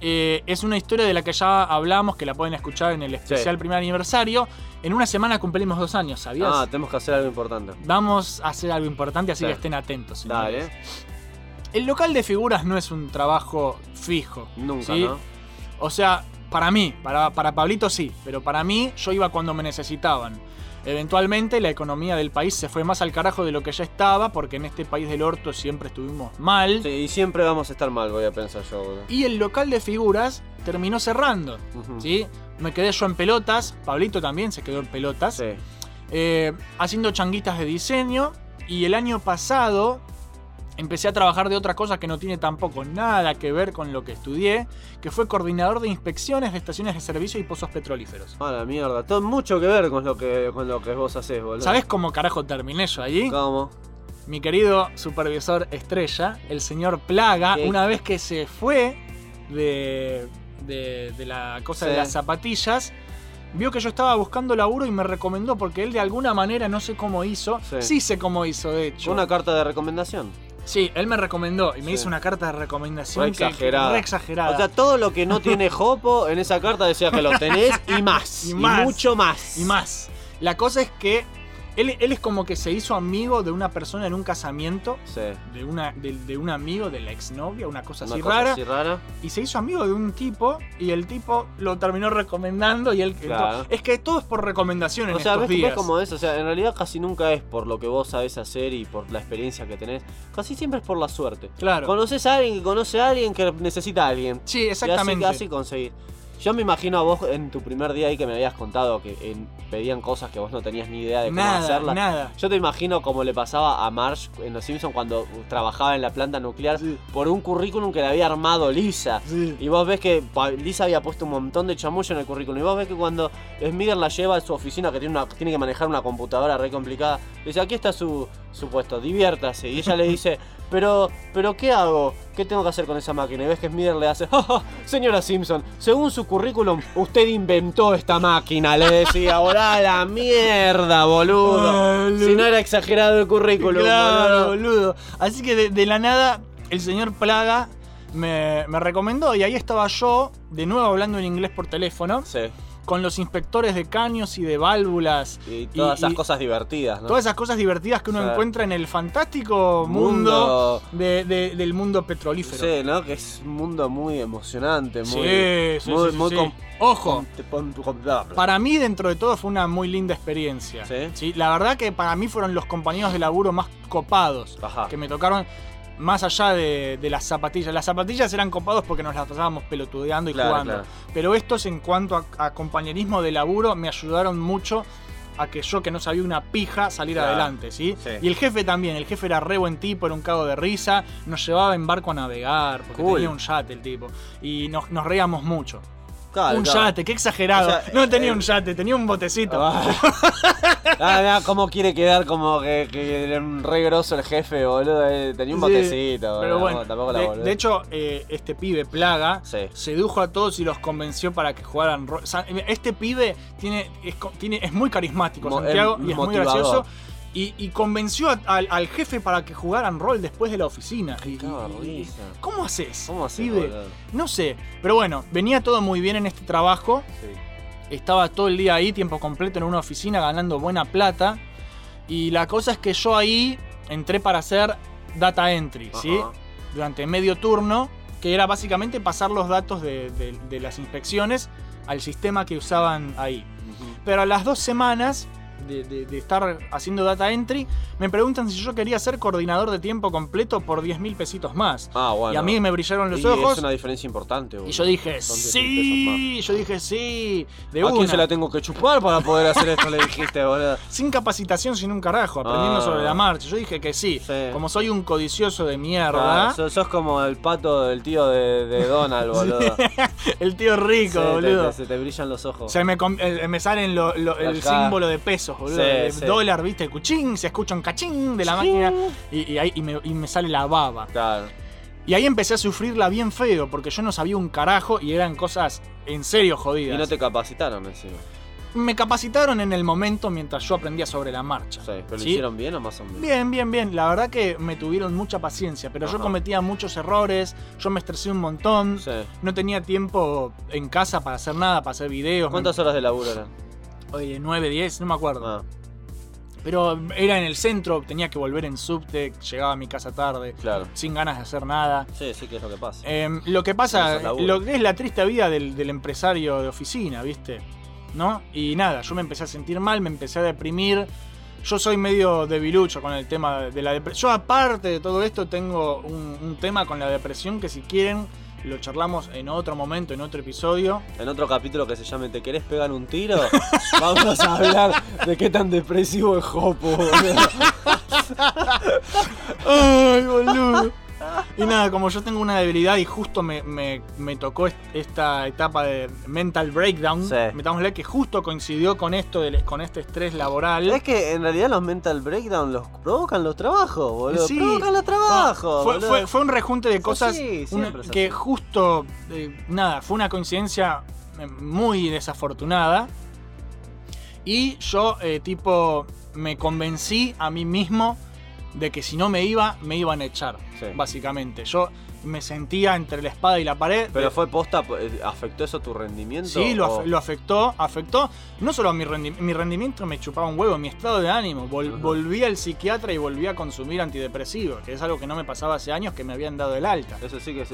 eh, es una historia de la que ya hablamos, que la pueden escuchar en el especial primer aniversario. En una semana cumplimos dos años, ¿sabías? Ah, tenemos que hacer algo importante. Vamos a hacer algo importante, así Sí. que estén atentos. señores. Dale, El local de figuras no es un trabajo fijo. nunca, ¿sí? ¿no? O sea, para mí, para, para Pablito sí, pero para mí yo iba cuando me necesitaban. Eventualmente la economía del país se fue más al carajo de lo que ya estaba, porque en este país del orto siempre estuvimos mal. Sí, y siempre vamos a estar mal, voy a pensar yo. Y el local de figuras terminó cerrando. ¿sí? Me quedé yo en pelotas, Pablito también se quedó en pelotas, Sí. eh, haciendo changuitas de diseño. Y el año pasado empecé a trabajar de otra cosa que no tiene tampoco nada que ver con lo que estudié, que fue coordinador de inspecciones de estaciones de servicio y pozos petrolíferos. A la mierda. Todo mucho que ver con lo que, con lo que vos haces, boludo. ¿Sabés cómo carajo terminé yo allí? ¿Cómo? Mi querido supervisor estrella, el señor Plaga, ¿Qué? una vez que se fue de, de, de la cosa de las zapatillas, vio que yo estaba buscando laburo y me recomendó porque él de alguna manera, no sé cómo hizo, sí, Sí. sé cómo hizo de hecho. Una carta de recomendación. Sí, él me recomendó y me Sí. hizo una carta de recomendación Re que- exagerada. re exagerada. O sea, todo lo que no [LAUGHS] tiene Jopo en esa carta decía que lo tenés y más. [LAUGHS] Y Y, más. mucho más. y más. La cosa es que él, él es como que se hizo amigo de una persona en un casamiento, Sí. de, una, de, de un amigo de la exnovia, una cosa Una así cosa rara. así rara. y se hizo amigo de un tipo y el tipo lo terminó recomendando y él Claro. es que todo es por recomendación en O sea, estos ¿ves, días. ves cómo es? O sea, en realidad casi nunca es por lo que vos sabés hacer y por la experiencia que tenés. Casi siempre es por la suerte. Claro. Conoces a alguien que conoce a alguien que necesita a alguien. Sí, Y exactamente. así, así conseguir. Yo me imagino a vos en tu primer día ahí que me habías contado que en- pedían cosas que vos no tenías ni idea de cómo nada, hacerlas. nada. Yo te imagino como le pasaba a Marsh en Los Simpsons cuando trabajaba en la planta nuclear Sí. por un currículum que le había armado Lisa. Sí. Y vos ves que Lisa había puesto un montón de chamullo en el currículum. Y vos ves que cuando Smiger la lleva a su oficina, que tiene, una, tiene que manejar una computadora re complicada, le dice, aquí está su, su puesto, diviértase. Y ella le dice, [LAUGHS] pero, pero ¿qué hago? ¿Qué tengo que hacer con esa máquina? Y ves que Smiger le hace, "Ja, ja, señora Simpson, según su currículum, usted inventó esta máquina. Le decía, ahora la mierda, boludo. Si no era exagerado el currículum, Claro, boludo. boludo. Así que de, de la nada, el señor Plaga me, me recomendó y ahí estaba yo, de nuevo hablando en inglés por teléfono, Sí, con los inspectores de caños y de válvulas. y todas Y- esas y- cosas divertidas, ¿no? Todas esas cosas divertidas que uno encuentra en el fantástico mundo, Mundo. de- de- del mundo petrolífero. Sí, ¿no? Que es un mundo muy emocionante, muy. Sí, sí, muy, sí, muy com- Ojo, com- com- com- para mí dentro de todo fue una muy linda experiencia. ¿Sí? La verdad que para mí fueron los compañeros de laburo más copados Ajá. que me tocaron. Más allá de, de las zapatillas. Las zapatillas eran copados porque nos las pasábamos pelotudeando y Claro, jugando. claro. Pero estos, en cuanto a, a compañerismo de laburo, me ayudaron mucho a que yo, que no sabía una pija, salir Claro. adelante, ¿sí? Sí. Y el jefe también. El jefe era re buen tipo, era un cago de risa. Nos llevaba en barco a navegar, porque tenía un yate el tipo. Y nos, nos reíamos mucho. Claro, un claro. yate, qué exagerado. O sea, no tenía eh, un yate, tenía un botecito. Ah, [LAUGHS] Ah, cómo quiere quedar como que, que era un re grosso el jefe, boludo. eh, Tenía un Sí, botecito, Pero bueno, tampoco la de, de hecho, eh, este pibe Plaga Sí. sedujo a todos y los convenció para que jugaran. O sea, este pibe tiene es, co- tiene, es muy carismático, Mo- Santiago, y es muy gracioso. Y, y convenció a- al, al jefe para que jugaran rol después de la oficina. Y- y-. ¿Cómo haces? ¿Cómo haces? No sé. Pero bueno, venía todo muy bien en este trabajo. Sí. Estaba todo el día ahí, tiempo completo, en una oficina, ganando buena plata. Y la cosa es que yo ahí entré para hacer data entry, ¿sí? Durante medio turno, que era básicamente pasar los datos de, de- de las inspecciones al sistema que usaban ahí. Pero a las dos semanas de, de- de estar haciendo data entry, me preguntan si yo quería ser coordinador de tiempo completo por 10 mil pesitos más. Ah, bueno. Y a mí me brillaron los Y ojos. Es una diferencia importante, boludo. Y yo dije, Son 10.000 pesos sí, yo dije sí, de ¿A una. quién se la tengo que chupar para poder hacer esto? Le dijiste, boludo. [LAUGHS] Sin capacitación, sin un carajo, aprendiendo Ah. sobre la marcha. Yo dije que sí. Sí. Como soy un codicioso de mierda, Claro, sos, sos como el pato del tío de, de Donald, boludo. [LAUGHS] el tío rico, Sí, boludo. te- se te brillan los ojos. Se me, eh, me salen lo- lo- el Acá. símbolo de pesos, boludo. Sí, de sí. dólar, viste, cuchín, se escucha un cachín de la máquina y, y ahí, y me, y me sale la baba. Claro. Y ahí empecé a sufrirla bien feo, porque yo no sabía un carajo y eran cosas en serio jodidas. Y no te capacitaron encima. Me capacitaron en el momento mientras yo aprendía sobre la marcha. Sí, pero ¿sí? lo hicieron bien o más o menos. Bien, bien, bien. La verdad que me tuvieron mucha paciencia, pero yo cometía muchos errores, yo me estresé un montón, Sí. no tenía tiempo en casa para hacer nada, para hacer videos. ¿Cuántas horas de laburo eran? Oye, 9, 10, no me acuerdo. Ah, Pero era en el centro, tenía que volver en subte, llegaba a mi casa tarde, claro. sin ganas de hacer nada. Sí, sí que es lo que pasa. Em, lo que pasa, es laburo. lo que es la triste vida del, del empresario de oficina, ¿viste? ¿No? Y nada, yo me empecé a sentir mal, me empecé a deprimir. Yo soy medio debilucho con el tema de la depresión. Yo aparte de todo esto tengo un, un tema con la depresión que si quieren lo charlamos en otro momento, en otro episodio. En otro capítulo que se llame ¿Te querés pegar un tiro? [LAUGHS] Vamos a hablar de qué tan depresivo es Jopo, boludo. [LAUGHS] Ay, boludo. Y nada, como yo tengo una debilidad y justo me, me- me tocó est- esta etapa de mental breakdown, Sí. metámosle que justo coincidió con esto, del- con este estrés laboral. Es que en realidad los mental breakdown los provocan los trabajos, boludo. Sí. Provocan los trabajos. fue, fue- fue un rejunte de cosas una- que justo, eh, nada, fue una coincidencia eh, muy desafortunada. Y yo, eh, tipo, me convencí a mí mismo de que si no me iba, me iban a echar, Sí. básicamente. Yo me sentía entre la espada y la pared. Pero fue posta, eh, ¿afectó eso tu rendimiento? Sí, lo, o- af- lo afectó, afectó no solo a mi, rendi- mi rendimiento, me chupaba un huevo, mi estado de ánimo. Vol- volví al psiquiatra y volví a consumir antidepresivos, que es algo que no me pasaba hace años que me habían dado el alta. Eso sí que es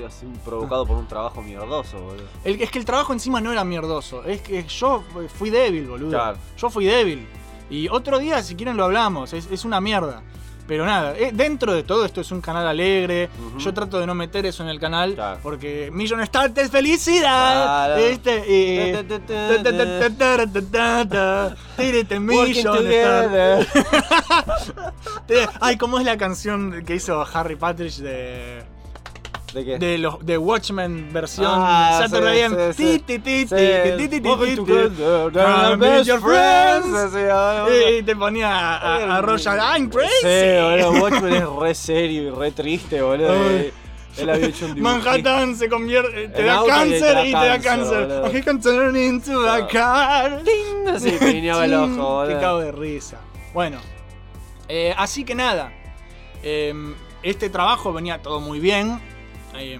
provocado por un trabajo mierdoso, boludo. El, es que el trabajo encima no era mierdoso, es que yo fui débil, boludo. Claro. Yo fui débil. Y otro día, si quieren, lo hablamos, es, es una mierda. Pero nada, eh, dentro de todo esto es un canal alegre. Yo trato de no meter eso en el canal Claro. porque Million Start es felicidad. Claro. Tírate, Working Million. Ay, ¿cómo es la canción que hizo Harry Patridge de. ¿De qué? De, los, de Watchmen versión Ah, Saturday M. sí, sí. Sí, your friends. ah. Y te ponía a, a, Roger, I'm crazy. Sí, boludo, [LAUGHS] Watchmen es re serio y re triste, boludo. Él había hecho un. Manhattan se convierte, te da cáncer y te da cáncer. He can turn into a car. Así guiñaba el ojo, boludo. Qué cago de risa. Bueno, eh, así que nada. eh, este trabajo venía todo muy bien. Eh,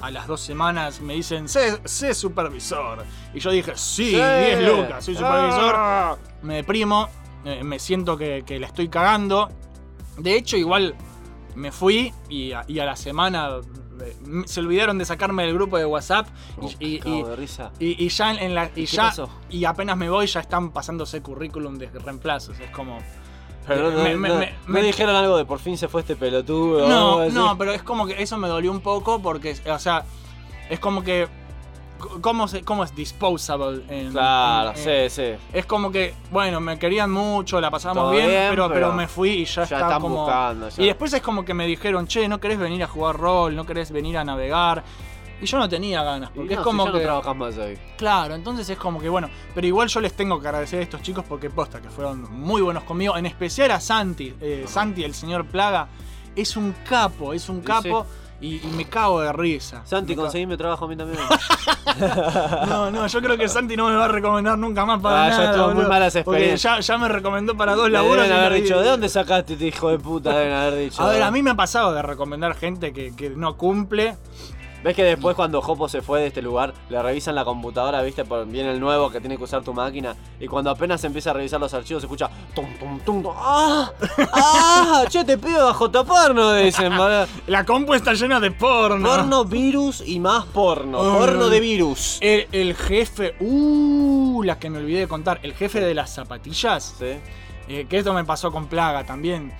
a las dos semanas me dicen, sé, sé supervisor. Y yo dije, sí, 10 lucas, soy supervisor. Ah. Me deprimo, eh, me siento que, que la estoy cagando. De hecho, igual me fui y a, y a la semana eh, se olvidaron de sacarme del grupo de WhatsApp. Y, Oh, y- de risa. y- ya en la. Y ¿Qué ya. pasó? Y apenas me voy, ya están pasándose currículum de reemplazos. Es como. Pero no, me- me- no- me- no me- dijeron algo de por fin se fue este pelotudo. No, no, pero es como que eso me dolió un poco porque, o sea, es como que. ¿Cómo, se, cómo es disposable? En, Claro, en- en- sí, sí. Es como que, bueno, me querían mucho, la pasábamos bien, bien, pero, pero, pero me fui y ya, ya está están como. buscando, ya. Y después es como que me dijeron, che, no querés venir a jugar rol, no querés venir a navegar. Y yo no tenía ganas, porque no, es como si ya que. no trabajas más ahí. Claro, entonces es como que bueno, pero igual yo les tengo que agradecer a estos chicos porque posta que fueron muy buenos conmigo, en especial a Santi, eh, Santi el señor Plaga, es un capo, es un Sí, capo y, y me cago de risa. Santi, conseguime trabajo a mí también. [LAUGHS] No, no, yo creo que Santi no me va a recomendar nunca más para Ah, ya nada. tuvo muy malas experiencias. ya, ya me recomendó para dos laburos. deben haber dicho, ¿de dónde sacaste este hijo de puta? Deben haber dicho. A ver, a mí me ha pasado de recomendar gente que, que no cumple. ¿Ves que después cuando Jopo se fue de este lugar, le revisan la computadora, viste? Por, viene el nuevo que tiene que usar tu máquina. Y cuando apenas empieza a revisar los archivos, se escucha tum, tum, tum, tum. ¡Ah! ¡Ah! Che, te pido bajo porno, dicen. [LAUGHS] La compu está llena de porno. Porno, virus y más porno. Porno de virus. El, el jefe. Uh, la que me olvidé de contar. El jefe de las zapatillas. Sí. eh, que esto me pasó con Plaga también.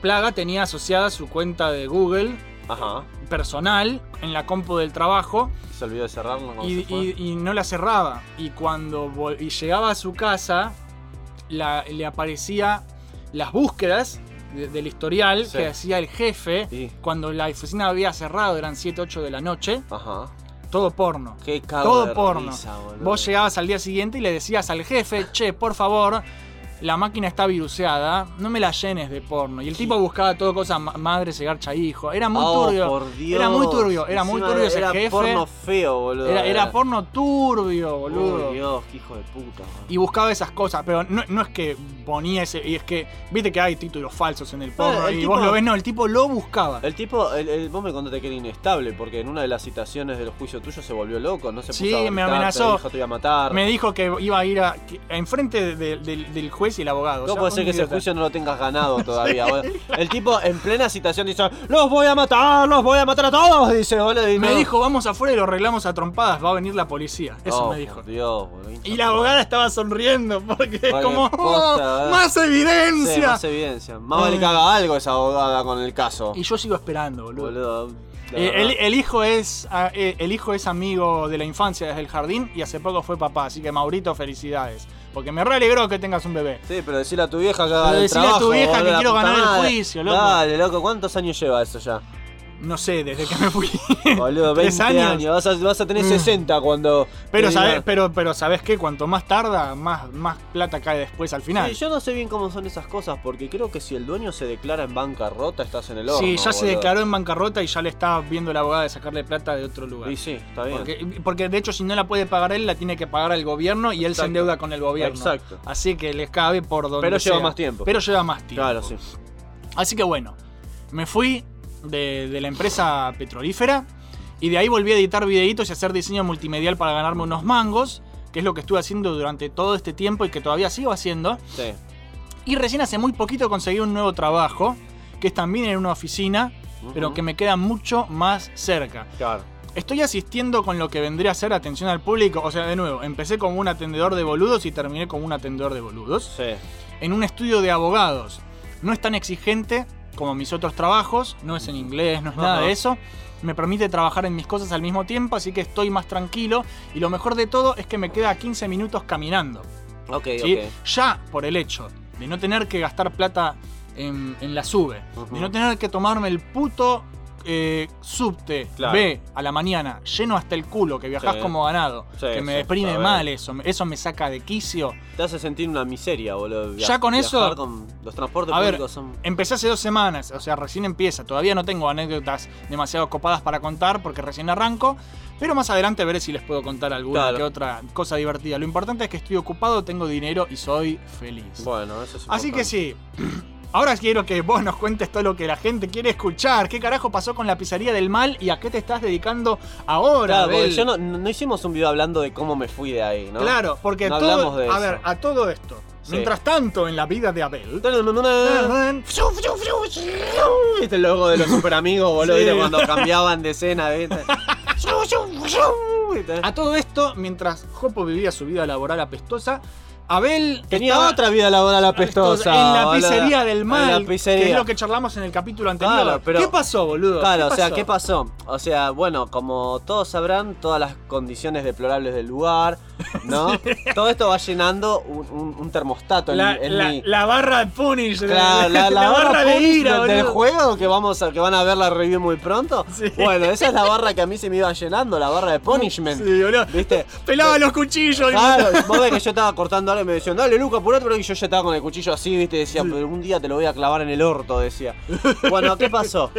Plaga tenía asociada su cuenta de Google Ajá. personal en la compu del trabajo Se olvidó de cerrarlo cuando y, no la cerraba. Y cuando y llegaba a su casa, la- le aparecía las búsquedas de- del historial Sí. que hacía el jefe cuando la oficina había cerrado, eran 7, 8 de la noche. Ajá. Todo porno. Qué Todo porno. risa. Vos llegabas al día siguiente y le decías al jefe, che, por favor, la máquina está viruseada, no me la llenes de porno. Y el tipo buscaba todo cosa, ma- madre se garcha hijo. Era muy Oh, turbio. por Dios. Era muy turbio, era muy turbio ese era jefe. porno feo, boludo. Era, era porno turbio, boludo. Uy, Dios, qué hijo de puta. y buscaba esas cosas, pero no, no es que ponía ese. Y es que, viste que hay títulos falsos en el porno. el y tipo- vos lo ves, no, el tipo lo buscaba. El tipo, el, el- vos me contaste que era inestable, porque en una de las citaciones del juicio tuyo se volvió loco, no se puso Sí, a me amenazó. Te dijo te iba a matar. Me dijo que iba a ir a, que- enfrente de- de- del- del juez y el abogado. o ¿Cómo sea, puede ser que ese juicio no lo tengas ganado [LAUGHS] todavía? El tipo en plena citación dice, los voy a matar, los voy a matar a todos, dice, y Me no. dijo, vamos afuera y lo arreglamos a trompadas, va a venir la policía. Eso Oh, me dijo. Dios, boludo, Y la abogada estaba sonriendo porque es como, posta, "Oh, eh". más Sí, evidencia. más evidencia. Más vale que haga algo esa abogada con el caso. y yo sigo esperando, boludo. Boludo. Eh, el, el hijo es ah, eh, el hijo es amigo de la infancia desde el jardín y hace poco fue papá, así que Maurito, felicidades. Porque me realegró que tengas un bebé. Sí, pero decirle a tu vieja que haga Pero el decile a tu vieja que quiero ganar el juicio, loco. Dale, loco, ¿cuántos años lleva eso ya? No sé, desde que me fui. [LAUGHS] Boludo, 20 Tres años. años. Vas, a, vas a tener Mm. 60 cuando. Pero sabes, pero, pero sabes qué, cuanto más tarda, más, más plata cae después al final. Sí, yo no sé bien cómo son esas cosas, porque creo que si el dueño se declara en bancarrota, estás en el horno. Sí, ya se declaró en bancarrota y ya le está viendo la abogada de sacarle plata de otro lugar. Y sí, está bien. Porque, porque de hecho si no la puede pagar él, la tiene que pagar el gobierno y él se endeuda con el gobierno. Exacto. Así que les cabe por donde Pero lleva sea. más tiempo. Pero lleva más tiempo. Claro, sí. Así que bueno, me fui de, de la empresa petrolífera y de ahí volví a editar videitos y hacer diseño multimedial para ganarme unos mangos, que es lo que estuve haciendo durante todo este tiempo y que todavía sigo haciendo. Sí. Y recién hace muy poquito conseguí un nuevo trabajo, que es también en una oficina, pero que me queda mucho más cerca. Claro. Estoy asistiendo con lo que vendría a ser atención al público. O sea, de nuevo, empecé como un atendedor de boludos y terminé como un atendedor de boludos. Sí. En un estudio de abogados. No es tan exigente como mis otros trabajos. No es en inglés, no es nada de eso. Me permite trabajar en mis cosas al mismo tiempo, así que estoy más tranquilo. Y lo mejor de todo es que me queda 15 minutos caminando. Ok, ¿sí? ok. Ya por el hecho de no tener que gastar plata en, en la sube, de no tener que tomarme el puto eh, subte Claro. B a la mañana, lleno hasta el culo, que viajás Sí. como ganado, Sí, que me sí, deprime mal eso, eso me saca de quicio. Te hace sentir una miseria, boludo. Via- Ya con eso- con los transportes A ver, son. Empecé hace dos semanas, o sea, recién empieza. Todavía no tengo anécdotas demasiado copadas para contar porque recién arranco. Pero más adelante veré si les puedo contar alguna Claro. que otra cosa divertida. Lo importante es que estoy ocupado, tengo dinero y soy feliz. Bueno, eso es Así que importante. sí. [CLEARS THROAT] Ahora quiero que vos nos cuentes todo lo que la gente quiere escuchar. ¿Qué carajo pasó con la pizzería del mal y a qué te estás dedicando ahora? Claro, porque yo no, no hicimos un video hablando de cómo me fui de ahí, ¿no? Claro, porque No todo. hablamos de a eso. ver, a todo esto. Sí. Mientras tanto, en la vida de Abel. ¿Viste el logo de los super amigos, boludo? Sí. ¿Viste cuando cambiaban de escena. ¿Viste? A todo esto, mientras Jopo vivía su vida laboral apestosa, Abel Tenía estaba otra vida laboral apestosa. en la pizzería del mal, En la pizzería. que es lo que charlamos en el capítulo anterior. Claro, pero- ¿Qué pasó, boludo? Claro, ¿Qué o sea? ¿qué pasó? O sea, bueno, como todos sabrán, todas las condiciones deplorables del lugar, ¿no? [LAUGHS] Todo esto va llenando un, un- un termostato en, La, en la- mi. la barra de punish, Claro, la, [LAUGHS] barra de ira, del, juego que vamos a, que van a ver la review muy pronto. Sí. Bueno, esa es la barra que a mí se me iba llenando, la barra de [LAUGHS] punishment. Sí, boludo. ¿Viste? Pelaba los cuchillos. y- Claro, vos ves que yo estaba cortando y me decían, dale Luca, apurate, pero y yo ya estaba con el cuchillo así, viste, decía, pero un día te lo voy a clavar en el orto, decía. [LAUGHS] Bueno, ¿qué pasó?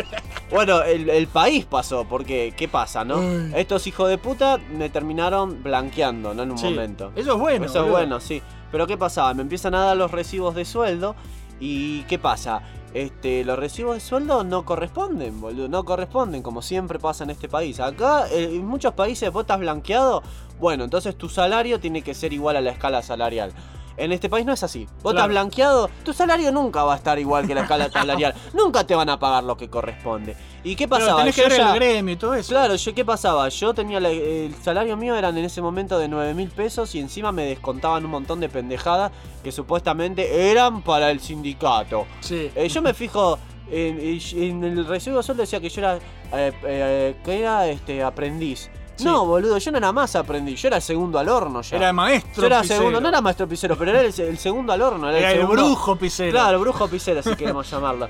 Bueno, el, el país pasó, porque, ¿qué pasa, no? Ay. Estos hijos de puta me terminaron blanqueando, ¿no? En un Sí, momento. Eso es bueno. Eso es bueno, sí. Pero ¿qué pasaba? Me empiezan a dar los recibos de sueldo y ¿qué pasa? Este, los recibos de sueldo no corresponden, boludo. No corresponden, como siempre pasa en este país. Acá, eh, en muchos países, vos estás blanqueado. Bueno, entonces tu salario tiene que ser igual a la escala salarial. En este país no es así. Vos Claro. estás blanqueado, tu salario nunca va a estar igual que la escala [LAUGHS] salarial. nunca te van a pagar lo que corresponde. ¿Y qué Pero pasaba? tenés que Yo ver ya- el gremio y todo eso. Claro, yo qué pasaba, yo tenía la- el salario mío eran en ese momento de 9 mil pesos y encima me descontaban un montón de pendejadas que supuestamente eran para el sindicato. Sí. Eh, yo me fijo en, en el recibo de sueldo decía que yo era eh, eh, que era este aprendiz. Sí. No, boludo, yo no era más aprendiz, yo era el segundo al horno ya. Era el maestro. yo era pisero. segundo, no era maestro pisero, pero era el, el segundo al horno, era, Era el brujo pisero. Claro, brujo pisero, si queremos llamarlo.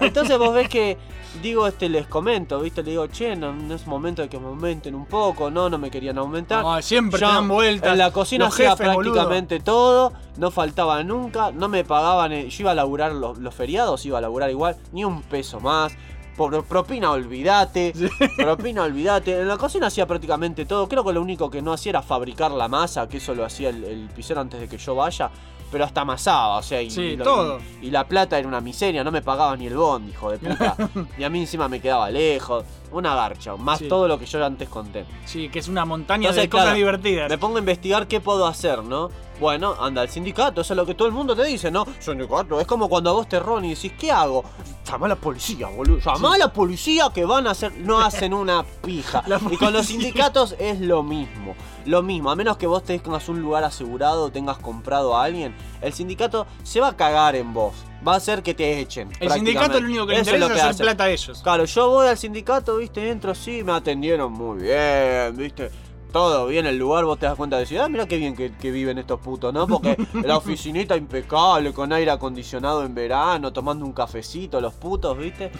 Entonces vos ves que, digo, este les comento, ¿viste? Le digo, che, no, no es momento de que me aumenten un poco, no, no me querían aumentar. No, siempre Yo te dan vueltas. En la cocina hacía jefes, boludo. prácticamente todo, no faltaba nunca, no me pagaban, eh, yo iba a laburar los, los feriados, iba a laburar igual, ni un peso más. Por propina, olvídate. Propina, olvídate. En la cocina hacía prácticamente todo. Creo que lo único que no hacía era fabricar la masa, que eso lo hacía el, el pisero antes de que yo vaya. Pero hasta amasaba, o sea, y, Sí, y lo- todo. y- y la plata era una miseria, no me pagaba ni el bond, hijo de puta. [LAUGHS] y a mí encima me quedaba lejos. Una garcha, más Sí. todo lo que yo antes conté. Sí, que es una montaña Entonces, de cosas claro, divertidas. Me pongo a investigar qué puedo hacer, ¿no? Bueno, anda al sindicato, eso es lo que todo el mundo te dice, ¿no? Sindicato, es como cuando a vos te roban y decís, ¿qué hago? Llama a la policía, boludo. Llama a la policía que van a hacer. No hacen una pija. [LAUGHS] Y con los sindicatos es lo mismo. Lo mismo, a menos que vos tengas un lugar asegurado tengas comprado a alguien, el sindicato se va a cagar en vos. Va a hacer que te echen. el sindicato lo único que le es interesa lo es que hacer hace. plata a ellos. Claro, yo voy al sindicato, viste, entro, sí, me atendieron muy bien, viste. Todo bien, el lugar vos te das cuenta de decir, ah, mira qué bien que, que viven estos putos, ¿no? Porque [LAUGHS] la oficinita impecable, con aire acondicionado en verano, tomando un cafecito, los putos, ¿viste?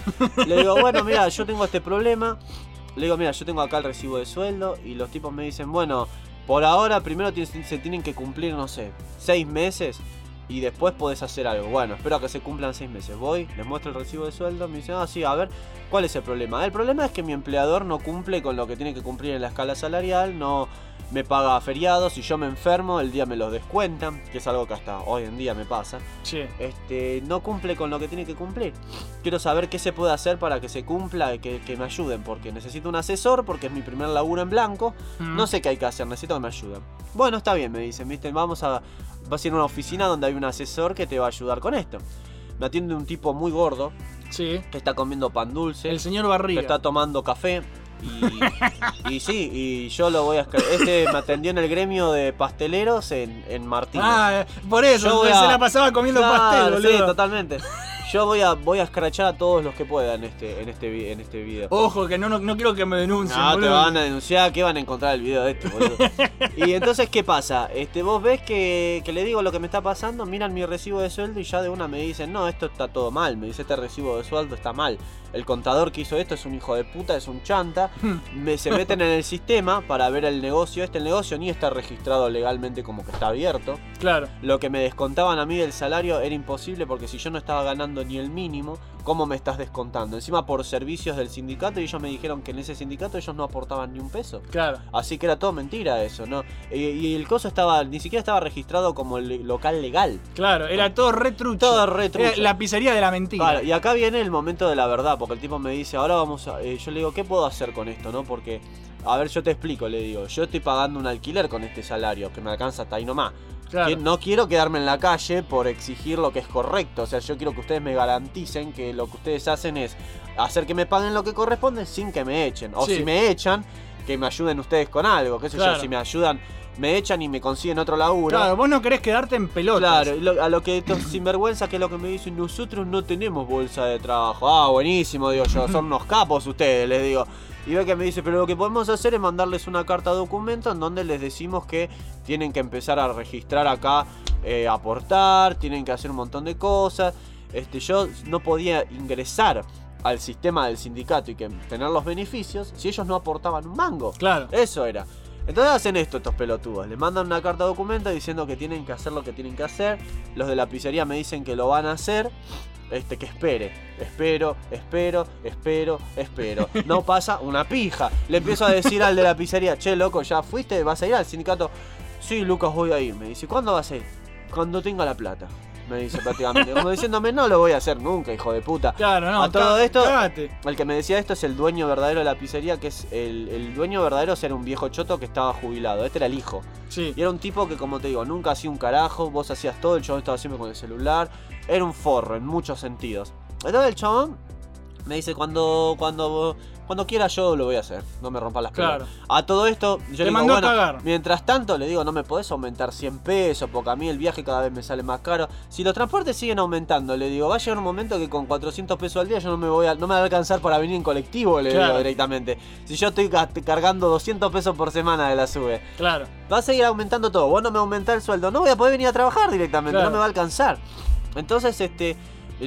Le digo, bueno, mira, yo tengo este problema. Le digo, mira, yo tengo acá el recibo de sueldo y los tipos me dicen, bueno, por ahora primero se tienen que cumplir, no sé, seis meses y después podés hacer algo. Bueno, espero que se cumplan seis meses. Voy, les muestro el recibo de sueldo, me dicen, ah, sí, a ver, ¿cuál es el problema? El problema es que mi empleador no cumple con lo que tiene que cumplir en la escala salarial, no me paga feriados, si yo me enfermo, el día me los descuentan, que es algo que hasta hoy en día me pasa. Sí. Este, no cumple con lo que tiene que cumplir. Quiero saber qué se puede hacer para que se cumpla, que, que me ayuden, porque necesito un asesor, porque es mi primer laburo en blanco. Mm. No sé qué hay que hacer, necesito que me ayuden. Bueno, está bien, me dicen, viste, vamos a. Vas a ir a una oficina donde hay un asesor que te va a ayudar con esto. Me atiende un tipo muy gordo, Sí. que está comiendo pan dulce, El señor que Barriga. está tomando café. Y, y sí, y yo lo voy a Este me atendió en el gremio de pasteleros en, en Martínez. Ah, por eso, Yo se a- la pasaba comiendo Claro, pastel, boludo. Sí, totalmente. Yo voy a, voy a escrachar a todos los que pueda en este, en este, vi- en este video. Ojo, que no, no, no quiero que me denuncien, No, te boludo. van a denunciar, que van a encontrar el video de este, boludo. [LAUGHS] y entonces, ¿qué pasa? Este, vos ves que, que le digo lo que me está pasando, miran mi recibo de sueldo y ya de una me dicen, no, esto está todo mal. Me dice, este recibo de sueldo está mal. El contador que hizo esto es un hijo de puta, es un chanta. [LAUGHS] Me, se meten en el sistema para ver el negocio. Este el negocio ni está registrado legalmente como que está abierto. Claro. Lo que me descontaban a mí del salario era imposible porque si yo no estaba ganando ni el mínimo, ¿cómo me estás descontando? Encima por servicios del sindicato y ellos me dijeron que en ese sindicato ellos no aportaban ni un peso. Claro. Así que era todo mentira eso, ¿no? Y, y el coso estaba, ni siquiera estaba registrado como el local legal. Claro, era todo retrucho. Todo re trucho. Era la pizzería de la mentira. Claro, y acá viene el momento de la verdad, porque el tipo me dice, ahora vamos a... eh, yo le digo, ¿qué puedo hacer con esto, no? Porque, a ver, yo te explico, le digo, yo estoy pagando un alquiler con este salario, que me alcanza hasta ahí nomás. Claro. No quiero quedarme en la calle por exigir lo que es correcto. O sea, yo quiero que ustedes me garanticen que lo que ustedes hacen es hacer que me paguen lo que corresponde sin que me echen. O Sí. si me echan, que me ayuden ustedes con algo. ¿Qué sé Claro. yo? Si me ayudan, me echan y me consiguen otro laburo. Claro, vos no querés quedarte en pelotas. Claro, lo- a lo que estos sinvergüenza que es lo que me dicen, nosotros no tenemos bolsa de trabajo. Ah, buenísimo, digo yo, son [LAUGHS] unos capos ustedes, les digo. Y ve que me dice, pero lo que podemos hacer es mandarles una carta documento en donde les decimos que tienen que empezar a registrar acá, eh, aportar, tienen que hacer un montón de cosas. Este, yo no podía ingresar al sistema del sindicato y que tener los beneficios si ellos no aportaban un mango. Claro. Eso era. Entonces hacen esto estos pelotudos. Le mandan una carta documento diciendo que tienen que hacer lo que tienen que hacer. Los de la pizzería me dicen que lo van a hacer. Este, que espere. Espero, espero, espero, espero. No [LAUGHS] pasa una pija. Le empiezo a decir al de la pizzería, che, loco, ¿ya fuiste? ¿Vas a ir al sindicato? Sí, Lucas, voy a ir. Me dice, ¿cuándo vas a ir? Cuando tenga la plata. Me dice prácticamente. Como diciéndome, no lo voy a hacer nunca, hijo de puta. Claro, no. A todo esto-. El que me decía esto es el dueño verdadero de la pizzería, que es el, el dueño verdadero era un viejo choto que estaba jubilado. Este era el hijo. Sí. Y era un tipo que, como te digo, nunca hacía un carajo, vos hacías todo, el chabón estaba siempre con el celular. Era un forro en muchos sentidos. Entonces el chabón me dice, cuando, cuando, cuando quiera yo lo voy a hacer, no me rompa las Claro. A todo esto, yo Te le digo, bueno, cagar. mientras tanto le digo, no me podés aumentar 100 pesos, porque a mí el viaje cada vez me sale más caro. Si los transportes siguen aumentando, le digo, va a llegar un momento que con 400 pesos al día yo no me voy a, no me va a alcanzar para venir en colectivo, le Claro. digo directamente. Si yo estoy ca- cargando 200 pesos por semana de la sube. Claro. Va a seguir aumentando todo. Vos no me aumentás el sueldo. No voy a poder venir a trabajar directamente. Claro. No me va a alcanzar. Entonces, este.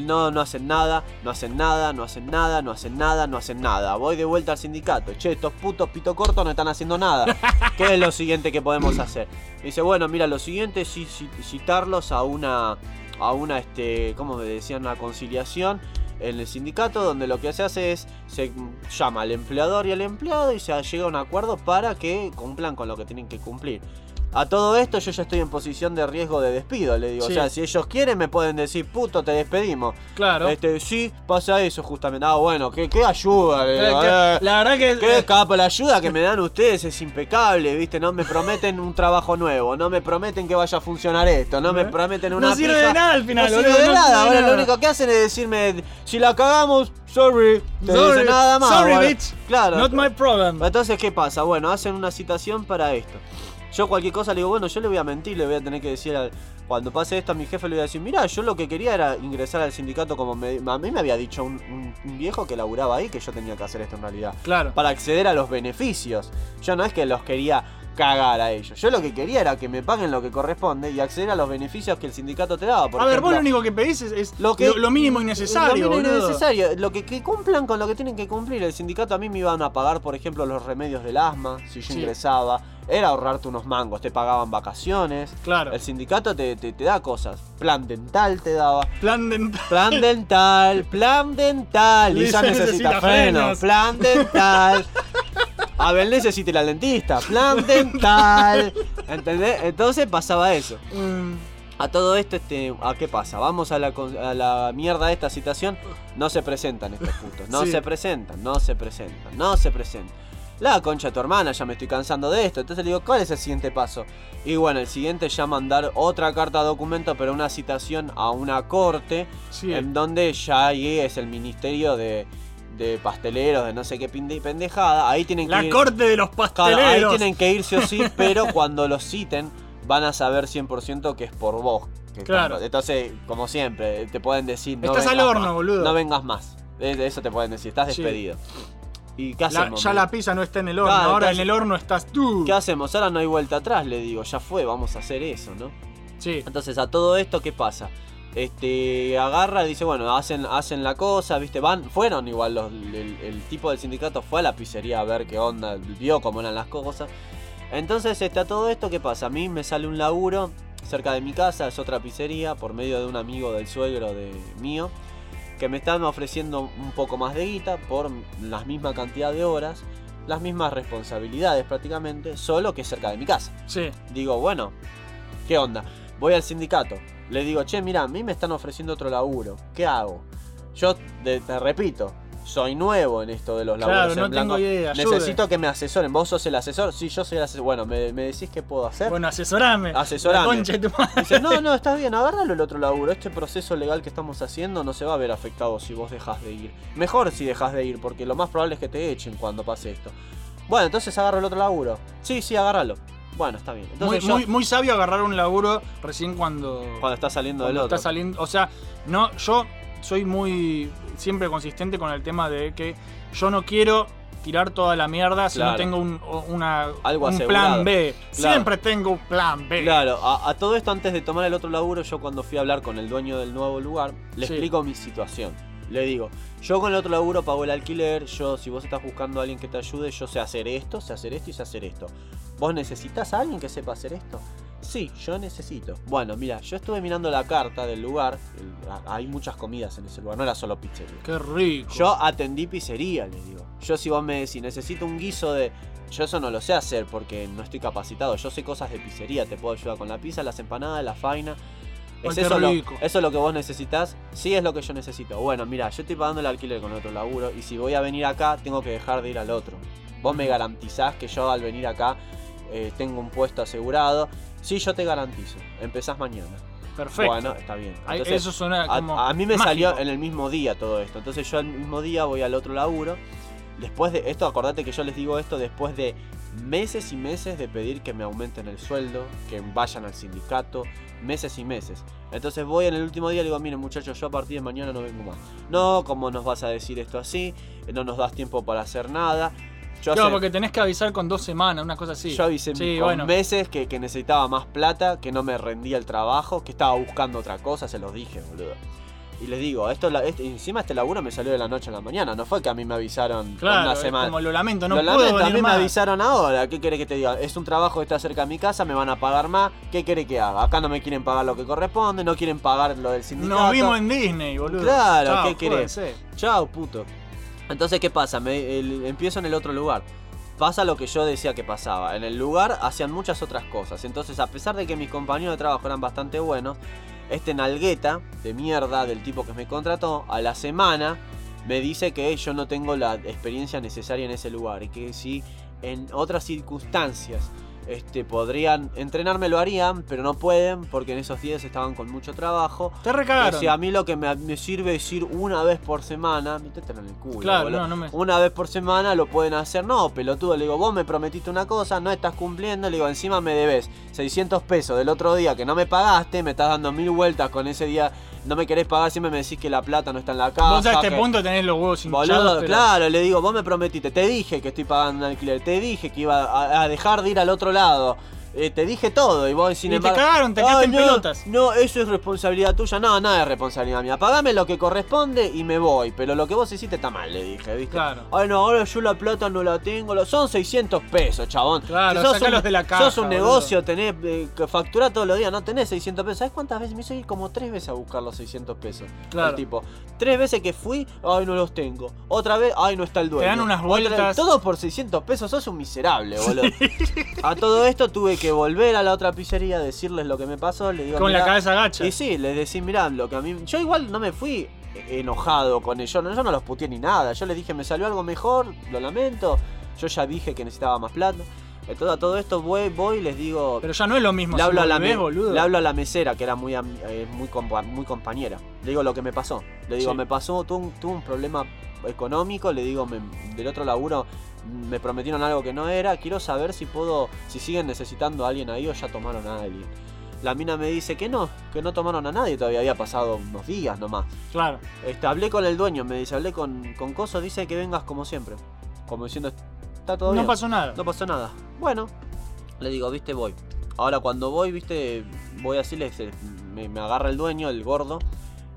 No, no hacen nada, no hacen nada, no hacen nada, no hacen nada, no hacen nada. Voy de vuelta al sindicato. Che, estos putos pito cortos no están haciendo nada. [LAUGHS] ¿Qué es lo siguiente que podemos hacer? Dice, bueno, mira, lo siguiente es ci- ci- citarlos a una. a una, este. ¿cómo me decían? Una conciliación en el sindicato donde lo que se hace es se llama al empleador y al empleado y se llega a un acuerdo para que cumplan con lo que tienen que cumplir. A todo esto yo ya estoy en posición de riesgo de despido, le digo. Sí. O sea, si ellos quieren me pueden decir, puto, te despedimos. Claro. Este, sí, pasa eso justamente. Ah, bueno, qué, qué ayuda, le Eh, digo, que- eh. la verdad que. Qué eh, capa, la ayuda que me dan ustedes es impecable, ¿viste? No me prometen un trabajo nuevo, no me prometen que vaya a funcionar esto, no me ¿Eh? prometen una No sirve pija. de nada al final, No sirve boludo, de nada, ahora lo único que hacen es decirme, si la cagamos, sorry, te Sorry, dicen nada más. sorry, bueno. bitch. Claro. Not my problem. Entonces, ¿qué pasa? Bueno, hacen una citación para esto. Yo cualquier cosa le digo, bueno, yo le voy a mentir, le voy a tener que decir al- Cuando pase esto a mi jefe le voy a decir, mira, yo lo que quería era ingresar al sindicato como me- a mí me había dicho un, un- un viejo que laburaba ahí que yo tenía que hacer esto en realidad. Claro. Para acceder a los beneficios. Yo no es que los quería cagar a ellos. Yo lo que quería era que me paguen lo que corresponde y acceder a los beneficios que el sindicato te daba. Por a ver, vos lo único que pedís es, es lo que- lo mínimo y necesario. lo mínimo boludo. necesario. Lo que, que cumplan con lo que tienen que cumplir. El sindicato a mí me iban a pagar, por ejemplo, los remedios del asma, si yo Sí. ingresaba. Era ahorrarte unos mangos, te pagaban vacaciones. Claro. El sindicato te, te- te da cosas. Plan dental te daba. Plan dental. Plan dental, plan dental. Lisa necesita, necesita frenos. Plan dental. [LAUGHS] Abel necesita ir al dentista. Plan dental. ¿Entendés? Entonces pasaba eso. Mm, A todo esto, este, ¿a qué pasa? Vamos a la, a la mierda de esta situación. No se presentan estos putos. No Sí. se presentan, no se presentan, no se presentan. La concha de tu hermana, ya me estoy cansando de esto. Entonces le digo, ¿cuál es el siguiente paso? Y bueno, el siguiente ya mandar otra carta de documento, pero una citación a una corte, sí. en donde ya ahí es el ministerio de, de pasteleros, de no sé qué pendejada. Ahí tienen que La ir- corte de los Claro, pasteleros. ahí tienen que ir sí o sí, [LAUGHS] pero cuando los citen van a saber 100% que es por vos. Claro. están- Entonces, como siempre, te pueden decir... No Estás al horno, más, boludo. No vengas más. Eso te pueden decir, estás Sí. despedido. ¿Y qué La- hacemos? ya la pizza no está en el horno, Claro, ahora entonces- en el horno estás tú. ¿Qué hacemos? Ahora no hay vuelta atrás, le digo. Ya fue, vamos a hacer eso, ¿no? Sí. Entonces, a todo esto, ¿qué pasa? Este, agarra y dice, bueno, hacen, hacen la cosa, ¿viste? Van, fueron igual, los, el, el tipo del sindicato fue a la pizzería a ver qué onda, vio cómo eran las cosas. Entonces, este, a todo esto, ¿qué pasa? A mí me sale un laburo cerca de mi casa, es otra pizzería, por medio de un amigo del suegro de mío, que me están ofreciendo un poco más de guita por la misma cantidad de horas, las mismas responsabilidades prácticamente, solo que cerca de mi casa Sí. digo, bueno, ¿qué onda? Voy al sindicato. Le digo, che, mira, a mí me están ofreciendo otro laburo. ¿Qué hago? Yo te, te repito, soy nuevo en esto de los Claro, laburos. en no tengo blanco. idea, ayude. Necesito que me asesoren. ¿Vos sos el asesor? Sí, yo soy el asesor. Bueno, ¿me, me decís qué puedo hacer? Bueno, asesorame. Asesorame. La concha de tu madre. Dice, no, no, está bien, agárralo el otro laburo. Este proceso legal que estamos haciendo no se va a ver afectado si vos dejás de ir. Mejor si dejás de ir, porque lo más probable es que te echen cuando pase esto. Bueno, entonces agarro el otro laburo. Sí, sí, agárralo. Bueno, está bien. Muy, yo, muy, muy sabio agarrar un laburo recién cuando, cuando está saliendo del cuando otro. está saliendo. O sea, no, yo soy muy siempre consistente con el tema de que yo no quiero tirar toda la mierda si Claro. no tengo un, una, Algo un plan B. Claro. Siempre tengo un plan B. Claro, a, a todo esto antes de tomar el otro laburo, yo cuando fui a hablar con el dueño del nuevo lugar, le Sí. explico mi situación. Le digo, yo con el otro laburo pago el alquiler, yo si vos estás buscando a alguien que te ayude, yo sé hacer esto, sé hacer esto y sé hacer esto. ¿Vos necesitas a alguien que sepa hacer esto? Sí, yo necesito. Bueno, mira, yo estuve mirando la carta del lugar, el- hay muchas comidas en ese lugar, no era solo pizzería. Qué rico. Yo atendí pizzería, le digo. Yo si vos me decís, necesito un guiso de... Yo eso no lo sé hacer porque no estoy capacitado. Yo sé cosas de pizzería, te puedo ayudar con la pizza, las empanadas, la faina. ¿Es eso, lo. ¿Eso es lo que vos necesitas? Sí, es lo que yo necesito. Bueno, mira, yo estoy pagando el alquiler con otro laburo y si voy a venir acá, tengo que dejar de ir al otro. Vos me garantizás que yo al venir acá eh, tengo un puesto asegurado. Sí, yo te garantizo. Empezás mañana. Perfecto. Bueno, está bien. Entonces, eso suena a, como. a mí me mágico. salió en el mismo día todo esto. Entonces yo el mismo día voy al otro laburo. Después de esto, acordate que yo les digo esto después de meses y meses de pedir que me aumenten el sueldo, que vayan al sindicato, meses y meses. Entonces voy en el último día y le digo, miren muchachos, yo a partir de mañana no vengo más. No, ¿cómo nos vas a decir esto así? No nos das tiempo para hacer nada. Yo Claro, hace- porque tenés que avisar con dos semanas, una cosa así. yo avisé Sí, con bueno. meses que, que necesitaba más plata, que no me rendía el trabajo, que estaba buscando otra cosa, se los dije, boludo. Y les digo, esto, este- encima este laburo me salió de la noche a la mañana, no fue que a mí me avisaron Claro, una es semana. como lo lamento, no Lo puedo lamento, a mí me avisaron ahora, ¿qué quiere que te diga? Es un trabajo que está cerca de mi casa, me van a pagar más, ¿qué quiere que haga? Acá no me quieren pagar lo que corresponde, no quieren pagar lo del sindicato. Nos vimos en Disney, boludo. Claro, Chao, ¿qué querés? Chao, puto. Entonces, ¿qué pasa? Me, el- empiezo en el otro lugar. Pasa lo que yo decía que pasaba. En el lugar hacían muchas otras cosas. Entonces, a pesar de que mis compañeros de trabajo eran bastante buenos, este nalgueta de mierda del tipo que me contrató, a la semana me dice que yo no tengo la experiencia necesaria en ese lugar y que si en otras circunstancias este, podrían entrenarme lo harían, pero no pueden porque en esos días estaban con mucho trabajo. Te recagaron. O sea, a mí lo que me, me sirve es ir una vez por semana, métetelo en el culo. Claro, no, no me- Una vez por semana lo pueden hacer. No, pelotudo, le digo, vos me prometiste una cosa, no estás cumpliendo, le digo, encima me debes 600 pesos del otro día que no me pagaste, me estás dando mil vueltas con ese día, no me querés pagar, siempre me decís que la plata no está en la casa. Vos a este que- punto tenés los huevos hinchados. Boludo, pero- claro, le digo, vos me prometiste, te dije que estoy pagando un alquiler, te dije que iba a, a dejar de ir al otro lado. Eh, te dije todo y vos sin Y te embargo. cagaron, te quedaste "Ay, en no, pelotas". No, eso es responsabilidad tuya. No, nada es responsabilidad mía. Pagame lo que corresponde y me voy. Pero lo que vos hiciste está mal, le dije, ¿viste? Claro. Ay, no, ahora yo la plata no la tengo. Son 600 pesos, chabón. Claro, Si sos sacalos un, de la caja, Sos un boludo. negocio, tenés eh, que facturar todos los días. No tenés 600 pesos. ¿Sabes cuántas veces? Me hizo ir como tres veces a buscar los 600 pesos. Claro. El tipo. Tres veces que fui, ay, no los tengo. Otra vez, ay, no está el dueño. dan unas Otra- vueltas. todo por 600 pesos. Sos un miserable, boludo. A todo esto tuve que volver a la otra pizzería, decirles lo que me pasó. Le digo, Con la cabeza gacha. Y sí, les decís, mirá, lo que a mí. Yo igual no me fui enojado con ellos, no, yo no los puteé ni nada. Yo les dije, me salió algo mejor, lo lamento. Yo ya dije que necesitaba más plata. Entonces a todo esto voy, voy y les digo. Pero ya no es lo mismo. le, si hablo a la me- boludo. le hablo a la mesera, que era muy, eh, muy, compa- muy compañera. Le digo lo que me pasó. Le digo, Sí. me pasó, tuve un, tuve un problema económico. Le digo, me- del otro laburo me prometieron algo que no era. Quiero saber si puedo, si siguen necesitando a alguien ahí o ya tomaron a alguien. La mina me dice que no, que no tomaron a nadie, todavía había pasado unos días nomás. Claro. Este, hablé con el dueño, me dice, hablé con, con Coso, dice que vengas como siempre. Como diciendo, está todo No bien. pasó nada. No pasó nada. Bueno, le digo, viste, voy. Ahora cuando voy, viste, voy así, le, se- me, me agarra el dueño, el gordo.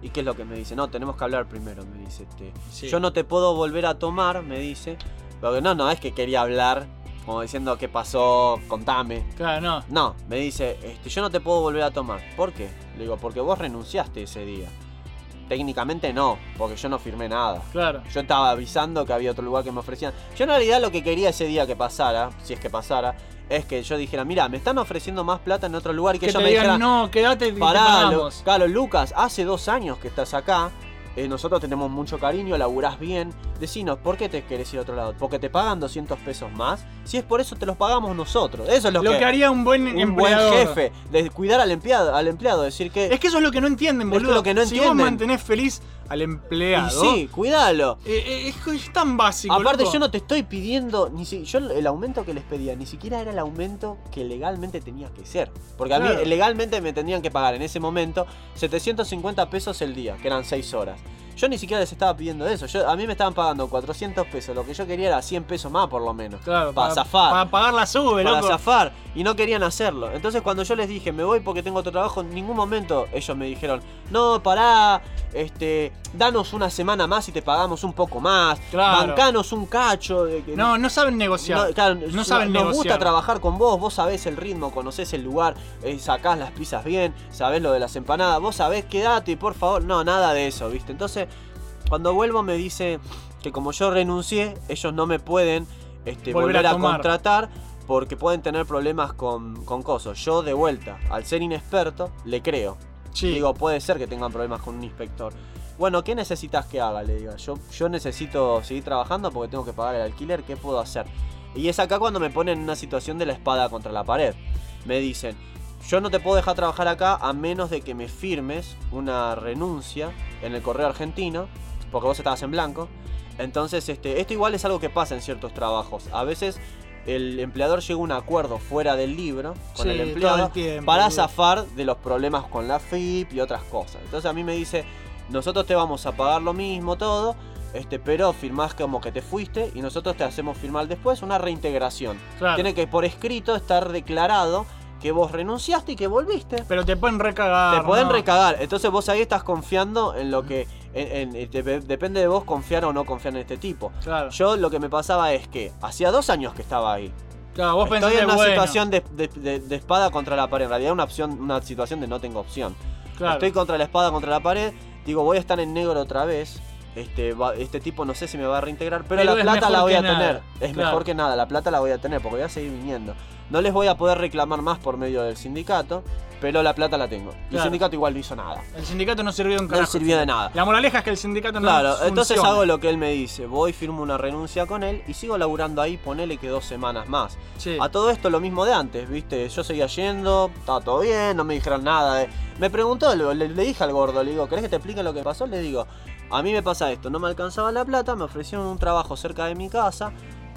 ¿Y qué es lo que me dice? No, tenemos que hablar primero, me dice. Este, Sí. Yo no te puedo volver a tomar, me dice. Porque no, no, es que quería hablar, como diciendo qué pasó, contame. Claro, no. No, me dice, este, yo no te puedo volver a tomar. ¿Por qué? Le digo, porque vos renunciaste ese día. Técnicamente no, porque yo no firmé nada. Claro. Yo estaba avisando que había otro lugar que me ofrecían. Yo en realidad lo que quería ese día que pasara, si es que pasara, es que yo dijera, mira, me están ofreciendo más plata en otro lugar y que, Que yo te me digan, dijera, no, quédate te pará, Lu- pagamos. claro, Lucas, hace dos años que estás acá. Eh, nosotros tenemos mucho cariño, laburás bien. Decinos, ¿por qué te querés ir a otro lado? ¿Porque te pagan 200 pesos más? Si es por eso, te los pagamos nosotros. Eso es lo, Lo que haría un buen un buen empleador. jefe, de cuidar al empleado, al empleado, decir que... Es que eso es lo que no entienden, Es boludo. lo que no si vos entienden. mantenés feliz al y empleado. sí, cuidalo. eh, eh, es, es tan básico. Aparte loco. yo no te estoy pidiendo, ni si, yo el aumento que les pedía ni siquiera era el aumento que legalmente tenía que ser. Porque a mí legalmente me tendrían que pagar en ese momento 750 pesos el día, que eran 6 horas. Yo ni siquiera les estaba pidiendo eso. Yo, a mí me estaban pagando 400 pesos. Lo que yo quería era 100 pesos más por lo menos. Claro, para zafar. Para pagar la sube, para loco. zafar y no querían hacerlo. Entonces cuando yo les dije, me voy porque tengo otro trabajo, en ningún momento ellos me dijeron, no, pará, este, danos una semana más y te pagamos un poco más, Claro. bancanos un cacho. de que- No, no saben negociar. no, claro, no saben nos negociar. gusta trabajar con vos, vos sabés el ritmo, conocés el lugar, eh, sacás las pizzas bien, sabés lo de las empanadas, vos sabés quédate, por favor. No, nada de eso, ¿viste? Entonces, cuando vuelvo me dice que como yo renuncié, ellos no me pueden este, Volver volver, a contratar porque pueden tener problemas con, con cosas. Yo de vuelta, al ser inexperto, le creo. Sí. Digo, puede ser que tengan problemas con un inspector. Bueno, ¿qué necesitas que haga? Le digo, yo, yo necesito seguir trabajando porque tengo que pagar el alquiler, ¿qué puedo hacer? Y es acá cuando me ponen en una situación de la espada contra la pared. Me dicen, yo no te puedo dejar trabajar acá a menos de que me firmes una renuncia en el correo argentino, porque vos estabas en blanco. Entonces, este, esto igual es algo que pasa en ciertos trabajos. A veces el empleador llega a un acuerdo fuera del libro con Sí, el empleado el tiempo, para zafar de los problemas con la FIP y otras cosas. Entonces a mí me dice, nosotros te vamos a pagar lo mismo todo, este, pero firmás como que te fuiste y nosotros te hacemos firmar después una reintegración. Claro. Tiene que por escrito estar declarado que vos renunciaste y que volviste. Pero te pueden recagar. Te pueden ¿no? recagar. Entonces vos ahí estás confiando en lo que... en- en- te- depende de vos confiar o no confiar en este tipo. Claro. Yo lo que me pasaba es que hacía dos años que estaba ahí. Claro, vos Estoy en una bueno, situación de, de- de- de espada contra la pared. En realidad una opción, una situación de no tengo opción. Claro. Estoy contra la espada contra la pared. Digo, voy a estar en negro otra vez. Este, va- este tipo no sé si me va a reintegrar, pero, Pero la plata la voy a nada. tener. Es Claro. mejor que nada, la plata la voy a tener porque voy a seguir viniendo. No les voy a poder reclamar más por medio del sindicato, pero la plata la tengo. Y el Claro. sindicato igual no hizo nada. El sindicato no sirvió de un No sirvió de nada. La moraleja es que el sindicato no Claro, funciona. entonces hago lo que él me dice. Voy, firmo una renuncia con él y sigo laburando ahí, ponele que dos semanas más. Sí. A todo esto lo mismo de antes, ¿viste? Yo seguía yendo, estaba todo bien, no me dijeron nada. de- Me preguntó, le- le dije al gordo, le digo, ¿querés que te explique lo que pasó? Le digo, a mí me pasa esto, no me alcanzaba la plata, me ofrecieron un trabajo cerca de mi casa.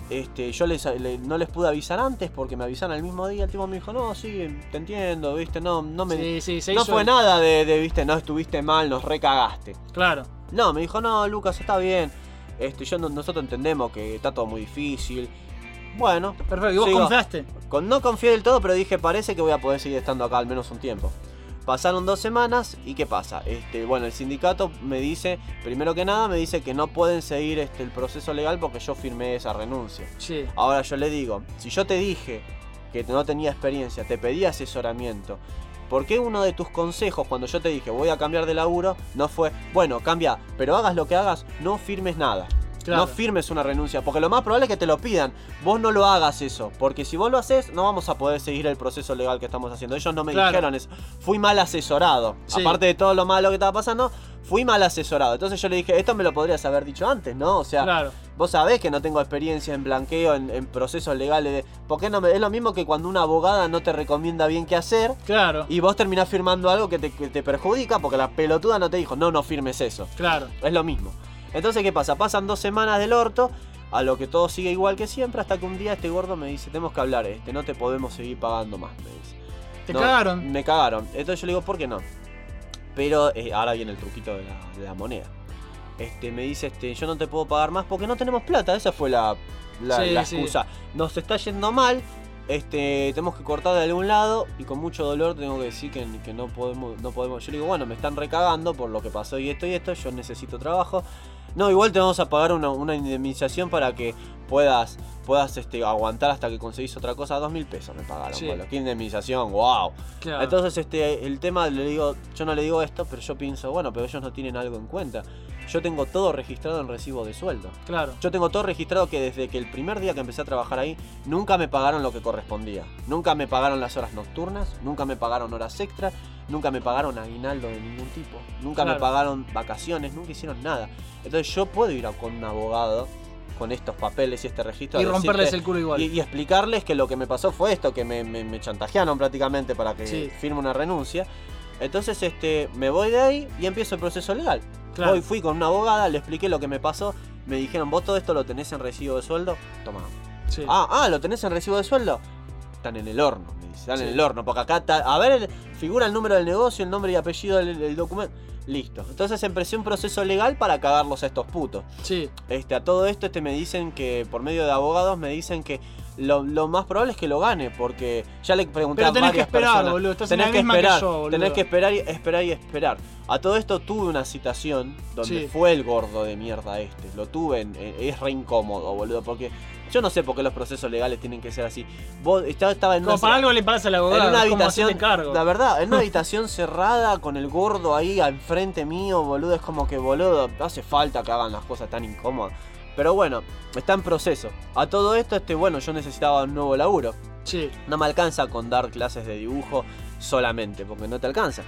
Este, yo les, le- no les pude avisar antes porque me avisaron el mismo día. El tipo me dijo, no, sí, te entiendo, ¿viste? No, no me... Sí, sí, se no hizo fue el- nada de, de, ¿viste? No estuviste mal, nos recagaste. Claro. No, me dijo, no, Lucas, está bien. Este, yo no- nosotros entendemos que está todo muy difícil. Bueno, Perfecto. ¿Y vos sigo. confiaste? Con, no confié del todo, pero dije, parece que voy a poder seguir estando acá al menos un tiempo. Pasaron dos semanas y ¿qué pasa? Este, bueno, el sindicato me dice, primero que nada, me dice que no pueden seguir este, el proceso legal porque yo firmé esa renuncia. Sí. Ahora yo le digo, si yo te dije que no tenía experiencia, te pedí asesoramiento, ¿por qué uno de tus consejos cuando yo te dije voy a cambiar de laburo no fue, bueno, cambia, pero hagas lo que hagas, no firmes nada? Claro. No firmes una renuncia, porque lo más probable es que te lo pidan. Vos no lo hagas eso, porque si vos lo haces, no vamos a poder seguir el proceso legal que estamos haciendo. Ellos no me Claro. dijeron eso. Fui mal asesorado. Sí. Aparte de todo lo malo que estaba pasando, fui mal asesorado. Entonces yo le dije, esto me lo podrías haber dicho antes, ¿no? O sea, Claro. Vos sabés que no tengo experiencia en blanqueo, en, en procesos legales. De, ¿Por qué no me, es lo mismo que cuando una abogada no te recomienda bien qué hacer Claro. y vos terminás firmando algo que te, que te perjudica porque la pelotuda no te dijo, no, no firmes eso. Claro. Es lo mismo. Entonces, ¿qué pasa? Pasan dos semanas del orto, a lo que todo sigue igual que siempre, hasta que un día este gordo me dice, tenemos que hablar, este, no te podemos seguir pagando más, me dice. Te No, cagaron. Me cagaron. Entonces yo le digo, ¿por qué no? Pero eh, ahora viene el truquito de la, de la moneda. Este, me dice, este, yo no te puedo pagar más porque no tenemos plata. Esa fue la, la, Sí, la sí. excusa. Nos está yendo mal. Este, tenemos que cortar de algún lado y con mucho dolor tengo que decir que, que no podemos, no podemos. Yo le digo, bueno, me están recagando por lo que pasó y esto y esto, yo necesito trabajo. No, igual te vamos a pagar una, una indemnización para que puedas, puedas este, aguantar hasta que conseguís otra cosa. Dos mil pesos me pagaron, Sí. boludo. Qué indemnización, wow. Claro. Entonces, este, el tema, le digo, yo no le digo esto, pero yo pienso, bueno, pero ellos no tienen algo en cuenta. Yo tengo todo registrado en recibo de sueldo. Claro. Yo tengo todo registrado que desde que el primer día que empecé a trabajar ahí, nunca me pagaron lo que correspondía. Nunca me pagaron las horas nocturnas, nunca me pagaron horas extra, nunca me pagaron aguinaldo de ningún tipo, nunca me pagaron vacaciones, nunca hicieron nada. Entonces yo puedo ir a con un abogado con estos papeles y este registro Y romperles decirte- el culo igual. y, y explicarles que lo que me pasó fue esto, que me, me- me chantajearon prácticamente para que Sí. firme una renuncia. Entonces este, me voy de ahí y empiezo el proceso legal. Claro. Voy, fui con una abogada, le expliqué lo que me pasó. Me dijeron, vos todo esto lo tenés en recibo de sueldo. Toma. Sí. Ah, ah, lo tenés en recibo de sueldo. Están en el horno, me dice. Están Sí. en el horno. Porque acá está. A ver, el- figura el número del negocio, el nombre y apellido del, del documento. Listo. Entonces empecé un proceso legal para cagarlos a estos putos. Sí. Este, a todo esto este me dicen que, por medio de abogados, me dicen que lo, lo más probable es que lo gane, porque ya le pregunté Pero a tenés que varias esperar, personas. boludo, estás en tenés la que misma que esperar, yo, boludo. tenés que esperar y esperar y esperar. A todo esto tuve una citación donde Sí. fue el gordo de mierda este. Lo tuve, en- en- es re incómodo, boludo, porque yo no sé por qué los procesos legales tienen que ser así. Vos estaba, en Como una- para algo le pasa al abogado. en una habitación, cargo. la verdad, en una habitación cerrada con el gordo ahí al frente mío, boludo, es como que, boludo, hace falta que hagan las cosas tan incómodas. Pero bueno, está en proceso. A todo esto, este, bueno, yo necesitaba un nuevo laburo. Sí. No me alcanza con dar clases de dibujo solamente, porque no te alcanza.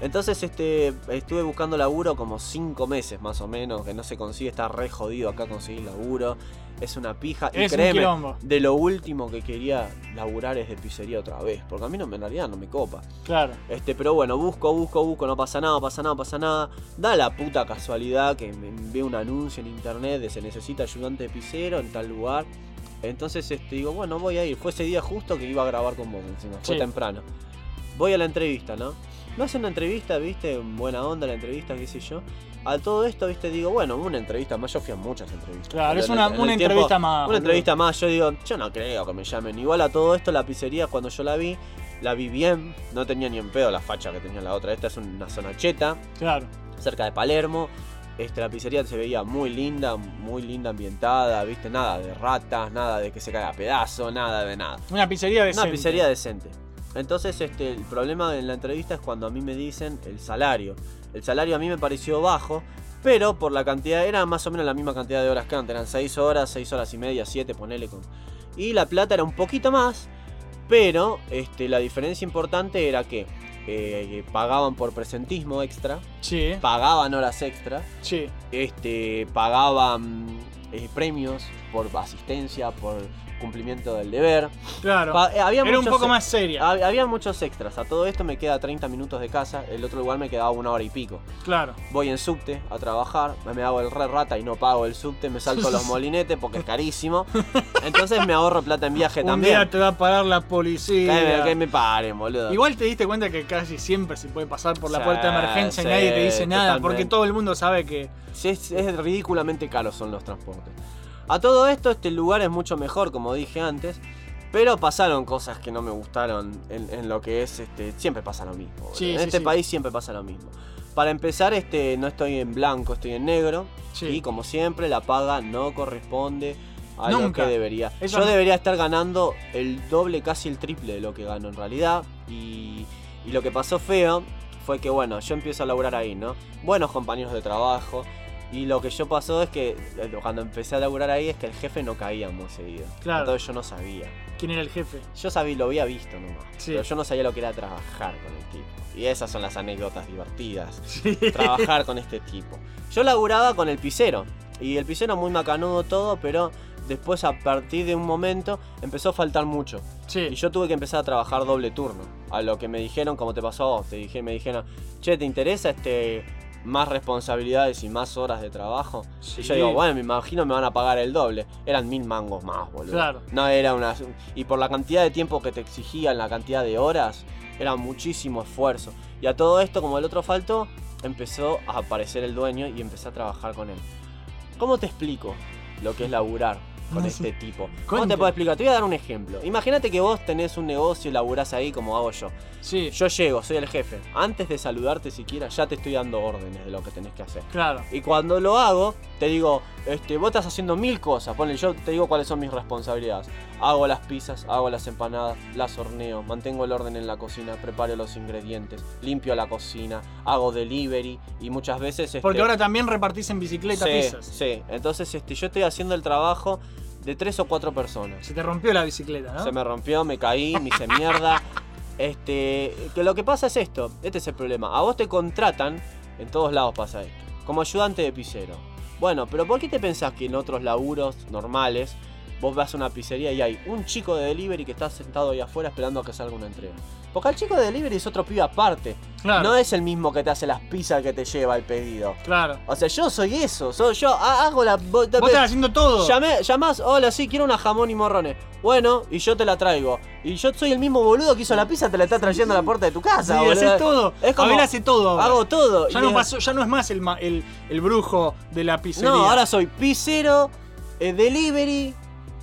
Entonces este, estuve buscando laburo como 5 meses más o menos, que no se consigue, está re jodido acá conseguir laburo. Es una pija. Es créeme, de lo último que quería laburar es de pizzería otra vez. Porque a mí no, en realidad no me copa. Claro. Este, pero bueno, busco, busco, busco, no pasa nada, pasa nada, pasa nada. Da la puta casualidad que me veo un anuncio en internet de se necesita ayudante de pizzero en tal lugar. Entonces este, digo, bueno, voy a ir. Fue ese día justo que iba a grabar con vos encima, fue Sí. temprano. Voy a la entrevista, ¿no? Me hacen una entrevista, viste, buena onda la entrevista, qué sé yo. A todo esto, viste, digo, bueno, una entrevista más, yo fui a muchas entrevistas. Claro, Pero es en una, el- en una tiempo- entrevista más. una entrevista más, yo digo, yo no creo que me llamen. Igual a todo esto, la pizzería, cuando yo la vi, la vi bien. No tenía ni en pedo la facha que tenía la otra. Esta es una zona cheta, Claro. cerca de Palermo. Este, la pizzería se veía muy linda, muy linda ambientada, viste, nada de ratas, nada de que se caiga a pedazo, nada de nada. Una pizzería de Una pizzería decente. Entonces, este, el problema en la entrevista es cuando a mí me dicen el salario. El salario a mí me pareció bajo, pero por la cantidad, era más o menos la misma cantidad de horas que antes. Eran 6 horas, 6 horas y media, 7, ponele con. Y la plata era un poquito más, pero este, la diferencia importante era que eh, pagaban por presentismo extra, Sí, pagaban horas extra, sí. este, pagaban eh, premios por asistencia, por cumplimiento del deber. Claro. Pa- eh, había Era un poco ex- más seria. hab- Había muchos extras. A todo esto me queda 30 minutos de casa. El otro lugar me quedaba una hora y pico. Claro. Voy en subte a trabajar. Me hago el re rata y no pago el subte. Me salto los [LAUGHS] molinetes porque es carísimo. Entonces me ahorro plata en viaje Un también. día te va a parar la policía. que me paren, boludo. Igual te diste cuenta que casi siempre se puede pasar por la Sí, puerta de emergencia sí, y nadie te dice nada, totalmente. porque todo el mundo sabe que. Sí, es, es ridículamente caro son los transportes. A todo esto, este lugar es mucho mejor, como dije antes. Pero pasaron cosas que no me gustaron en, en lo que es, este, siempre pasa lo mismo. Sí, en sí, este sí. país siempre pasa lo mismo. Para empezar, este, no estoy en blanco, estoy en negro. Sí. Y como siempre, la paga no corresponde a lo que debería. Eso Yo no- debería estar ganando el doble, casi el triple de lo que gano en realidad. Y, y lo que pasó feo fue que, bueno, yo empiezo a laburar ahí, ¿no? Buenos compañeros de trabajo. Y lo que yo pasó es que eh, cuando empecé a laburar ahí es que el jefe no caía muy seguido. Claro. Entonces yo no sabía. ¿Quién era el jefe? Yo sabía, lo había visto nomás. Sí. Pero yo no sabía lo que era trabajar con el tipo. Y esas son las anécdotas divertidas. [LAUGHS] Trabajar con este tipo. Yo laburaba con el pisero. Y el pisero muy macanudo todo, pero después a partir de un momento empezó a faltar mucho. Y Sí. yo tuve que empezar a trabajar doble turno. A lo que me dijeron, como te pasó a vos, te dije, me dijeron, che, ¿te interesa este más responsabilidades y más horas de trabajo? Sí. Y yo digo, bueno, me imagino me van a pagar el doble. Eran mil mangos más, boludo. Claro. No era una. Y por la cantidad de tiempo que te exigían, la cantidad de horas, era muchísimo esfuerzo. Y a todo esto, como el otro faltó, empezó a aparecer el dueño y empecé a trabajar con él. ¿Cómo te explico lo que es laburar con No este tipo? ¿Cómo Cuente. te puedo explicar? Te voy a dar un ejemplo. Imagínate que vos tenés un negocio y laburás ahí como hago yo. Sí. Yo llego, soy el jefe. Antes de saludarte siquiera, ya te estoy dando órdenes de lo que tenés que hacer. Claro. Y cuando lo hago, te digo, este, vos estás haciendo mil cosas. Ponle, yo te digo cuáles son mis responsabilidades. Hago las pizzas, hago las empanadas, las horneo, mantengo el orden en la cocina, preparo los ingredientes, limpio la cocina, hago delivery y muchas veces. este, Porque ahora también repartís en bicicleta sí, pizzas. Sí, entonces este, yo estoy haciendo el trabajo de tres o cuatro personas. Se te rompió la bicicleta, ¿no? Se me rompió, me caí, me hice mierda. [LAUGHS] Este, que lo que pasa es esto, este es el problema. A vos te contratan, en todos lados pasa esto, como ayudante de pizzero. Bueno, pero ¿por qué te pensás que en otros laburos normales vos vas a una pizzería y hay un chico de delivery que está sentado ahí afuera esperando a que salga una entrega? Porque el chico de delivery es otro pibe aparte. Claro. No es el mismo que te hace las pizzas que te lleva el pedido. Claro. O sea, yo soy eso, soy yo, ha- hago la... Vos estás haciendo todo. Llamé, llamás, hola, sí, quiero una jamón y morrones. Bueno, y yo te la traigo. Y yo soy el mismo boludo que hizo la pizza, te la está trayendo a la puerta de tu Sí, casa, boludo. haces todo. Es como, Abel hace todo. ahora. Hago todo. Ya Y no es- pasó, ya no es más el, el brujo de la pizzería. No, ahora soy pizzero, eh, delivery,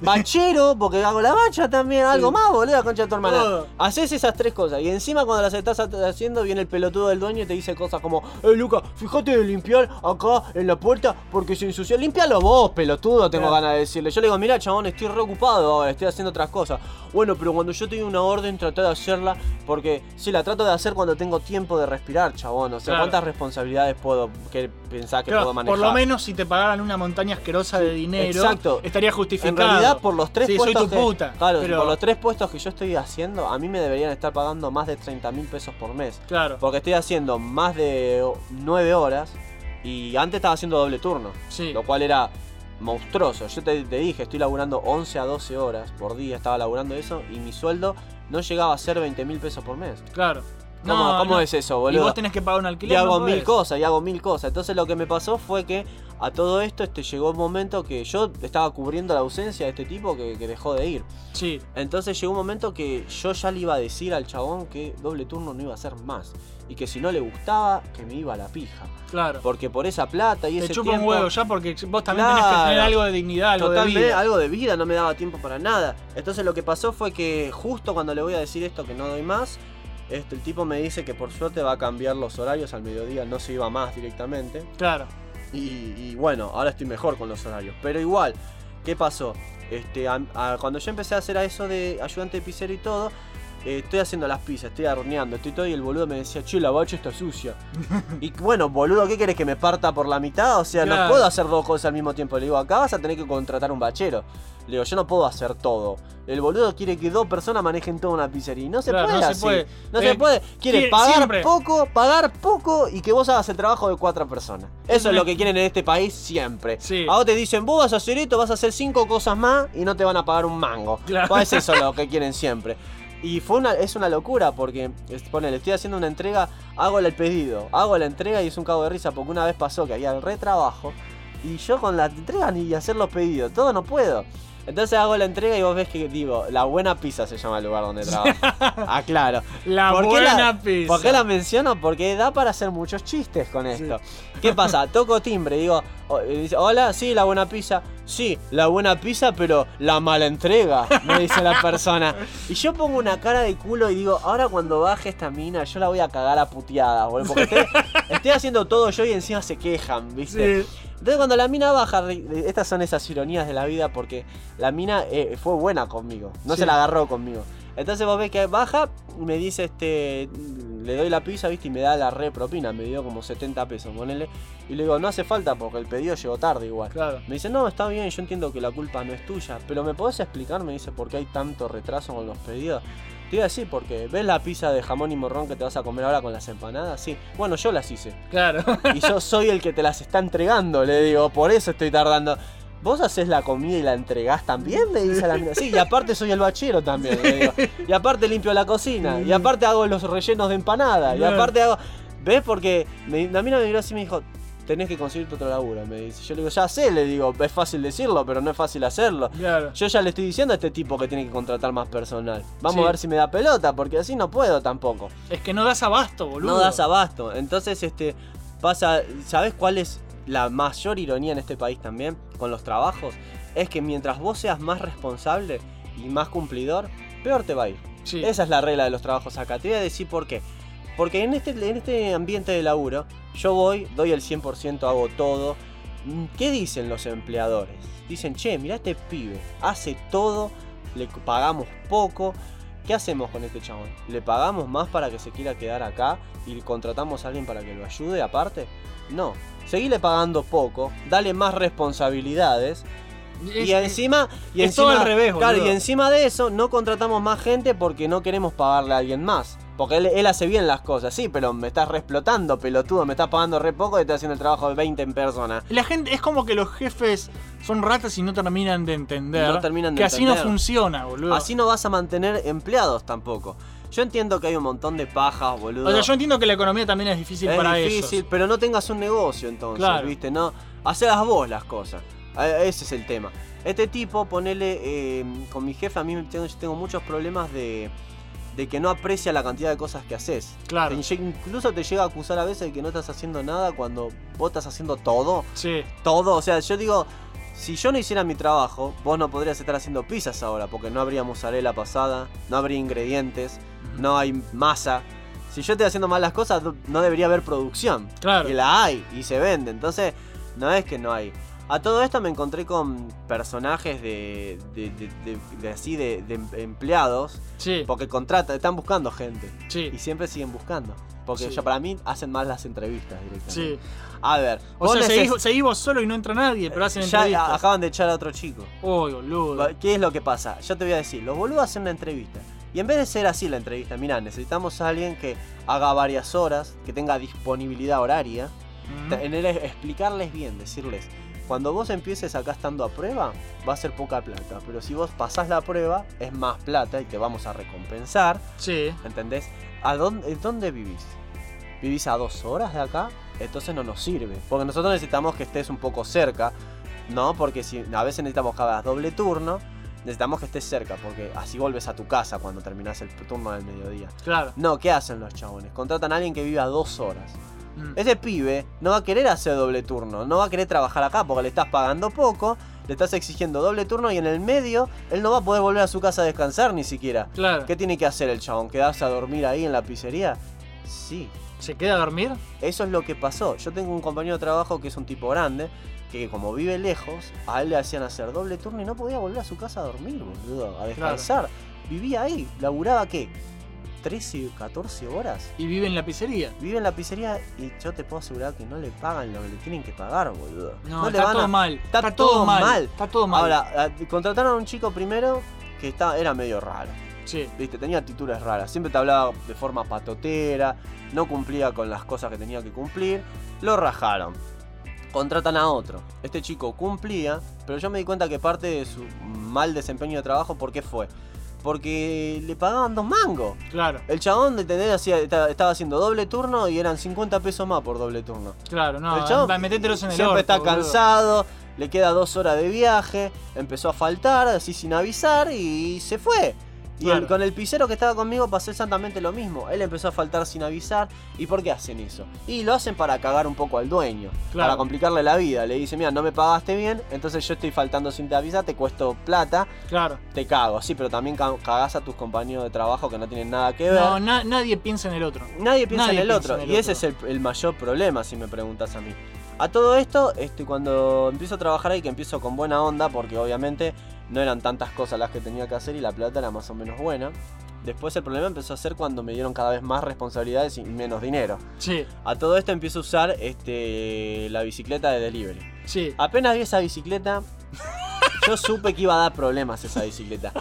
bachero, porque hago la bacha también, algo más, boludo, concha de tu hermana. Haces esas tres cosas. Y encima cuando las estás ha- haciendo, viene el pelotudo del dueño y te dice cosas como, eh, Luca, fíjate de limpiar acá en la puerta porque se ensució. Limpialo vos, pelotudo, tengo ganas de decirle. Yo le digo, mira, chabón, estoy re ocupado ahora, estoy haciendo otras cosas. Bueno, pero cuando yo tengo una orden, traté de hacerla porque sí, la trato de hacer cuando tengo tiempo de respirar, chabón. O sea, Claro. ¿cuántas responsabilidades puedo que pensar que Claro, puedo manejar? por lo menos si te pagaran una montaña asquerosa de dinero, Exacto. estaría En justificado. realidad por los tres Sí, soy puestos tu que, puta, Claro, pero- por los tres puestos que yo estoy haciendo, a mí me deberían estar pagando más de 30 mil pesos por mes. Claro. Porque estoy haciendo más de 9 horas y antes estaba haciendo doble turno. Sí. Lo cual era monstruoso. Yo te, te dije, estoy laburando 11 a 12 horas por día, estaba laburando eso y mi sueldo no llegaba a ser 20 mil pesos por mes. Claro. ¿Cómo, No, cómo no. es eso, Y boludo? vos tenés que pagar un Y alquiler. hago no mil cosas, y hago mil cosas. Entonces lo que me pasó fue que a todo esto este, llegó un momento que yo estaba cubriendo la ausencia de este tipo que, que dejó de ir. Sí. Entonces llegó un momento que yo ya le iba a decir al chabón que doble turno no iba a ser más. Y que si no le gustaba, que me iba a la pija. Claro. Porque por esa plata y Te ese chupa tiempo... un huevo ya porque vos también tenés que tener algo de dignidad, algo de vida. algo de vida, no me daba tiempo para nada. Entonces lo que pasó fue que justo cuando le voy a decir esto que no doy más, este, el tipo me dice que por suerte va a cambiar los horarios al mediodía, no se iba más directamente. Claro. Y, y bueno, ahora estoy mejor con los horarios. Pero igual, ¿qué pasó? Este, a- a- cuando yo empecé a hacer a eso de ayudante de pizzero y todo, eh, estoy haciendo las pizzas, estoy horneando, estoy todo y el boludo me decía, che, la bacha está sucia. [LAUGHS] y bueno, boludo, ¿qué querés que me parta por la mitad? O sea, no puedo hacer dos cosas al mismo tiempo. Le digo, acá vas a tener que contratar un bachero. Le digo, yo no puedo hacer todo. El boludo quiere que dos personas manejen toda una pizzería. No se Claro, puede no se puede. No Eh, se puede. Quiere quiere- pagar siempre. poco, pagar poco y que vos hagas el trabajo de cuatro personas. Eso es lo que quieren en este país siempre. Sí. A vos te dicen, vos vas a hacer esto, vas a hacer cinco cosas más y no te van a pagar un mango. Claro. Pues es eso [LAUGHS] lo que quieren siempre. Y fue una, es una locura porque, ponele, estoy haciendo una entrega, hago el pedido, hago la entrega y es un cago de risa porque una vez pasó que había el retrabajo y yo con la entrega ni hacer los pedidos, todo no puedo. Entonces hago la entrega y vos ves que digo, la buena pizza se llama el lugar donde [LAUGHS] trabajo. ah, claro. La ¿Por qué buena pizza. ¿Por qué la menciono? Porque da para hacer muchos chistes con esto. ¿Qué pasa? [LAUGHS] Toco timbre, digo, o- eh, dice, hola, sí, la buena pizza. Sí, la buena pizza, pero la mala entrega, me dice la persona. Y yo pongo una cara de culo y digo, ahora cuando baje esta mina, yo la voy a cagar a puteadas, boludo. Porque [LAUGHS] estoy, estoy haciendo todo yo y encima se quejan, ¿viste? Sí. Entonces cuando la mina baja, estas son esas ironías de la vida porque la mina eh, fue buena conmigo, no Sí. se la agarró conmigo. Entonces vos ves que baja y me dice este, le doy la pizza, viste, y me da la re propina, me dio como 70 pesos, ponele. Y le digo, no hace falta porque el pedido llegó tarde igual. Claro. Me dice, no, está bien, yo entiendo que la culpa no es tuya, pero ¿me podés explicar? Me dice, ¿por qué hay tanto retraso con los pedidos? Te iba a decir, porque ¿ves la pizza de jamón y morrón que te vas a comer ahora con las empanadas? Sí, bueno, yo las hice. Claro. Y yo soy el que te las está entregando, le digo, por eso estoy tardando. ¿Vos haces la comida y la entregás también? Le dice la mina. Sí, y aparte soy el bachero también, le digo. Y aparte limpio la cocina. Y aparte hago los rellenos de empanada. Y aparte hago. ¿Ves? Porque me, la mina me miró así y me dijo. Tenés que conseguirte otro laburo, me dice. Yo le digo, ya sé, le digo, es fácil decirlo, pero no es fácil hacerlo. Claro. Yo ya le estoy diciendo a este tipo que tiene que contratar más personal. Vamos Sí. a ver si me da pelota, porque así no puedo tampoco. Es que no das abasto, boludo. No das abasto. Entonces, este, pasa. ¿Sabes cuál es la mayor ironía en este país también? Con los trabajos. Es que mientras vos seas más responsable y más cumplidor, peor te va a ir. Sí. Esa es la regla de los trabajos acá. Te voy a decir por qué. Porque en este, en este ambiente de laburo, yo voy, doy el 100%, hago todo. Mm, ¿Qué dicen los empleadores? Dicen, che, mirá este pibe, hace todo, le pagamos poco. ¿Qué hacemos con este chabón? ¿Le pagamos más para que se quiera quedar acá y contratamos a alguien para que lo ayude aparte? No. Seguile pagando poco, dale más responsabilidades Es- y encima, y es encima, todo al revés, claro, y encima de eso no contratamos más gente porque no queremos pagarle a alguien más. Porque él, él hace bien las cosas, sí, pero me estás re explotando, pelotudo, me estás pagando re poco y estoy haciendo el trabajo de 20 en persona. La gente es como que los jefes son ratas y no terminan de entender No terminan de que así no funciona, boludo. Así no vas a mantener empleados tampoco. Yo entiendo que hay un montón de pajas, boludo. o sea, yo entiendo que la economía también es difícil es para difícil, ellos. pero no tengas un negocio entonces, Claro. ¿viste? No, hacelas vos las cosas. Ese es el tema. Este tipo, ponele, eh, con mi jefe, a mí tengo, tengo muchos problemas de, de que no aprecia la cantidad de cosas que haces. Claro. Te incluso te llega a acusar a veces de que no estás haciendo nada cuando vos estás haciendo todo. Sí. Todo, o sea, yo digo, si yo no hiciera mi trabajo, vos no podrías estar haciendo pizzas ahora, porque no habría mozzarella pasada, no habría ingredientes, no hay masa. Si yo estoy haciendo mal las cosas, no- no debería haber producción. Claro. Y la hay, y se vende. Entonces, no es que no hay. A todo esto me encontré con personajes de, de, de- de- de así, de, de em- empleados, Sí. porque contratan, están buscando gente. Sí. Y siempre siguen buscando. Porque Sí. yo, para mí hacen mal las entrevistas directamente. Sí. A ver, O sea, seguís, seguís vos solo y no entra nadie, pero hacen ya entrevistas. acaban de echar a otro chico. Uy, boludo. ¿Qué es lo que pasa? Yo te voy a decir, los boludos hacen una entrevista. Y en vez de ser así la entrevista, mira, necesitamos a alguien que haga varias horas, que tenga disponibilidad horaria. Mm. Tener, explicarles bien, decirles, cuando vos empieces acá estando a prueba, va a ser poca plata. Pero si vos pasás la prueba, es más plata y te vamos a recompensar. Sí. ¿Entendés? ¿A dónde, dónde vivís? ¿Vivís a dos horas de acá? Entonces no nos sirve. Porque nosotros necesitamos que estés un poco cerca. ¿No? Porque si a veces necesitamos que hagas doble turno. Necesitamos que estés cerca. Porque así volves a tu casa cuando terminás el turno del mediodía. Claro. No, ¿qué hacen los chabones? Contratan a alguien que viva dos horas. Mm. Ese pibe no va a querer hacer doble turno, no va a querer trabajar acá porque le estás pagando poco, le estás exigiendo doble turno y en el medio él no va a poder volver a su casa a descansar ni siquiera. Claro. ¿Qué tiene que hacer el chabón? ¿Quedarse a dormir ahí en la pizzería? Sí, ¿Se queda a dormir? eso es lo que pasó. Yo tengo un compañero de trabajo que es un tipo grande, que como vive lejos, a él le hacían hacer doble turno y no podía volver a su casa a dormir, boludo, a descansar. Vivía ahí, laburaba qué? 13, 14 horas. Y vive en la pizzería. Vive en la pizzería y yo te puedo asegurar que no le pagan lo que le tienen que pagar, boludo. No, le está van todo a- mal. Está, todo, mal. Está todo mal. Ahora, a- contrataron a un chico primero que está, era medio raro. Sí. Viste, tenía actitudes raras. Siempre te hablaba de forma patotera, no cumplía con las cosas que tenía que cumplir. Lo rajaron. Contratan a otro. Este chico cumplía, pero yo me di cuenta que parte de su mal desempeño de trabajo, ¿por qué fue? Porque le pagaban dos mangos. Claro, El chabón de tener hacía, esta- estaba haciendo doble turno y eran 50 pesos más por doble turno. claro, no. El chabón en el Siempre orto, está boludo. cansado, le queda dos horas de viaje, empezó a faltar así sin avisar y se fue. Y el- con el pisero que estaba conmigo pasó exactamente lo mismo. Él empezó a faltar sin avisar. ¿Y por qué hacen eso? Y lo hacen para cagar un poco al dueño. Claro. Para complicarle la vida. Le dice, mira, no me pagaste bien, entonces yo estoy faltando sin te avisar, te cuesto plata, Claro. te cago. Sí, pero también ca- cagás a tus compañeros de trabajo que no tienen nada que ver. No, na- nadie piensa en el otro. Nadie piensa Nadie en el piensa otro. en el y ese es el, el mayor problema, si me preguntas a mí. A todo esto, este, cuando empiezo a trabajar ahí, que empiezo con buena onda, porque obviamente no eran tantas cosas las que tenía que hacer y la plata era más o menos buena. Después el problema empezó a ser cuando me dieron cada vez más responsabilidades y menos dinero. Sí, A todo esto empiezo a usar este, la bicicleta de delivery. sí. Apenas vi esa bicicleta, [LAUGHS] yo supe que iba a dar problemas esa bicicleta.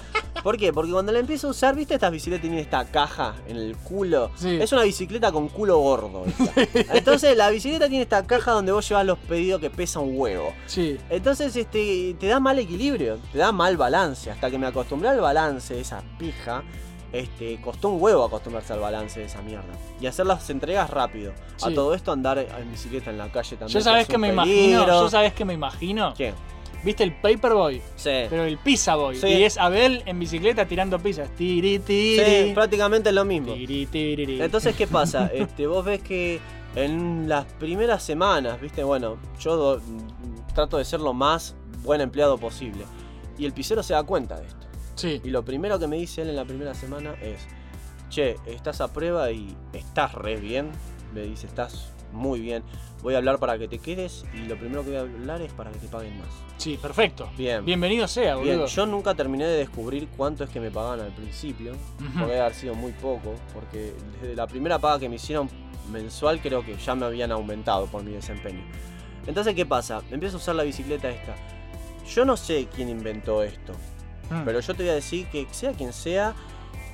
¿Por qué? Porque cuando la empiezo a usar, ¿viste estas bicicletas tienen esta caja en el culo? Sí. Es una bicicleta con culo gordo. esta. Entonces la bicicleta tiene esta caja donde vos llevas los pedidos que pesa un huevo. Sí. Entonces este, te da mal equilibrio, te da mal balance. Hasta que me acostumbré al balance de esa pija, este, costó un huevo acostumbrarse al balance de esa mierda. Y hacer las entregas rápido. A Sí. todo esto andar en bicicleta en la calle también. Yo sabés es que me imagino. Yo sabés que me imagino. ¿Qué? ¿Viste el Paperboy? Sí. Pero el Pizza Boy. Sí. Y es Abel en bicicleta tirando pizzas. Tiri, Sí, tiri. prácticamente lo mismo. Tiri, tiri. Entonces, ¿qué pasa? [LAUGHS] Este, vos ves que en las primeras semanas, viste, bueno, yo do- trato de ser lo más buen empleado posible. Y el pisero se da cuenta de esto. Sí. Y lo primero que me dice él en la primera semana es, che, estás a prueba y estás re bien. Me dice, estás muy bien. Voy a hablar para que te quedes y lo primero que voy a hablar es para que te paguen más. Sí, perfecto. Bien. Bienvenido sea, boludo. Bien, yo nunca terminé de descubrir cuánto es que me pagaban al principio. Ujú. Porque debe haber sido muy poco. Porque desde la primera paga que me hicieron mensual creo que ya me habían aumentado por mi desempeño. Entonces, ¿qué pasa? Empiezo a usar la bicicleta esta. Yo no sé quién inventó esto. Mm. Pero yo te voy a decir que sea quien sea,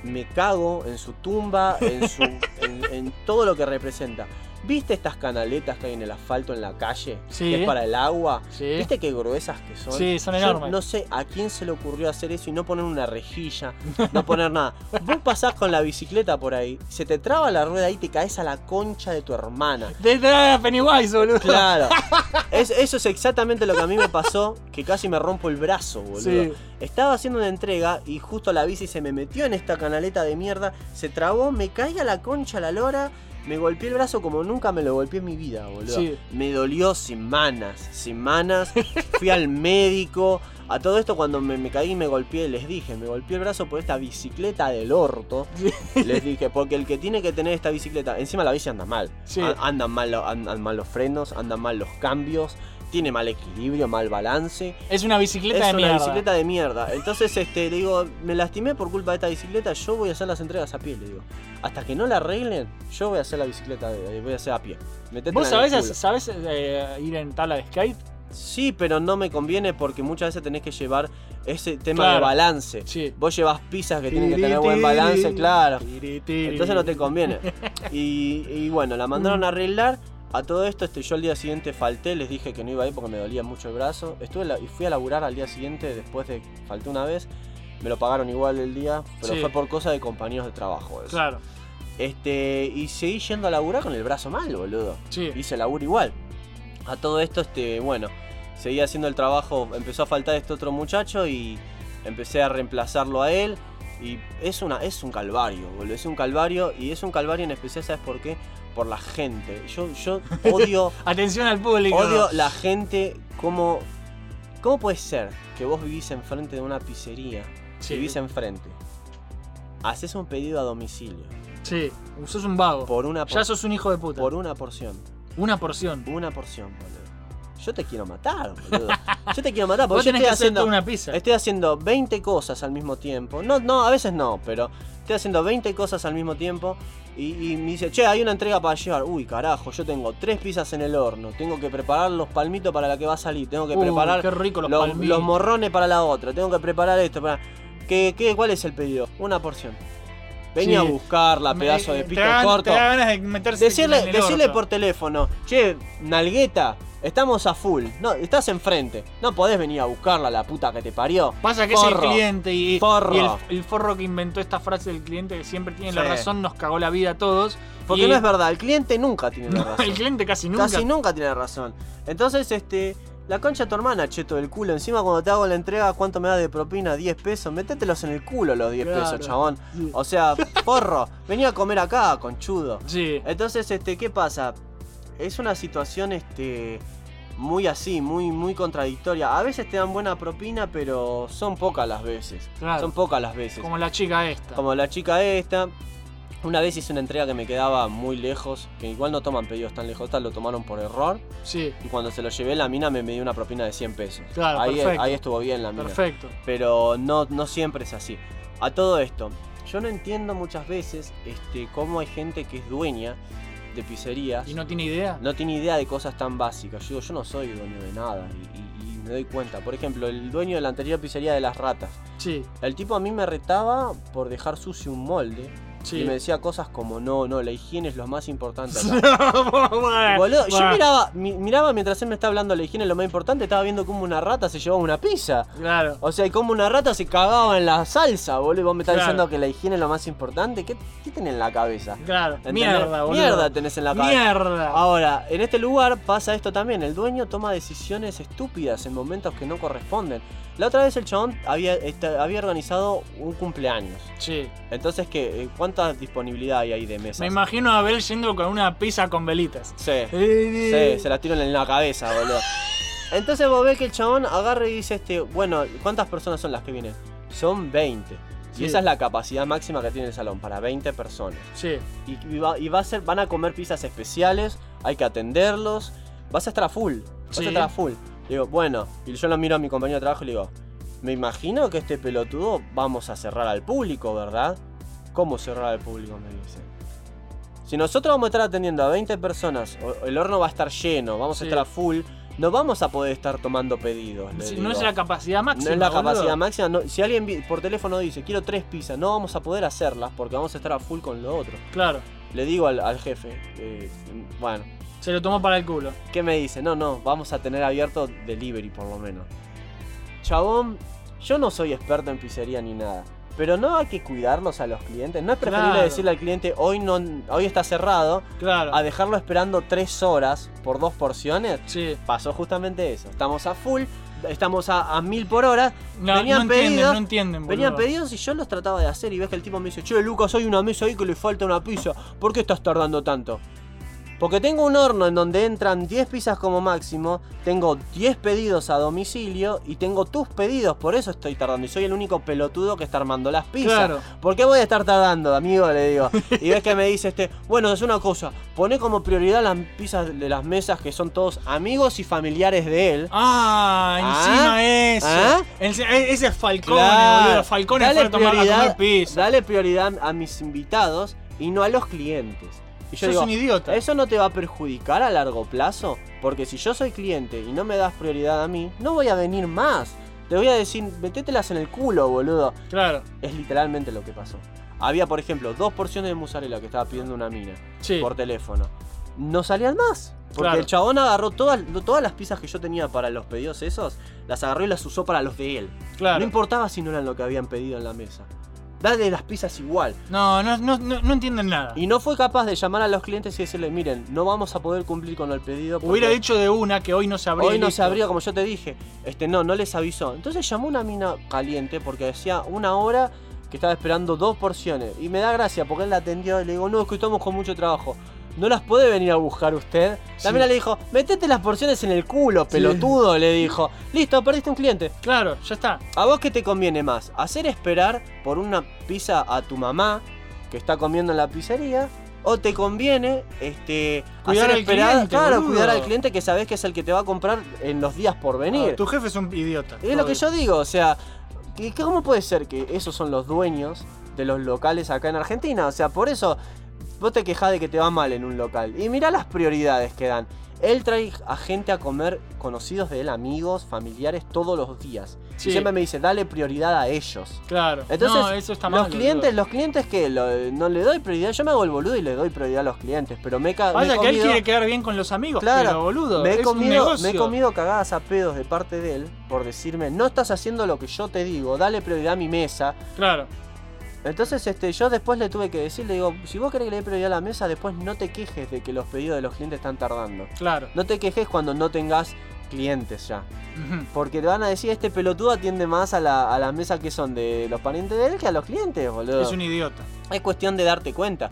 me cago en su tumba, en, su, [LAUGHS] en, en todo lo que representa. ¿Viste estas canaletas que hay en el asfalto en la calle? Sí. Que es para el agua. Sí. ¿Viste qué gruesas que son? Sí, son Yo enormes. No sé a quién se le ocurrió hacer eso y no poner una rejilla, no poner nada. [LAUGHS] Vos pasás con la bicicleta por ahí, se te traba la rueda y te caes a la concha de tu hermana. Desde a Pennywise, boludo. Claro. [LAUGHS] Es- eso es exactamente lo que a mí me pasó, que casi me rompo el brazo, boludo. Sí. Estaba haciendo una entrega y justo la bici se me metió en esta canaleta de mierda, se trabó, me caí a la concha a la lora, me golpeé el brazo como nunca me lo golpeé en mi vida, boludo. Sí. Me dolió semanas, semanas. [LAUGHS] Fui al médico. A todo esto cuando me, me caí y me golpeé, les dije, me golpeé el brazo por esta bicicleta del orto. Les dije, porque el que tiene que tener esta bicicleta, encima la bici anda mal. Sí. Andan mal, andan mal los frenos, andan mal los cambios. Tiene mal equilibrio, mal balance. Es una bicicleta es de una mierda. bicicleta de mierda. Entonces, este, le digo, me lastimé por culpa de esta bicicleta, yo voy a hacer las entregas a pie, le digo. Hasta que no la arreglen, yo voy a hacer la bicicleta, de- voy a hacer a pie. Metétela ¿Vos sabés, sabés eh, ir en tabla de skate? Sí, pero no me conviene porque muchas veces tenés que llevar ese tema de balance. Sí. Vos llevas pizzas que tienen que tener buen balance, claro. Entonces no te conviene. [LAUGHS] Y, y bueno, la mandaron a arreglar. A todo esto, este, yo al día siguiente falté, les dije que no iba a ir porque me dolía mucho el brazo. Estuve la- y fui a laburar al día siguiente después de falté una vez. Me lo pagaron igual el día, pero Sí. fue por cosa de compañeros de trabajo. eso. Claro. Este, y seguí yendo a laburar con el brazo mal, boludo. Sí. Hice laburo igual. A todo esto, este, bueno, seguí haciendo el trabajo. Empezó a faltar este otro muchacho y empecé a reemplazarlo a él. Y es, una, es un calvario, boludo. Es un calvario. Y es un calvario en especial, ¿sabes por qué? Por la gente. Yo, yo [LAUGHS] odio. Atención al público. Odio la gente como... ¿Cómo puede ser que vos vivís enfrente de una pizzería? Sí. Vivís enfrente. Haces un pedido a domicilio. Sí, sos un vago. Por una Ya sos un hijo de puta. Por una porción. Una porción. Una porción, boludo. Yo te quiero matar, boludo. Yo te quiero matar [LAUGHS] porque Vos yo tenés estoy que haciendo, una pizza. estoy haciendo 20 cosas al mismo tiempo. No, no, a veces no, pero estoy haciendo 20 cosas al mismo tiempo. Y, y me dice, che, hay una entrega para llevar. Uy, carajo, yo tengo tres pizzas en el horno. Tengo que preparar los palmitos para la que va a salir. Tengo que Uy, preparar qué rico los los, morrones para la otra. Tengo que preparar esto. Para... ¿Qué, qué, ¿Cuál es el pedido? Una porción. Venía Sí. a buscarla, Me- pedazo de te pito da- corto. Te ganas de meterse Decirle, decirle por teléfono, che, Nalgueta, estamos a full. No, estás enfrente. No podés venir a buscarla, la puta que te parió. Pasa que es el cliente y, Forro. y el, el forro que inventó esta frase del cliente que siempre tiene la razón nos cagó la vida a todos. Porque Y- no es verdad, el cliente nunca tiene la razón. el cliente casi nunca. Casi nunca tiene razón. Entonces, este. La concha de tu hermana, cheto del culo. Encima, cuando te hago la entrega, ¿cuánto me da de propina? 10 pesos. Métetelos en el culo los 10 Claro. pesos, chabón. O sea, [LAUGHS] porro, venía a comer acá, conchudo. Sí. Entonces, este, ¿qué pasa? Es una situación, este. Muy así, muy, muy contradictoria. A veces te dan buena propina, pero son pocas las veces. Claro. Son pocas las veces. Como la chica esta. Como la chica esta. Una vez hice una entrega que me quedaba muy lejos, que igual no toman pedidos tan lejos, lo tomaron por error. Sí, Y cuando se lo llevé, la mina me, me dio una propina de 100 pesos. Claro, ahí, perfecto. ahí estuvo bien la mina. perfecto. Pero no, no siempre es así. A todo esto, yo no entiendo muchas veces este, cómo hay gente que es dueña de pizzerías. ¿Y no tiene idea? no tiene idea de cosas tan básicas. Yo digo, yo no soy dueño de nada y, y- y me doy cuenta. Por ejemplo, el dueño de la anterior pizzería de las ratas. Sí, El tipo a mí me retaba por dejar sucio un molde. Sí. Y me decía cosas como, no, no, la higiene es lo más importante [LAUGHS] acá. Boludo, yo miraba, mi- miraba mientras él me estaba hablando de la higiene, lo más importante, estaba viendo cómo una rata se llevaba una pizza. Claro. O sea, y cómo una rata se cagaba en la salsa, boludo. Y vos me estás Claro. diciendo que la higiene es lo más importante. ¿Qué, qué tenés en la cabeza? Claro. ¿Entendés? Mierda, boludo. Mierda tenés en la cabeza. Mierda. Ahora, en este lugar pasa esto también. El dueño toma decisiones estúpidas en momentos que no corresponden. La otra vez el chabón había, esta- había organizado un cumpleaños. Sí. Entonces, ¿qué? ¿cuánta disponibilidad hay ahí de mesas? Me imagino a Abel yendo con una pizza con velitas. Sí. Eh, Sí, se la tiran en la cabeza, boludo. Entonces vos ves que el chabón agarra y dice este, bueno, ¿cuántas personas son las que vienen? Son 20. Sí. Y esa es la capacidad máxima que tiene el salón, para 20 personas. Sí. Y, y va, y va a ser, van a comer pizzas especiales, hay que atenderlos, vas a estar a full, vas Sí. a estar a full. Le digo, bueno, y yo lo miro a mi compañero de trabajo y le digo, me imagino que este pelotudo vamos a cerrar al público, ¿verdad? ¿Cómo cerrar al público? Me dice. Si nosotros vamos a estar atendiendo a 20 personas, el horno va a estar lleno, vamos Sí. a estar a full, no vamos a poder estar tomando pedidos. Sí, no es la capacidad máxima. No es la boludo. capacidad máxima. no- si alguien por teléfono dice quiero tres pizzas, no vamos a poder hacerlas porque vamos a estar a full con lo otro. Claro. Le digo al, al jefe, eh, bueno, Se lo tomó para el culo. ¿qué me dice? No, no, vamos a tener abierto delivery por lo menos. Chabón, yo no soy experto en pizzería ni nada. Pero no hay que cuidarlos a los clientes. No es preferible Claro. decirle al cliente hoy no hoy está cerrado Claro. a dejarlo esperando tres horas por dos porciones. Sí. Pasó justamente eso. Estamos a full, estamos a, a mil por hora. No, venían no entienden, no entienden, Venían boludo. pedidos y yo los trataba de hacer y ves que el tipo me dice, che Lucas, hay una mesa ahí que le falta una pizza. ¿Por qué estás tardando tanto? Porque tengo un horno en donde entran 10 pizzas como máximo, tengo 10 pedidos a domicilio y tengo tus pedidos, por eso estoy tardando. Y soy el único pelotudo que está armando las pizzas. Claro. ¿Por qué voy a estar tardando, amigo? Le digo. Y ves que me dice este, bueno, es una cosa, pone como prioridad las pizzas de las mesas que son todos amigos y familiares de él. Ah, encima eso. ¿Ah? Ese, ese es Falcone, Claro. boludo. Falcone Dale fue a tomar a comer prioridad, pizza. dale prioridad a mis invitados y no a los clientes. Y yo Sos digo, un idiota. ¿eso no te va a perjudicar a largo plazo? Porque si yo soy cliente y no me das prioridad a mí, no voy a venir más. Te voy a decir, metételas en el culo, boludo. Claro. Es literalmente lo que pasó. Había, por ejemplo, dos porciones de mozzarella que estaba pidiendo una mina Sí. por teléfono. No salían más. Porque Claro. el chabón agarró todas, todas las pizzas que yo tenía para los pedidos esos, las agarró y las usó para los de él. Claro. No importaba si no eran lo que habían pedido en la mesa. Dale las pizzas igual. No, no, no, no, no entienden nada. Y no fue capaz de llamar a los clientes y decirle, miren, no vamos a poder cumplir con el pedido. Hubiera dicho de una que hoy no se abría. Hoy no listo. se abrió, como yo te dije. Este, no, no les avisó. Entonces llamó una mina caliente porque decía una hora que estaba esperando dos porciones. Y me da gracia porque él la atendió y le digo, no, es que estamos con mucho trabajo. ¿No las puede venir a buscar usted? La Sí. mina le dijo, metete las porciones en el culo, pelotudo, le dijo. Listo, perdiste un cliente. Claro, ya está. ¿A vos qué te conviene más? ¿Hacer esperar por una pizza a tu mamá que está comiendo en la pizzería? ¿O te conviene este, Cuidar hacer al esperar, cliente, claro, boludo. cuidar al cliente que sabes que es el que te va a comprar en los días por venir? No, tu jefe es un idiota. Es lo que yo digo, o sea, ¿qué- qué- ¿cómo puede ser que esos son los dueños de los locales acá en Argentina? O sea, por eso vos te quejás de que te va mal en un local. Y mirá las prioridades que dan. Él trae a gente a comer, conocidos de él, amigos, familiares, todos los días. Sí. Y siempre me dice, dale prioridad a ellos. Claro. Entonces, no, eso está los mal. clientes, boludo. los clientes que no le doy prioridad, yo me hago el boludo y le doy prioridad a los clientes, pero me, ca- me que él quiere quedar bien con los amigos, Claro, pero boludo, me he, es comido, me he comido cagadas a pedos de parte de él por decirme, no estás haciendo lo que yo te digo, dale prioridad a mi mesa. Claro. Entonces este, yo después le tuve que decir, le digo, si vos querés que le dé prioridad a la mesa, después no te quejes de que los pedidos de los clientes están tardando. Claro. No te quejes cuando no tengas clientes ya. Porque te van a decir, este pelotudo atiende más a la, a la mesa que son de los parientes de él que a los clientes, boludo. Es un idiota. Es cuestión de darte cuenta.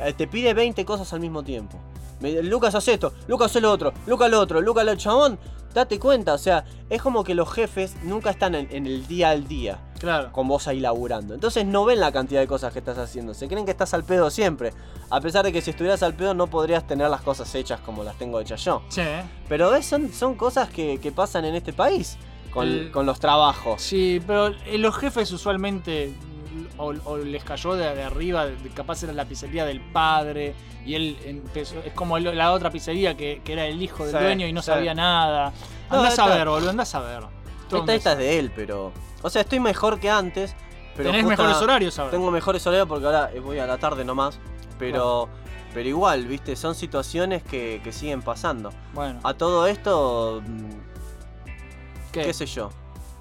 Eh, te pide 20 cosas al mismo tiempo. Me- Lucas hace esto, Lucas hace lo otro, Lucas lo otro, Lucas lo chabón. Date cuenta, o sea, es como que los jefes nunca están en, en el día al día Claro. con vos ahí laburando. Entonces no ven la cantidad de cosas que estás haciendo. Se creen que estás al pedo siempre. A pesar de que si estuvieras al pedo no podrías tener las cosas hechas como las tengo hechas yo. Sí, Pero ves, son, son cosas que, que pasan en este país con, El- con los trabajos. Sí, pero eh, los jefes usualmente o, o les cayó de, de arriba, capaz era la pizzería del padre y él empezó, es como la otra pizzería que, que era el hijo del Sí, dueño y no sí. sabía nada. No, Andás a esta- ver, boludo, andás a ver. Todo Esta, esta es de él, pero... O sea, estoy mejor que antes. Pero Tenés mejores horarios ahora. Tengo mejores horarios porque ahora voy a la tarde nomás. Pero, pero igual, viste, son situaciones que, que siguen pasando. Bueno, A todo esto, mm, ¿qué? qué sé yo.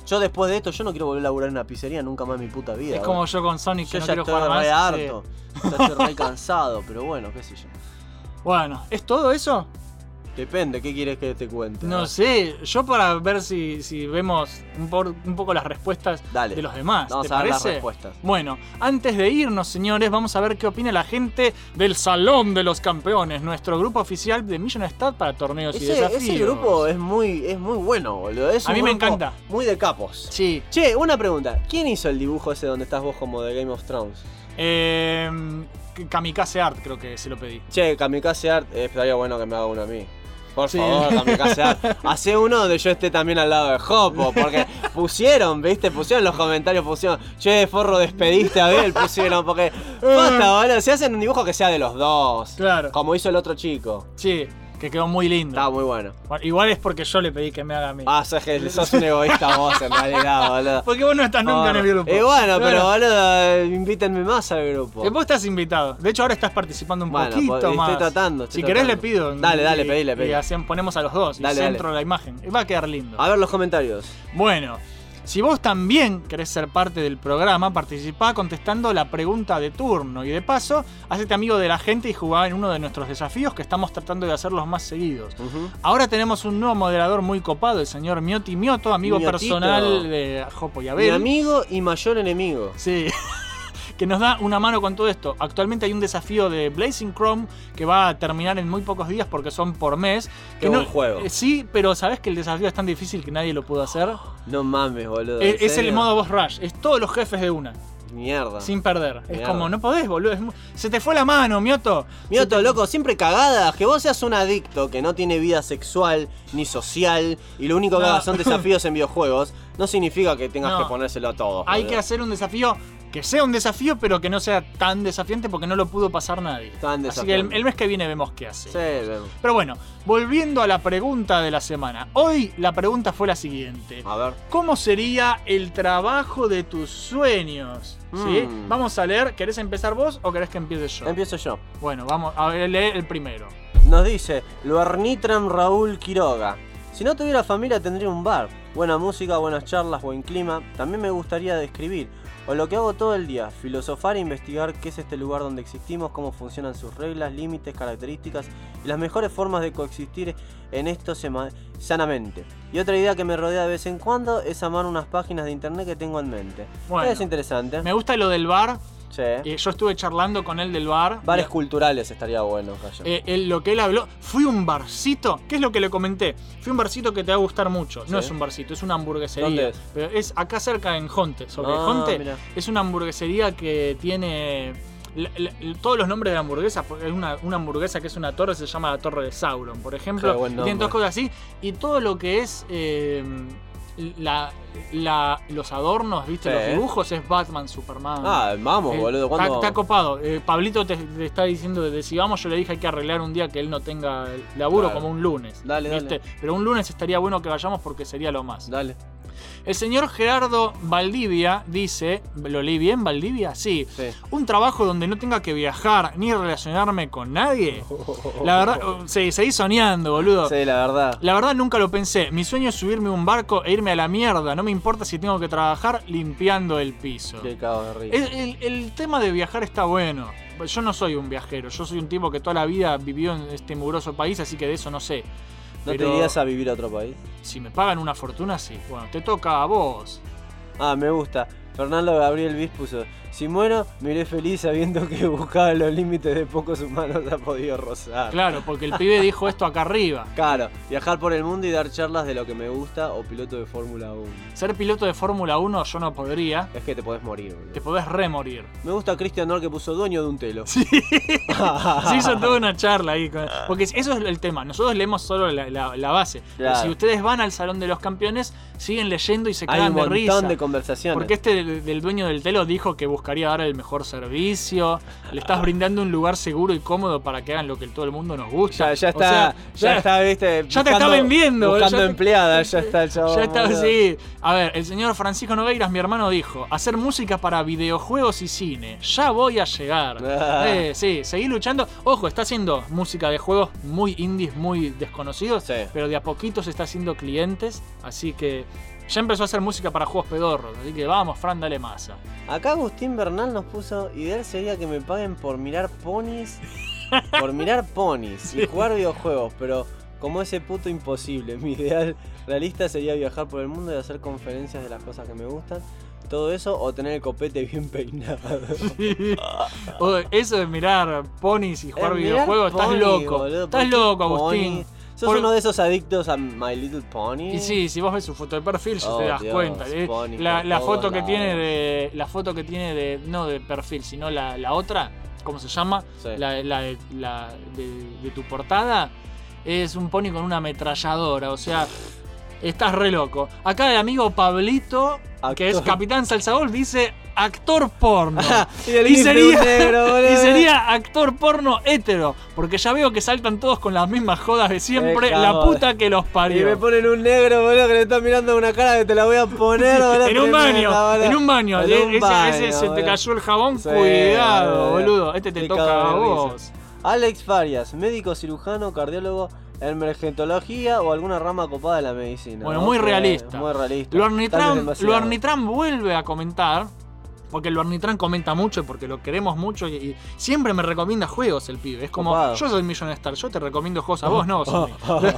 Yo después de esto, yo no quiero volver a laburar en una pizzería nunca más en mi puta vida. es como yo con Sonic que yo no ya quiero estoy jugar más. re sí. harto. Ya estoy re cansado, pero bueno, qué sé yo. Bueno, ¿es todo eso? Depende, ¿qué quieres que te cuente? No sé, yo para ver si, si vemos un, por- un poco las respuestas Dale. de los demás. Vamos ¿Te a ver las respuestas. Bueno, antes de irnos, señores, vamos a ver qué opina la gente del Salón de los Campeones, nuestro grupo oficial de Million Stat para torneos y desafíos. ese grupo es muy, es muy bueno, boludo. Es A mí me encanta. Muy de capos. Sí. Che, una pregunta. ¿Quién hizo el dibujo ese donde estás vos como de Game of Thrones? Eh, Kamikaze Art creo que se lo pedí. Che, Kamikaze Art, eh, estaría bueno que me haga uno a mí. Por Sí. favor, Kamikaze Art. Hace uno donde yo esté también al lado de Hopo, porque pusieron, ¿viste? Pusieron los comentarios, pusieron, che, forro, despediste a Abel, pusieron, porque. [LAUGHS] Basta, boludo. Si hacen un dibujo que sea de los dos. Claro. Como hizo el otro chico. Sí, que quedó muy lindo. Está muy bueno. Bueno, igual es porque yo le pedí que me haga a mí. Ah, sos, sos un egoísta vos, en realidad, [LAUGHS] boludo. Porque vos no estás nunca en el grupo. Y bueno, pero Claro. boludo, invítenme más al grupo. Que vos estás invitado. De hecho, ahora estás participando un Bueno, poquito pues, estoy más. tratando, estoy si querés, tratando. le pido. Dale, dale, Y- pedile, Y pedile. así ponemos a los dos. Dale, y dale. centro la imagen. Y va a quedar lindo. A ver los comentarios. Bueno, si vos también querés ser parte del programa, participá contestando la pregunta de turno. Y de paso, hacete amigo de la gente y jugá en uno de nuestros desafíos que estamos tratando de hacerlos más seguidos. Ujú. Ahora tenemos un nuevo moderador muy copado, el señor Mioti Mioto, amigo Miotito. personal de Jopo y Mi Abel. amigo y mayor enemigo. Sí. [LAUGHS] que nos da una mano con todo esto. Actualmente hay un desafío de Blazing Chrome que va a terminar en muy pocos días porque son por mes. Qué que buen juego. eh, sí, pero sabes que el desafío es tan difícil que nadie lo pudo hacer. [GASPS] No mames, boludo. ¿en Es, es el modo boss rush, es todos los jefes de una, Mierda. sin perder. Es Mierda. como, no podés, boludo. es mu- se te fue la mano, Mioto. Mioto, loco, siempre cagadas. Que vos seas un adicto que no tiene vida sexual ni social y lo único que No. hagas son [LAUGHS] desafíos en videojuegos, no significa que tengas No. que ponérselo a todos. Hay boludo. que hacer un desafío que sea un desafío, pero que no sea tan desafiante porque no lo pudo pasar nadie. Tan Así que el, mes que viene vemos qué hace. Sí, vemos. Pero bueno, volviendo a la pregunta de la semana. Hoy la pregunta fue la siguiente. A ver. ¿Cómo sería el trabajo de tus sueños? ¿Sí? Mm. Vamos a leer. ¿Querés empezar vos o querés que empiece yo? Empiezo yo. Bueno, vamos a ver, lee el primero. Nos dice Luarnitram Raúl Quiroga. Si no tuviera familia tendría un bar. Buena música, buenas charlas, buen clima. También me gustaría describir. O lo que hago todo el día, filosofar e investigar qué es este lugar donde existimos, cómo funcionan sus reglas, límites, características y las mejores formas de coexistir en esto sanamente. Y otra idea que me rodea de vez en cuando es amar unas páginas de internet que tengo en mente. Bueno. es interesante. Me gusta lo del bar. Sí. Eh, yo estuve charlando con él del bar. Bares culturales estaría bueno. Eh, él- lo que él habló, fui un barcito, ¿qué es lo que le comenté? Fui un barcito que te va a gustar mucho. No es un barcito, es una hamburguesería. ¿Dónde es? Pero es acá cerca en Jonte. Sobre Ah, Jonte mirá. es una hamburguesería que tiene todos los nombres de la hamburguesa. porque Es una, una hamburguesa que es una torre, se llama la Torre de Sauron, por ejemplo. Qué buen y tiene nombre. dos cosas así. Y todo lo que es. eh, la, la- los adornos, ¿viste? Sí. Los dibujos es Batman, Superman. Ah, vamos, Eh, boludo. Está, está copado. Eh, Pablito te, te está diciendo de si vamos, yo le dije hay que arreglar un día que él no tenga laburo Claro. como un lunes. Dale, ¿viste? dale. Pero un lunes estaría bueno que vayamos porque sería lo más. Dale. El señor Gerardo Valdivia dice, ¿lo leí bien Valdivia? Sí. Sí. Un trabajo donde no tenga que viajar ni relacionarme con nadie. La verdad, uh, [LAUGHS] sí, seguí soñando, boludo. Sí, la verdad. La verdad nunca lo pensé. Mi sueño es subirme a un barco e irme a la mierda. No me importa si tengo que trabajar limpiando el piso. Qué cago de risa. El, el- el tema de viajar está bueno. Yo no soy un viajero, yo soy un tipo que toda la vida vivió en este mugroso país, así que de eso no sé. ¿No Pero te irías a vivir a otro país? si me pagan una fortuna, sí. Bueno, te toca a vos. Ah, me gusta. Fernando Gabriel Viz puso, si muero, me iré feliz sabiendo que buscaba los límites de pocos humanos ha podido rozar. Claro, porque el pibe dijo esto acá arriba. [LAUGHS] Claro, viajar por el mundo y dar charlas de lo que me gusta o piloto de Fórmula 1. Ser piloto de Fórmula 1 yo no podría. Es que te podés morir, boludo. Te podés remorir. Me gusta Christian Nor que puso dueño de un telo. [LAUGHS] Se hizo toda una charla ahí. con- Porque eso es el tema. Nosotros leemos solo la, la- la base. Pero Claro. si ustedes van al Salón de los Campeones, siguen leyendo y se Hay quedan un de montón risa. de conversaciones. Porque este del, del dueño del telo dijo que buscaría dar el mejor servicio. Le estás brindando un lugar seguro y cómodo para que hagan lo que todo el mundo nos gusta. Ya, ya O está, sea, ya, está, viste. ya te está vendiendo, Buscando ya te- empleada, ya está el. [LAUGHS] Ya está, boludo. sí. A ver, el señor Francisco Nogueiras, mi hermano, dijo: hacer música para videojuegos y cine. Ya voy a llegar. [LAUGHS] Ah. Eh, sí, seguí luchando. Ojo, está haciendo música de juegos muy indies, muy desconocidos. Sí. Pero de a poquito se está haciendo clientes. Así que ya empezó a hacer música para juegos pedorros. Así que vamos, Fran, dale masa. Acá Agustín Bernal nos puso, ideal sería que me paguen por mirar ponis, [LAUGHS] por mirar ponis y jugar videojuegos, pero como ese puto imposible, mi ideal realista sería viajar por el mundo y hacer conferencias de las cosas que me gustan. Todo eso o tener el copete bien peinado. [LAUGHS] O eso de mirar ponis y jugar Eh, videojuegos, estás loco. boludo, estás ¿por qué loco, pony? Sos Por- uno de esos adictos a My Little Pony. Y sí, si vos ves su foto de perfil ya Oh, te das Dios, cuenta. Eh, Pony La, foto que lados. tiene de. La foto que tiene de. No de perfil, sino la, la otra. ¿Cómo se llama? Sí. La, la de- la de, de tu portada. Es un pony con una ametralladora. O sea. Estás re loco. Acá el amigo Pablito, que es. Capitán Salsagol, dice actor porno. [LAUGHS] Y y, de sería, negro, [LAUGHS] y sería actor porno hétero. Porque ya veo que saltan todos con las mismas jodas de siempre. La puta que los Y parió. me ponen un negro, boludo, que le está mirando una cara que te la voy a poner, [LAUGHS] boludo. En un baño, en un baño. En un ese, baño, ese se te cayó el jabón, Sí, cuidado, boludo. Este te toca a de vos. Alex Farias, médico cirujano, cardiólogo, emergentología o alguna rama copada de la medicina. Bueno, muy realista. Muy realista. Luarnitram. Luarnitram vuelve a comentar. Porque Luarnitram comenta mucho, porque lo queremos mucho y, y siempre me recomienda juegos el pibe. Es como, Copado. yo soy Million Star, yo te recomiendo juegos a vos, no vos. [LAUGHS]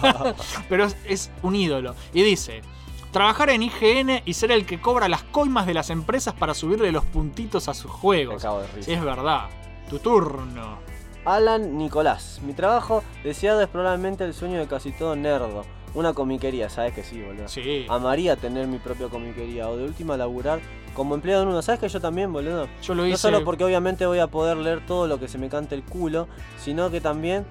[LAUGHS] Pero es, es un ídolo. Y dice, Trabajar en IGN y ser el que cobra las coimas de las empresas para subirle los puntitos a sus Me juegos. es verdad. Tu turno. Alan Nicolás. Mi trabajo deseado es probablemente el sueño de casi todo nerdo. Una comiquería, ¿sabes que sí, boludo? Sí. Amaría tener mi propia comiquería o de última laburar como empleado en uno. ¿Sabes que yo también, boludo? Yo lo No hice. solo porque obviamente voy a poder leer todo lo que se me cante el culo, sino que también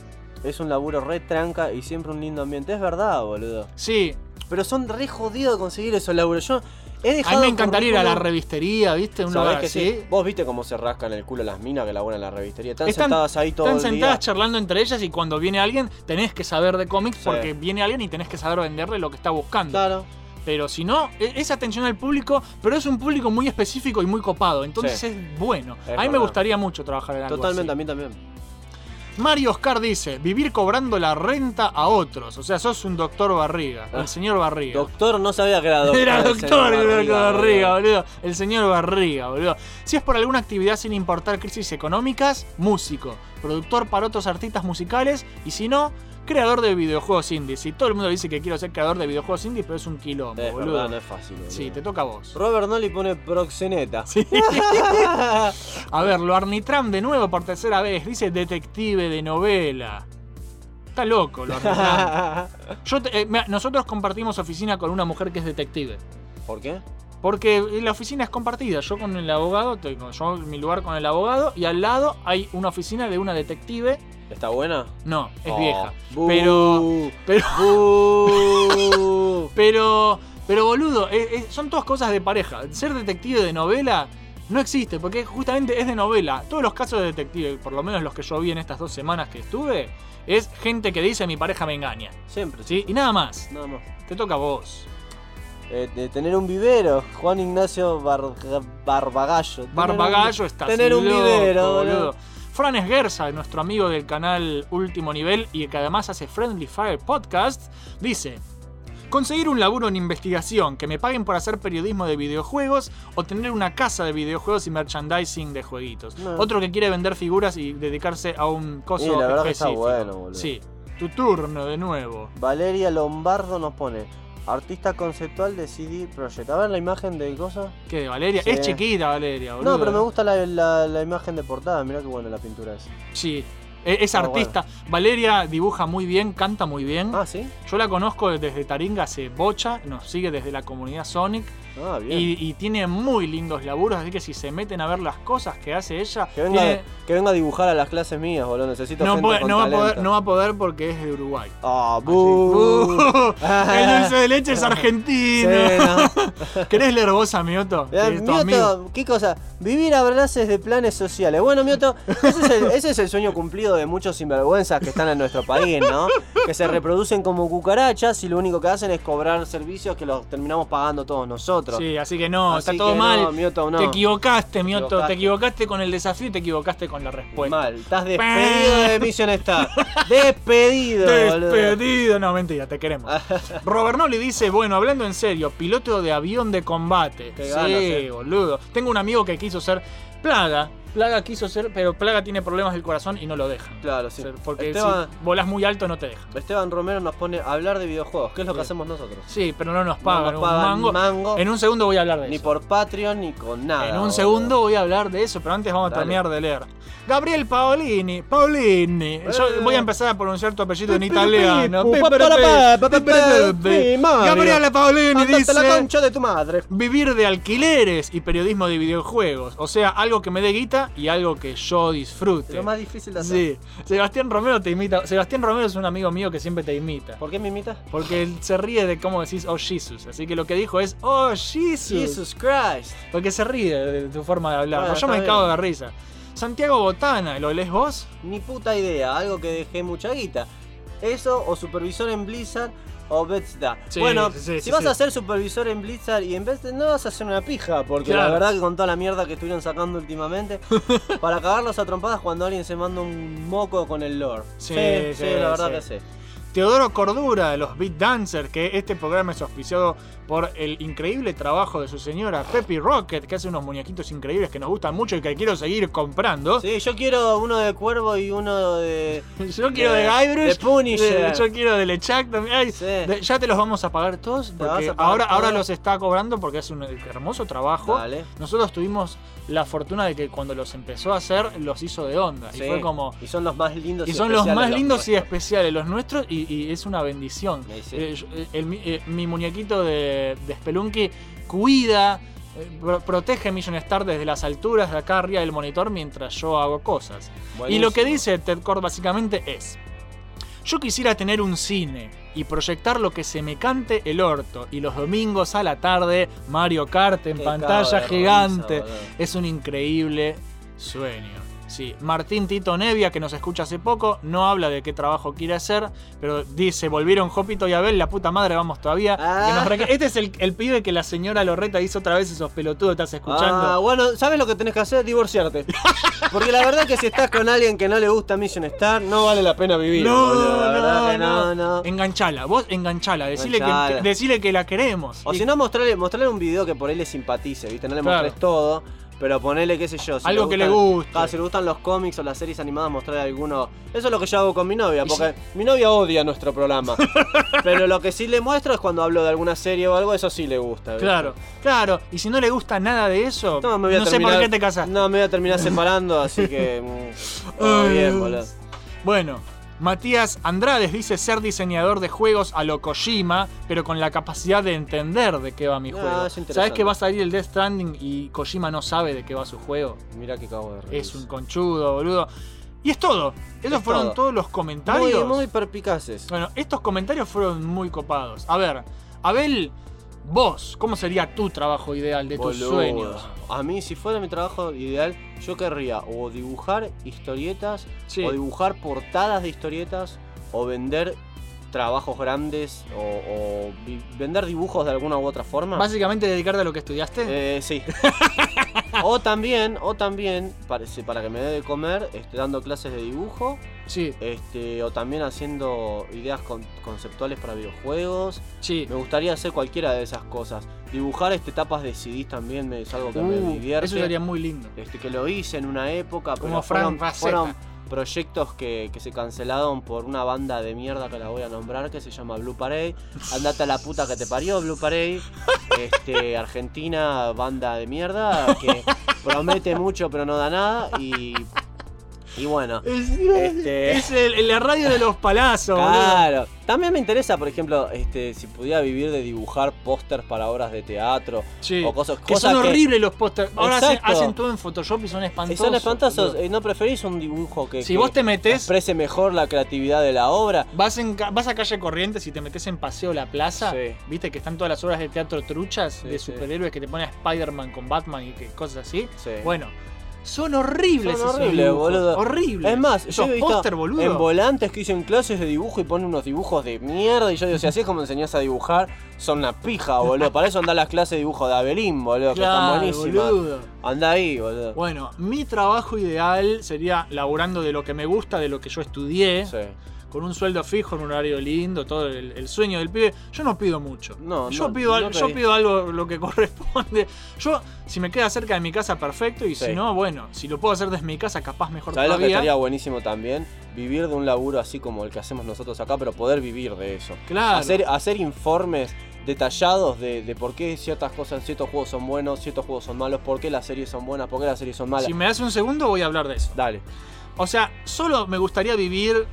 es un laburo re tranca y siempre un lindo ambiente. Es verdad, boludo. Sí, Pero son re jodidos de conseguir esos laburos. Yo a dejado. mí me encantaría ir a la revistería, ¿viste? Un ¿Sabés lugar que así. sí? Vos viste cómo se rascan el culo las minas que laburan en la revistería. Están, Están- sentadas ahí todo Están el sentadas día. charlando entre ellas y cuando viene alguien tenés que saber de cómics Sí. porque viene alguien y tenés que saber venderle lo que está buscando. Claro. Pero si no, e- es atención al público, pero es un público muy específico y muy copado. Entonces Sí. es bueno. Es a mí me gustaría mucho trabajar en algo Totalmente, a así. mí también. Mario Oscar dice, vivir cobrando la renta a otros. O sea, sos un doctor Barriga. Ah. El señor Barriga. Doctor no sabía que era doctor. Era el doctor, Barriga, boludo. El señor Barriga, boludo. Si es por alguna actividad sin importar crisis económicas, músico. Productor para otros artistas musicales. Y si no, creador de videojuegos indies. Y todo el mundo dice que quiero ser creador de videojuegos indies, pero es un quilombo, Es boludo. verdad, no es fácil. boludo. Sí, te toca a vos. Robert Nolly pone proxeneta. [LAUGHS] A ver, lo Arnitram de nuevo por tercera vez. Dice detective de novela. Está loco, lo Arnitram. [LAUGHS] Yo te- eh, nosotros compartimos oficina con una mujer que es detective. ¿Por qué? Porque la oficina es compartida. Yo con el abogado, tengo yo mi lugar con el abogado y al lado hay una oficina de una detective. ¿Está buena? No, es Oh. vieja. Pero, pero, [LAUGHS] pero, pero boludo, eh, eh, son todas cosas de pareja. Ser detective de novela no existe porque justamente es de novela. Todos los casos de detective, por lo menos los que yo vi en estas dos semanas que estuve, es gente que dice mi pareja me engaña. Siempre. ¿Sí? Y nada más. Nada más. Te toca a vos. Eh, de tener un vivero. Juan Ignacio Bar- Barbagallo. Barbagallo está Tener un loco, vivero, boludo. Fran Esguerza, nuestro amigo del canal Último Nivel y que además hace Friendly Fire Podcast, dice: Conseguir un laburo en investigación, que me paguen por hacer periodismo de videojuegos o tener una casa de videojuegos y merchandising de jueguitos. No. Otro que quiere vender figuras y dedicarse a un coso Sí, la verdad que está específico. bueno, boludo. Sí, tu turno de nuevo. Valeria Lombardo nos pone. Artista conceptual de CD Projekt. A ver la imagen de cosa. ¿Qué, Valeria? Sí. Es chiquita, Valeria, boludo. No, pero me gusta la, la- la imagen de portada. Mirá qué buena la pintura es. Sí, e- es Ah, artista. Valeria dibuja muy bien, canta muy bien. Ah, ¿sí? Yo la conozco desde Taringa hace bocha, nos sigue desde la comunidad Sonic Ah, bien. y, y tiene muy lindos laburos, así que si se meten a ver las cosas que hace ella, Que venga, tiene- que venga a dibujar a las clases mías, boludo. Necesito no, gente puede- con no va a poder, talento. no va a poder porque es de Uruguay. Ah. Uh, el dulce de leche es [LAUGHS] argentino. Sí, [LAUGHS] ¿Querés leer vos a Mioto? Eh. Mioto, ¿qué cosa? Vivir a bases de planes sociales. Bueno, Mioto, ese es, el, ese es el sueño cumplido de muchos sinvergüenzas que están en nuestro país, ¿no? Que se reproducen como cucarachas y lo único que hacen es cobrar servicios que los terminamos pagando todos nosotros. Sí, así que no, Así está todo mal. no, Mioto, no. Te equivocaste, Mioto. equivocaste. Te equivocaste con el desafío y te equivocaste con la respuesta. Mal, estás despedido de Mission Star. [LAUGHS] Despedido, boludo. Despedido, no, mentira, te queremos. [LAUGHS] Robert Nolly dice, bueno, hablando en serio, piloto de avión de combate. Qué sí, ganas, eh. boludo. Tengo un amigo que quiso ser Plaga. Plaga quiso ser, pero Plaga tiene problemas del corazón y no lo dejan. Claro, sí. Porque Esteban, si volás muy alto no te dejan. Esteban Romero nos pone hablar de videojuegos, que es lo que Sí. hacemos nosotros. Sí, pero no nos No pagan, nos un pagan mango. mango, En un segundo voy a hablar de ni eso. por Patreon ni con nada. en un segundo voy a hablar de eso, pero antes vamos a terminar de leer. Gabriel Paolini, Paolini. Yo Eh. voy a empezar a pronunciar tu apellido en italiano. Gabriela Paolini dice la concha de tu madre. vivir de alquileres y periodismo de videojuegos. O sea, algo que me dé guita y algo que yo disfrute. Lo más difícil de hacer. Sí. Sebastián Romero te imita. Sebastián Romero es un amigo mío que siempre te imita. ¿Por qué me imitas? Porque él se ríe de cómo decís oh Jesus. Así que lo que dijo es oh Jesus. Jesus Christ. Porque se ríe de tu forma de hablar. Bueno, Yo me cago bien. de risa. Santiago Botana, ¿lo lees vos? Ni puta idea, algo que dejé mucha guita. Eso o supervisor en Blizzard o Bethesda. Sí, bueno, sí, sí, si vas a ser supervisor en Blizzard y en Bethesda no vas a hacer una pija, porque Claro. la verdad que con toda la mierda que estuvieron sacando últimamente, [LAUGHS] para cagarlos a trompadas cuando alguien se manda un moco con el lore. Sí, sí, la verdad que sí. Teodoro Cordura de los Beat Dancers, que este programa es auspiciado por el increíble trabajo de su señora Peppy Rocket, que hace unos muñequitos increíbles que nos gustan mucho y que quiero seguir comprando. Sí, yo quiero uno de Cuervo y uno de. [LAUGHS] Yo quiero de Guybrush. De Punisher. de- yo quiero de Lechak también. Ay, Sí. de- ya te los vamos a pagar todos. Porque pagar ahora, ahora los está cobrando porque es un hermoso trabajo. Dale. Nosotros tuvimos la fortuna de que cuando los empezó a hacer, los hizo de onda. Sí, Y fue como. Y son los más lindos Y son los más lindos y especiales, los nuestros, y, y es una bendición. Sí. Eh, yo- eh, el eh, mi muñequito de, de Spelunky cuida, eh, pro- protege Million Star desde las alturas de acá arriba del monitor mientras yo hago cosas. Y lo que dice Ted Cord básicamente es: Yo quisiera tener un cine y proyectar lo que se me cante el orto. Y los domingos a la tarde, Mario Kart en Qué pantalla gigante. es un increíble sueño. Sí, Martín Tito Nevia, que nos escucha hace poco, no habla de qué trabajo quiere hacer, pero dice, volvieron Jopito y Abel, la puta madre, vamos todavía. Ah. Que nos reque- Este es el, el pibe que la señora Lorreta hizo otra vez esos pelotudos, estás escuchando. Ah, bueno, ¿sabes lo que tenés que hacer? Divorciarte. [LAUGHS] Porque la verdad que si estás con alguien que no le gusta Mission Star, no vale la pena vivir. No, la verdad no, no, no. Enganchala, vos enganchala, decile, Enganchala. Que, decile que la queremos. O Y si no, mostrarle, mostrarle un video que por ahí le simpatice, ¿viste? No le Claro. mostrés todo, pero ponele, qué sé yo. si Algo que le guste. Claro, si le gustan los cómics o las series animadas, mostrarle alguno. Eso es lo que yo hago con mi novia, porque mi novia odia nuestro programa. [LAUGHS] pero lo que sí le muestro es cuando hablo de alguna serie o algo, eso sí le gusta. ¿viste? Claro, claro. Y si no le gusta nada de eso, No, me voy a no sé por terminar- qué te casaste. No, me voy a terminar separando, así que. [LAUGHS] mm, todo bien, boludo. Bueno, Matías Andrades dice ser diseñador de juegos a lo Kojima, pero con la capacidad de entender de qué va mi Ah, juego. ¿Sabes que va a salir el Death Stranding y Kojima no sabe de qué va su juego? Mirá que cago de risa. Es un conchudo, boludo. Y es todo. Esos Es fueron todo. todos los comentarios. Muy, muy perpicaces. Bueno, estos comentarios fueron muy copados. A ver, Abel, vos, ¿cómo sería tu trabajo ideal de tus Boludo. sueños? A mí, si fuera mi trabajo ideal, yo querría o dibujar historietas, Sí. o dibujar portadas de historietas, o vender trabajos grandes, o, vender dibujos de alguna u otra forma. Básicamente dedicarte a lo que estudiaste. Eh, sí. [LAUGHS] o también, o también, parece, para que me dé de comer, este, dando clases de dibujo, Sí, este, o también haciendo ideas con- conceptuales para videojuegos. sí. Me gustaría hacer cualquiera de esas cosas. Dibujar este tapas de CDs también me- es algo que me Uh, divierte. eso sería muy lindo. Este, que lo hice en una época, Como pero Frank fueron proyectos que, que se cancelaron por una banda de mierda que la voy a nombrar que se llama Blue Parade. Andate a la puta que te parió, Blue Parade. [LAUGHS] Este, Argentina, banda de mierda que promete mucho pero no da nada y y bueno, [LAUGHS] Es, Este- es el- la radio de los palazos, boludo. Claro. También me interesa, por ejemplo, este, si pudiera vivir de dibujar pósters para obras de teatro Sí. o cosas, Que cosas son horribles los pósters. Ahora hacen, todo en Photoshop y son Y espantosos. son espantosos. boludo. Eh, ¿No preferís un dibujo que, Si que vos te metés, exprese mejor la creatividad de la obra? vas, en, vas a calle Corrientes y te metes en Paseo La Plaza, Sí. viste que están todas las obras de teatro truchas Sí, de sí. superhéroes que te ponen a Spider-Man con Batman y que cosas así. Sí. Bueno, son horribles Son esos horribles, dibujos, boludo. Horribles. Es más, yo he visto póster, boludo. en volantes que dicen clases de dibujo y ponen unos dibujos de mierda. Y yo digo, si así es como enseñás a dibujar, son una pija, boludo. Para eso anda las clases de dibujo de Abelín, boludo, que Claro, están buenísimas. boludo. Anda ahí, boludo. Bueno, mi trabajo ideal sería laburando de lo que me gusta, de lo que yo estudié, Sí. Con un sueldo fijo, en un horario lindo, todo el, el sueño del pibe. Yo no pido mucho. No, yo no, pido, al- no yo pido algo lo que [LAUGHS] corresponde. Yo, si me queda cerca de mi casa, perfecto. Y Sí. si no, bueno, si lo puedo hacer desde mi casa, capaz mejor ¿Sabes lo que todavía. estaría buenísimo también? Vivir de un laburo así como el que hacemos nosotros acá, pero poder vivir de eso. Claro. Hacer, hacer informes detallados de, de por qué ciertas cosas, ciertos juegos son buenos, ciertos juegos son malos, por qué las series son buenas, por qué las series son malas. Si me das un segundo, voy a hablar de eso. Dale. O sea, solo me gustaría vivir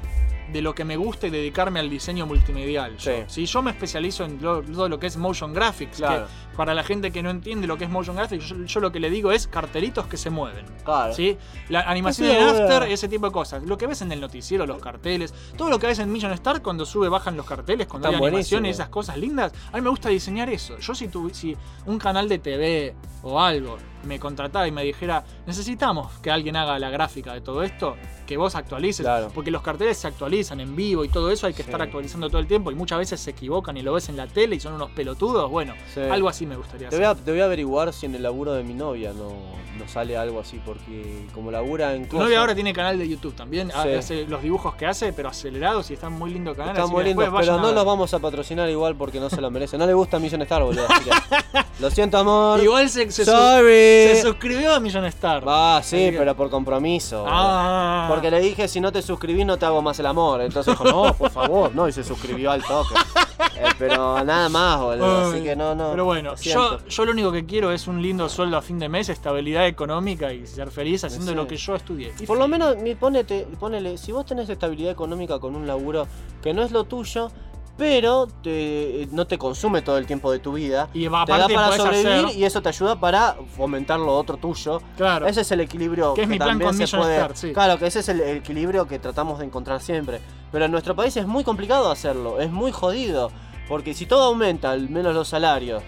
de lo que me gusta y dedicarme al diseño multimedial. yo. Sí. Si yo me especializo en lo- todo lo que es motion graphics, Claro. que para la gente que no entiende lo que es motion graphics, yo, yo lo que le digo es cartelitos que se mueven. Claro. ¿sí? La animación en boludo. After, ese tipo de cosas. Lo que ves en el noticiero, los carteles, todo lo que ves en Million Star cuando sube, bajan los carteles, cuando Están hay buenísimos. esas cosas lindas. A mí me gusta diseñar eso. Yo si, tu- si un canal de TV o algo me contratara y me dijera, necesitamos que alguien haga la gráfica de todo esto, que vos actualices, Claro. porque los carteles se actualizan en vivo y todo eso, hay que estar actualizando todo el tiempo y muchas veces se equivocan y lo ves en la tele y son unos pelotudos. Bueno, Sí. algo así me gustaría Te voy, a, te voy a averiguar si en el laburo de mi novia no, no sale algo así, porque como labura en Tu novia ahora tiene canal de YouTube también, Sí. hace los dibujos que hace, pero acelerados y están muy lindo canal. Está así muy que lindo, después pero a no los vamos a patrocinar igual porque no se lo merece. No le gusta Million Star, boludo. así que- [LAUGHS] Lo siento, amor. Igual se, se, Sorry. se suscribió a Million Star. Ah, sí, que- pero por compromiso. Ah. Porque le dije, si no te suscribís no te hago más el amor. Entonces dijo, no, por favor. No, y se suscribió al toque. [LAUGHS] Eh, pero nada más, boludo. Así que no, no. Pero bueno, lo yo, siento. yo lo único que quiero es un lindo sueldo a fin de mes, estabilidad económica y ser feliz haciendo lo que yo estudié. Y Por lo menos, mi- ponete, ponele, si vos tenés estabilidad económica con un laburo que no es lo tuyo, pero te- no te consume todo el tiempo de tu vida, Y te da aparte para podés sobrevivir hacer- y eso te ayuda para fomentar lo otro tuyo. Claro. Ese es el equilibrio Que es mi plan también con se Million puede- sí. Claro, que ese es el equilibrio que tratamos de encontrar siempre. Pero en nuestro país es muy complicado hacerlo, es muy jodido. Porque si todo aumenta, al menos los salarios,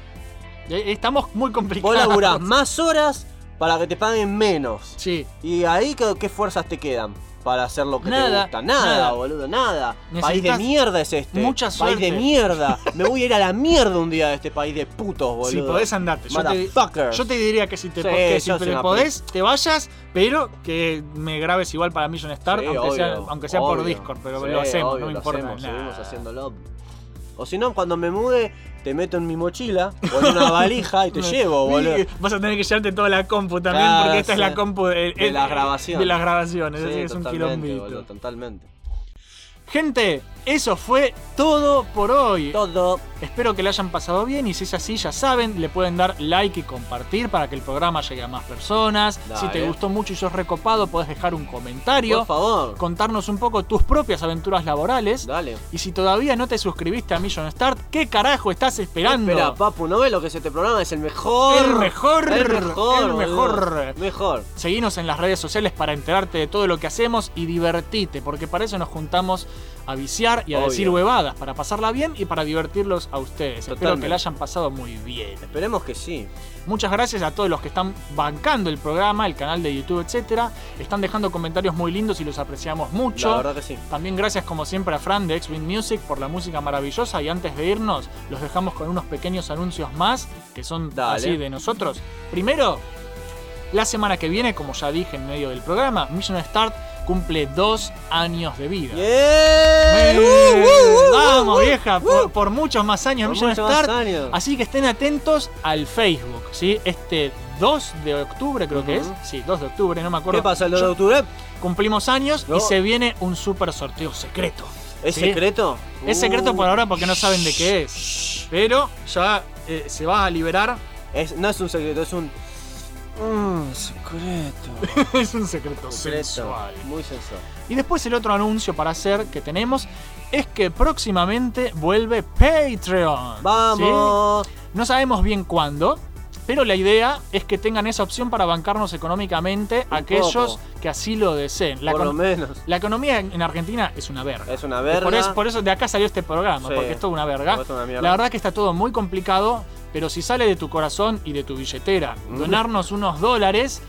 Estamos muy complicados. vos laburás más horas para que te paguen menos. Sí. Y ahí, ¿qué, qué fuerzas te quedan? Para hacer lo que te gusta. Nada, nada. boludo, nada. País de mierda es este. mucha País suerte. de mierda. [LAUGHS] Me voy a ir a la mierda un día de este país de putos, boludo. Si podés andarte. Yo te, yo te diría que si te, Sí, que si te podés, te vayas, pero que me grabes igual para Million Star, Sí, aunque, sea, aunque sea por. Discord, pero Sí, lo hacemos, obvio, no lo importa hacemos, nada. seguimos haciéndolo. O si no, cuando me mude, te meto en mi mochila o en una valija y te [LAUGHS] llevo, boludo. Vas a tener que llevarte toda la compu también, Claro, porque esta es la compu de, De el- las grabaciones. De las grabaciones, Sí, así que es un quilombito. boludo, totalmente. Gente, eso fue todo por hoy. Todo. Espero que le hayan pasado bien y si es así, ya saben, le pueden dar like y compartir para que el programa llegue a más personas. Dale. Si te gustó mucho y sos recopado, podés dejar un comentario. Por favor. Contarnos un poco tus propias aventuras laborales. Dale. Y si todavía no te suscribiste a Million Start, ¿qué carajo estás esperando? Espera, papu, ¿no ves lo que es este programa? Es el mejor. El mejor, El mejor. el mejor. Mejor. Seguinos en las redes sociales para enterarte de todo lo que hacemos y divertite, porque para eso nos juntamos a viciar y a Obvio. decir huevadas, para pasarla bien y para divertirlos a ustedes. Espero que la hayan pasado muy bien. Esperemos que sí. Muchas gracias a todos los que están bancando el programa, el canal de YouTube, etcétera. Están dejando comentarios muy lindos y los apreciamos mucho. La verdad que sí. También gracias como siempre a Fran de X-Wing Music por la música maravillosa y antes de irnos los dejamos con unos pequeños anuncios más que son Dale. así de nosotros. Primero, la semana que viene, como ya dije en medio del programa, Mission Start cumple dos años de vida. ¡Yeah! ¡Eh! ¡Uh, uh, uh, Vamos, uh, vieja, uh! por, por muchos más años más Start. años. Así que estén atentos al Facebook, ¿sí? Este 2 de octubre creo que es. Sí, 2 de octubre, no me acuerdo. ¿Qué pasa el 2 Yo- de octubre? Cumplimos años y se viene un super sorteo secreto. ¿Es ¿sí? secreto? Es secreto Uh. por ahora porque no saben de qué es. Pero ya eh, se va a liberar. Es, no es un secreto, es un. Mm, secreto. [LAUGHS] es un secreto Secreto. sensual. Muy sensual. Y después el otro anuncio para hacer que tenemos es que próximamente vuelve Patreon. ¡Vamos! ¿sí? No sabemos bien cuándo. Pero la idea es que tengan esa opción para bancarnos económicamente aquellos poco. que así lo deseen. La, Por lo menos. la economía en en Argentina es una verga. Es una verga. Por eso, por eso de acá salió este programa, Sí. porque es toda una verga. Una. La verdad que está todo muy complicado, pero si sale de tu corazón y de tu billetera Mm. donarnos unos dólares,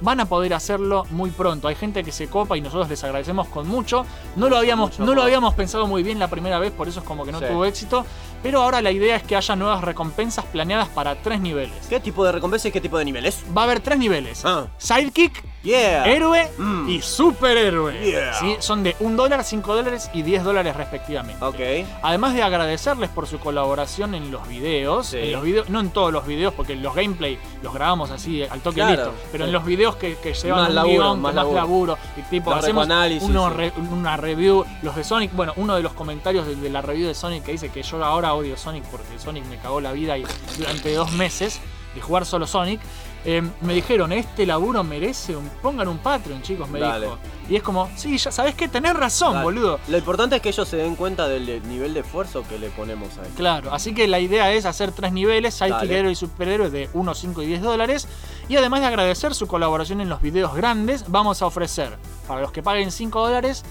van a poder hacerlo muy pronto. Hay gente que se copa y nosotros les agradecemos con mucho. No lo habíamos, mucho no lo habíamos pensado muy bien la primera vez, por eso es como que no Sí. tuvo éxito. Pero ahora la idea es que haya nuevas recompensas planeadas para tres niveles. ¿Qué tipo de recompensa y qué tipo de niveles? Va a haber tres niveles. Ah. Sidekick, Yeah. héroe Mm. y superhéroe. Yeah. ¿Sí? Son de un dólar, 5 dólares y 10 dólares respectivamente. Ok. Además de agradecerles por su colaboración en los videos, Sí. en los videos, no en todos los videos, porque los gameplay los grabamos así al toque Claro, listo, pero sí. en los videos que, que llevan Más un laburo, guion, más laburo. laburo, y tipo hacemos uno re- una review, los de Sonic, bueno, uno de los comentarios de, de la review de Sonic que dice que yo ahora odio Sonic porque Sonic me cagó la vida y durante dos meses de jugar solo Sonic. Eh, me dijeron, este laburo merece un. Pongan un Patreon, chicos, me Dale. dijo. Y es como, sí, ya sabes que tenés razón, Dale. boludo. Lo importante es que ellos se den cuenta del nivel de esfuerzo que le ponemos a esto. Claro, así que la idea es hacer tres niveles. Héroe y Superhéroe de 1, 5 y 10 dólares. Y además de agradecer su colaboración en los videos grandes, vamos a ofrecer, para los que paguen 5 dólares,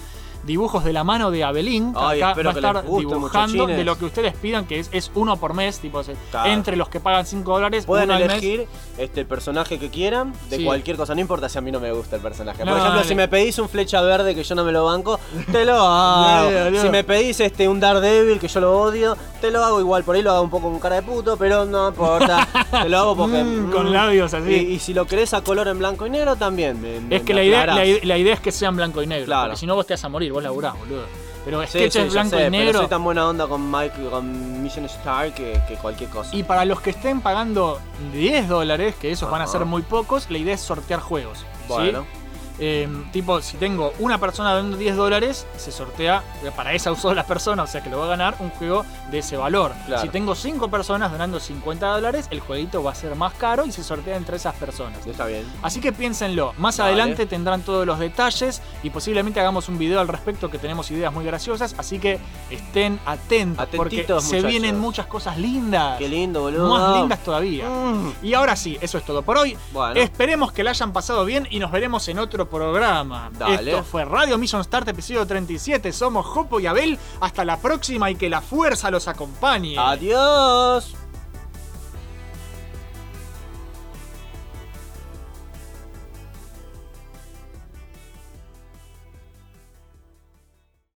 dibujos de la mano de Abelín. que Ay, acá va a estar guste, dibujando de lo que ustedes pidan, que es, es uno por mes, tipo, Claro. entre los que pagan 5 dólares, Pueden uno al mes. elegir este, el personaje que quieran, de Sí. cualquier cosa, no importa si a mí no me gusta el personaje. Por ejemplo, dale. si me pedís un flecha verde que yo no me lo banco, te lo [LAUGHS] hago. Si me pedís este, un Daredevil que yo lo odio, te lo hago igual. Por ahí lo hago un poco con cara de puto, pero no importa. [LAUGHS] te lo hago porque. Mm, con labios así. Y, y si lo querés a color en blanco y negro, también. me- me- Es que la idea, la, ide- la idea es que sean blanco y negro. Claro. Porque si no, vos te vas a morir, vos laburás, boludo. Pero Sí, sketches sí, ya blanco sé, y pero negro. soy tan buena onda con Mike, con Mission Star que, que cualquier cosa. Y para los que estén pagando 10 dólares, que esos van a ser muy pocos, la idea es sortear juegos. ¿sí? Eh, tipo, si tengo una persona dando 10 dólares, se sortea para esa sola persona, o sea que lo va a ganar un juego de ese valor. Claro. Si tengo 5 personas donando 50 dólares, el jueguito va a ser más caro y se sortea entre esas personas. Está bien. Así que piénsenlo, más Vale. adelante tendrán todos los detalles y posiblemente hagamos un video al respecto que tenemos ideas muy graciosas, así que estén atentos porque se vienen muchas cosas lindas. Qué lindo, boludo. Más lindas todavía. Mm. Y ahora sí, eso es todo por hoy. Bueno. Esperemos que la hayan pasado bien y nos veremos en otro programa. Dale. Esto fue Radio Mission Start, episodio 37. Somos Jopo y Abel. Hasta la próxima y que la fuerza los acompañe. Adiós.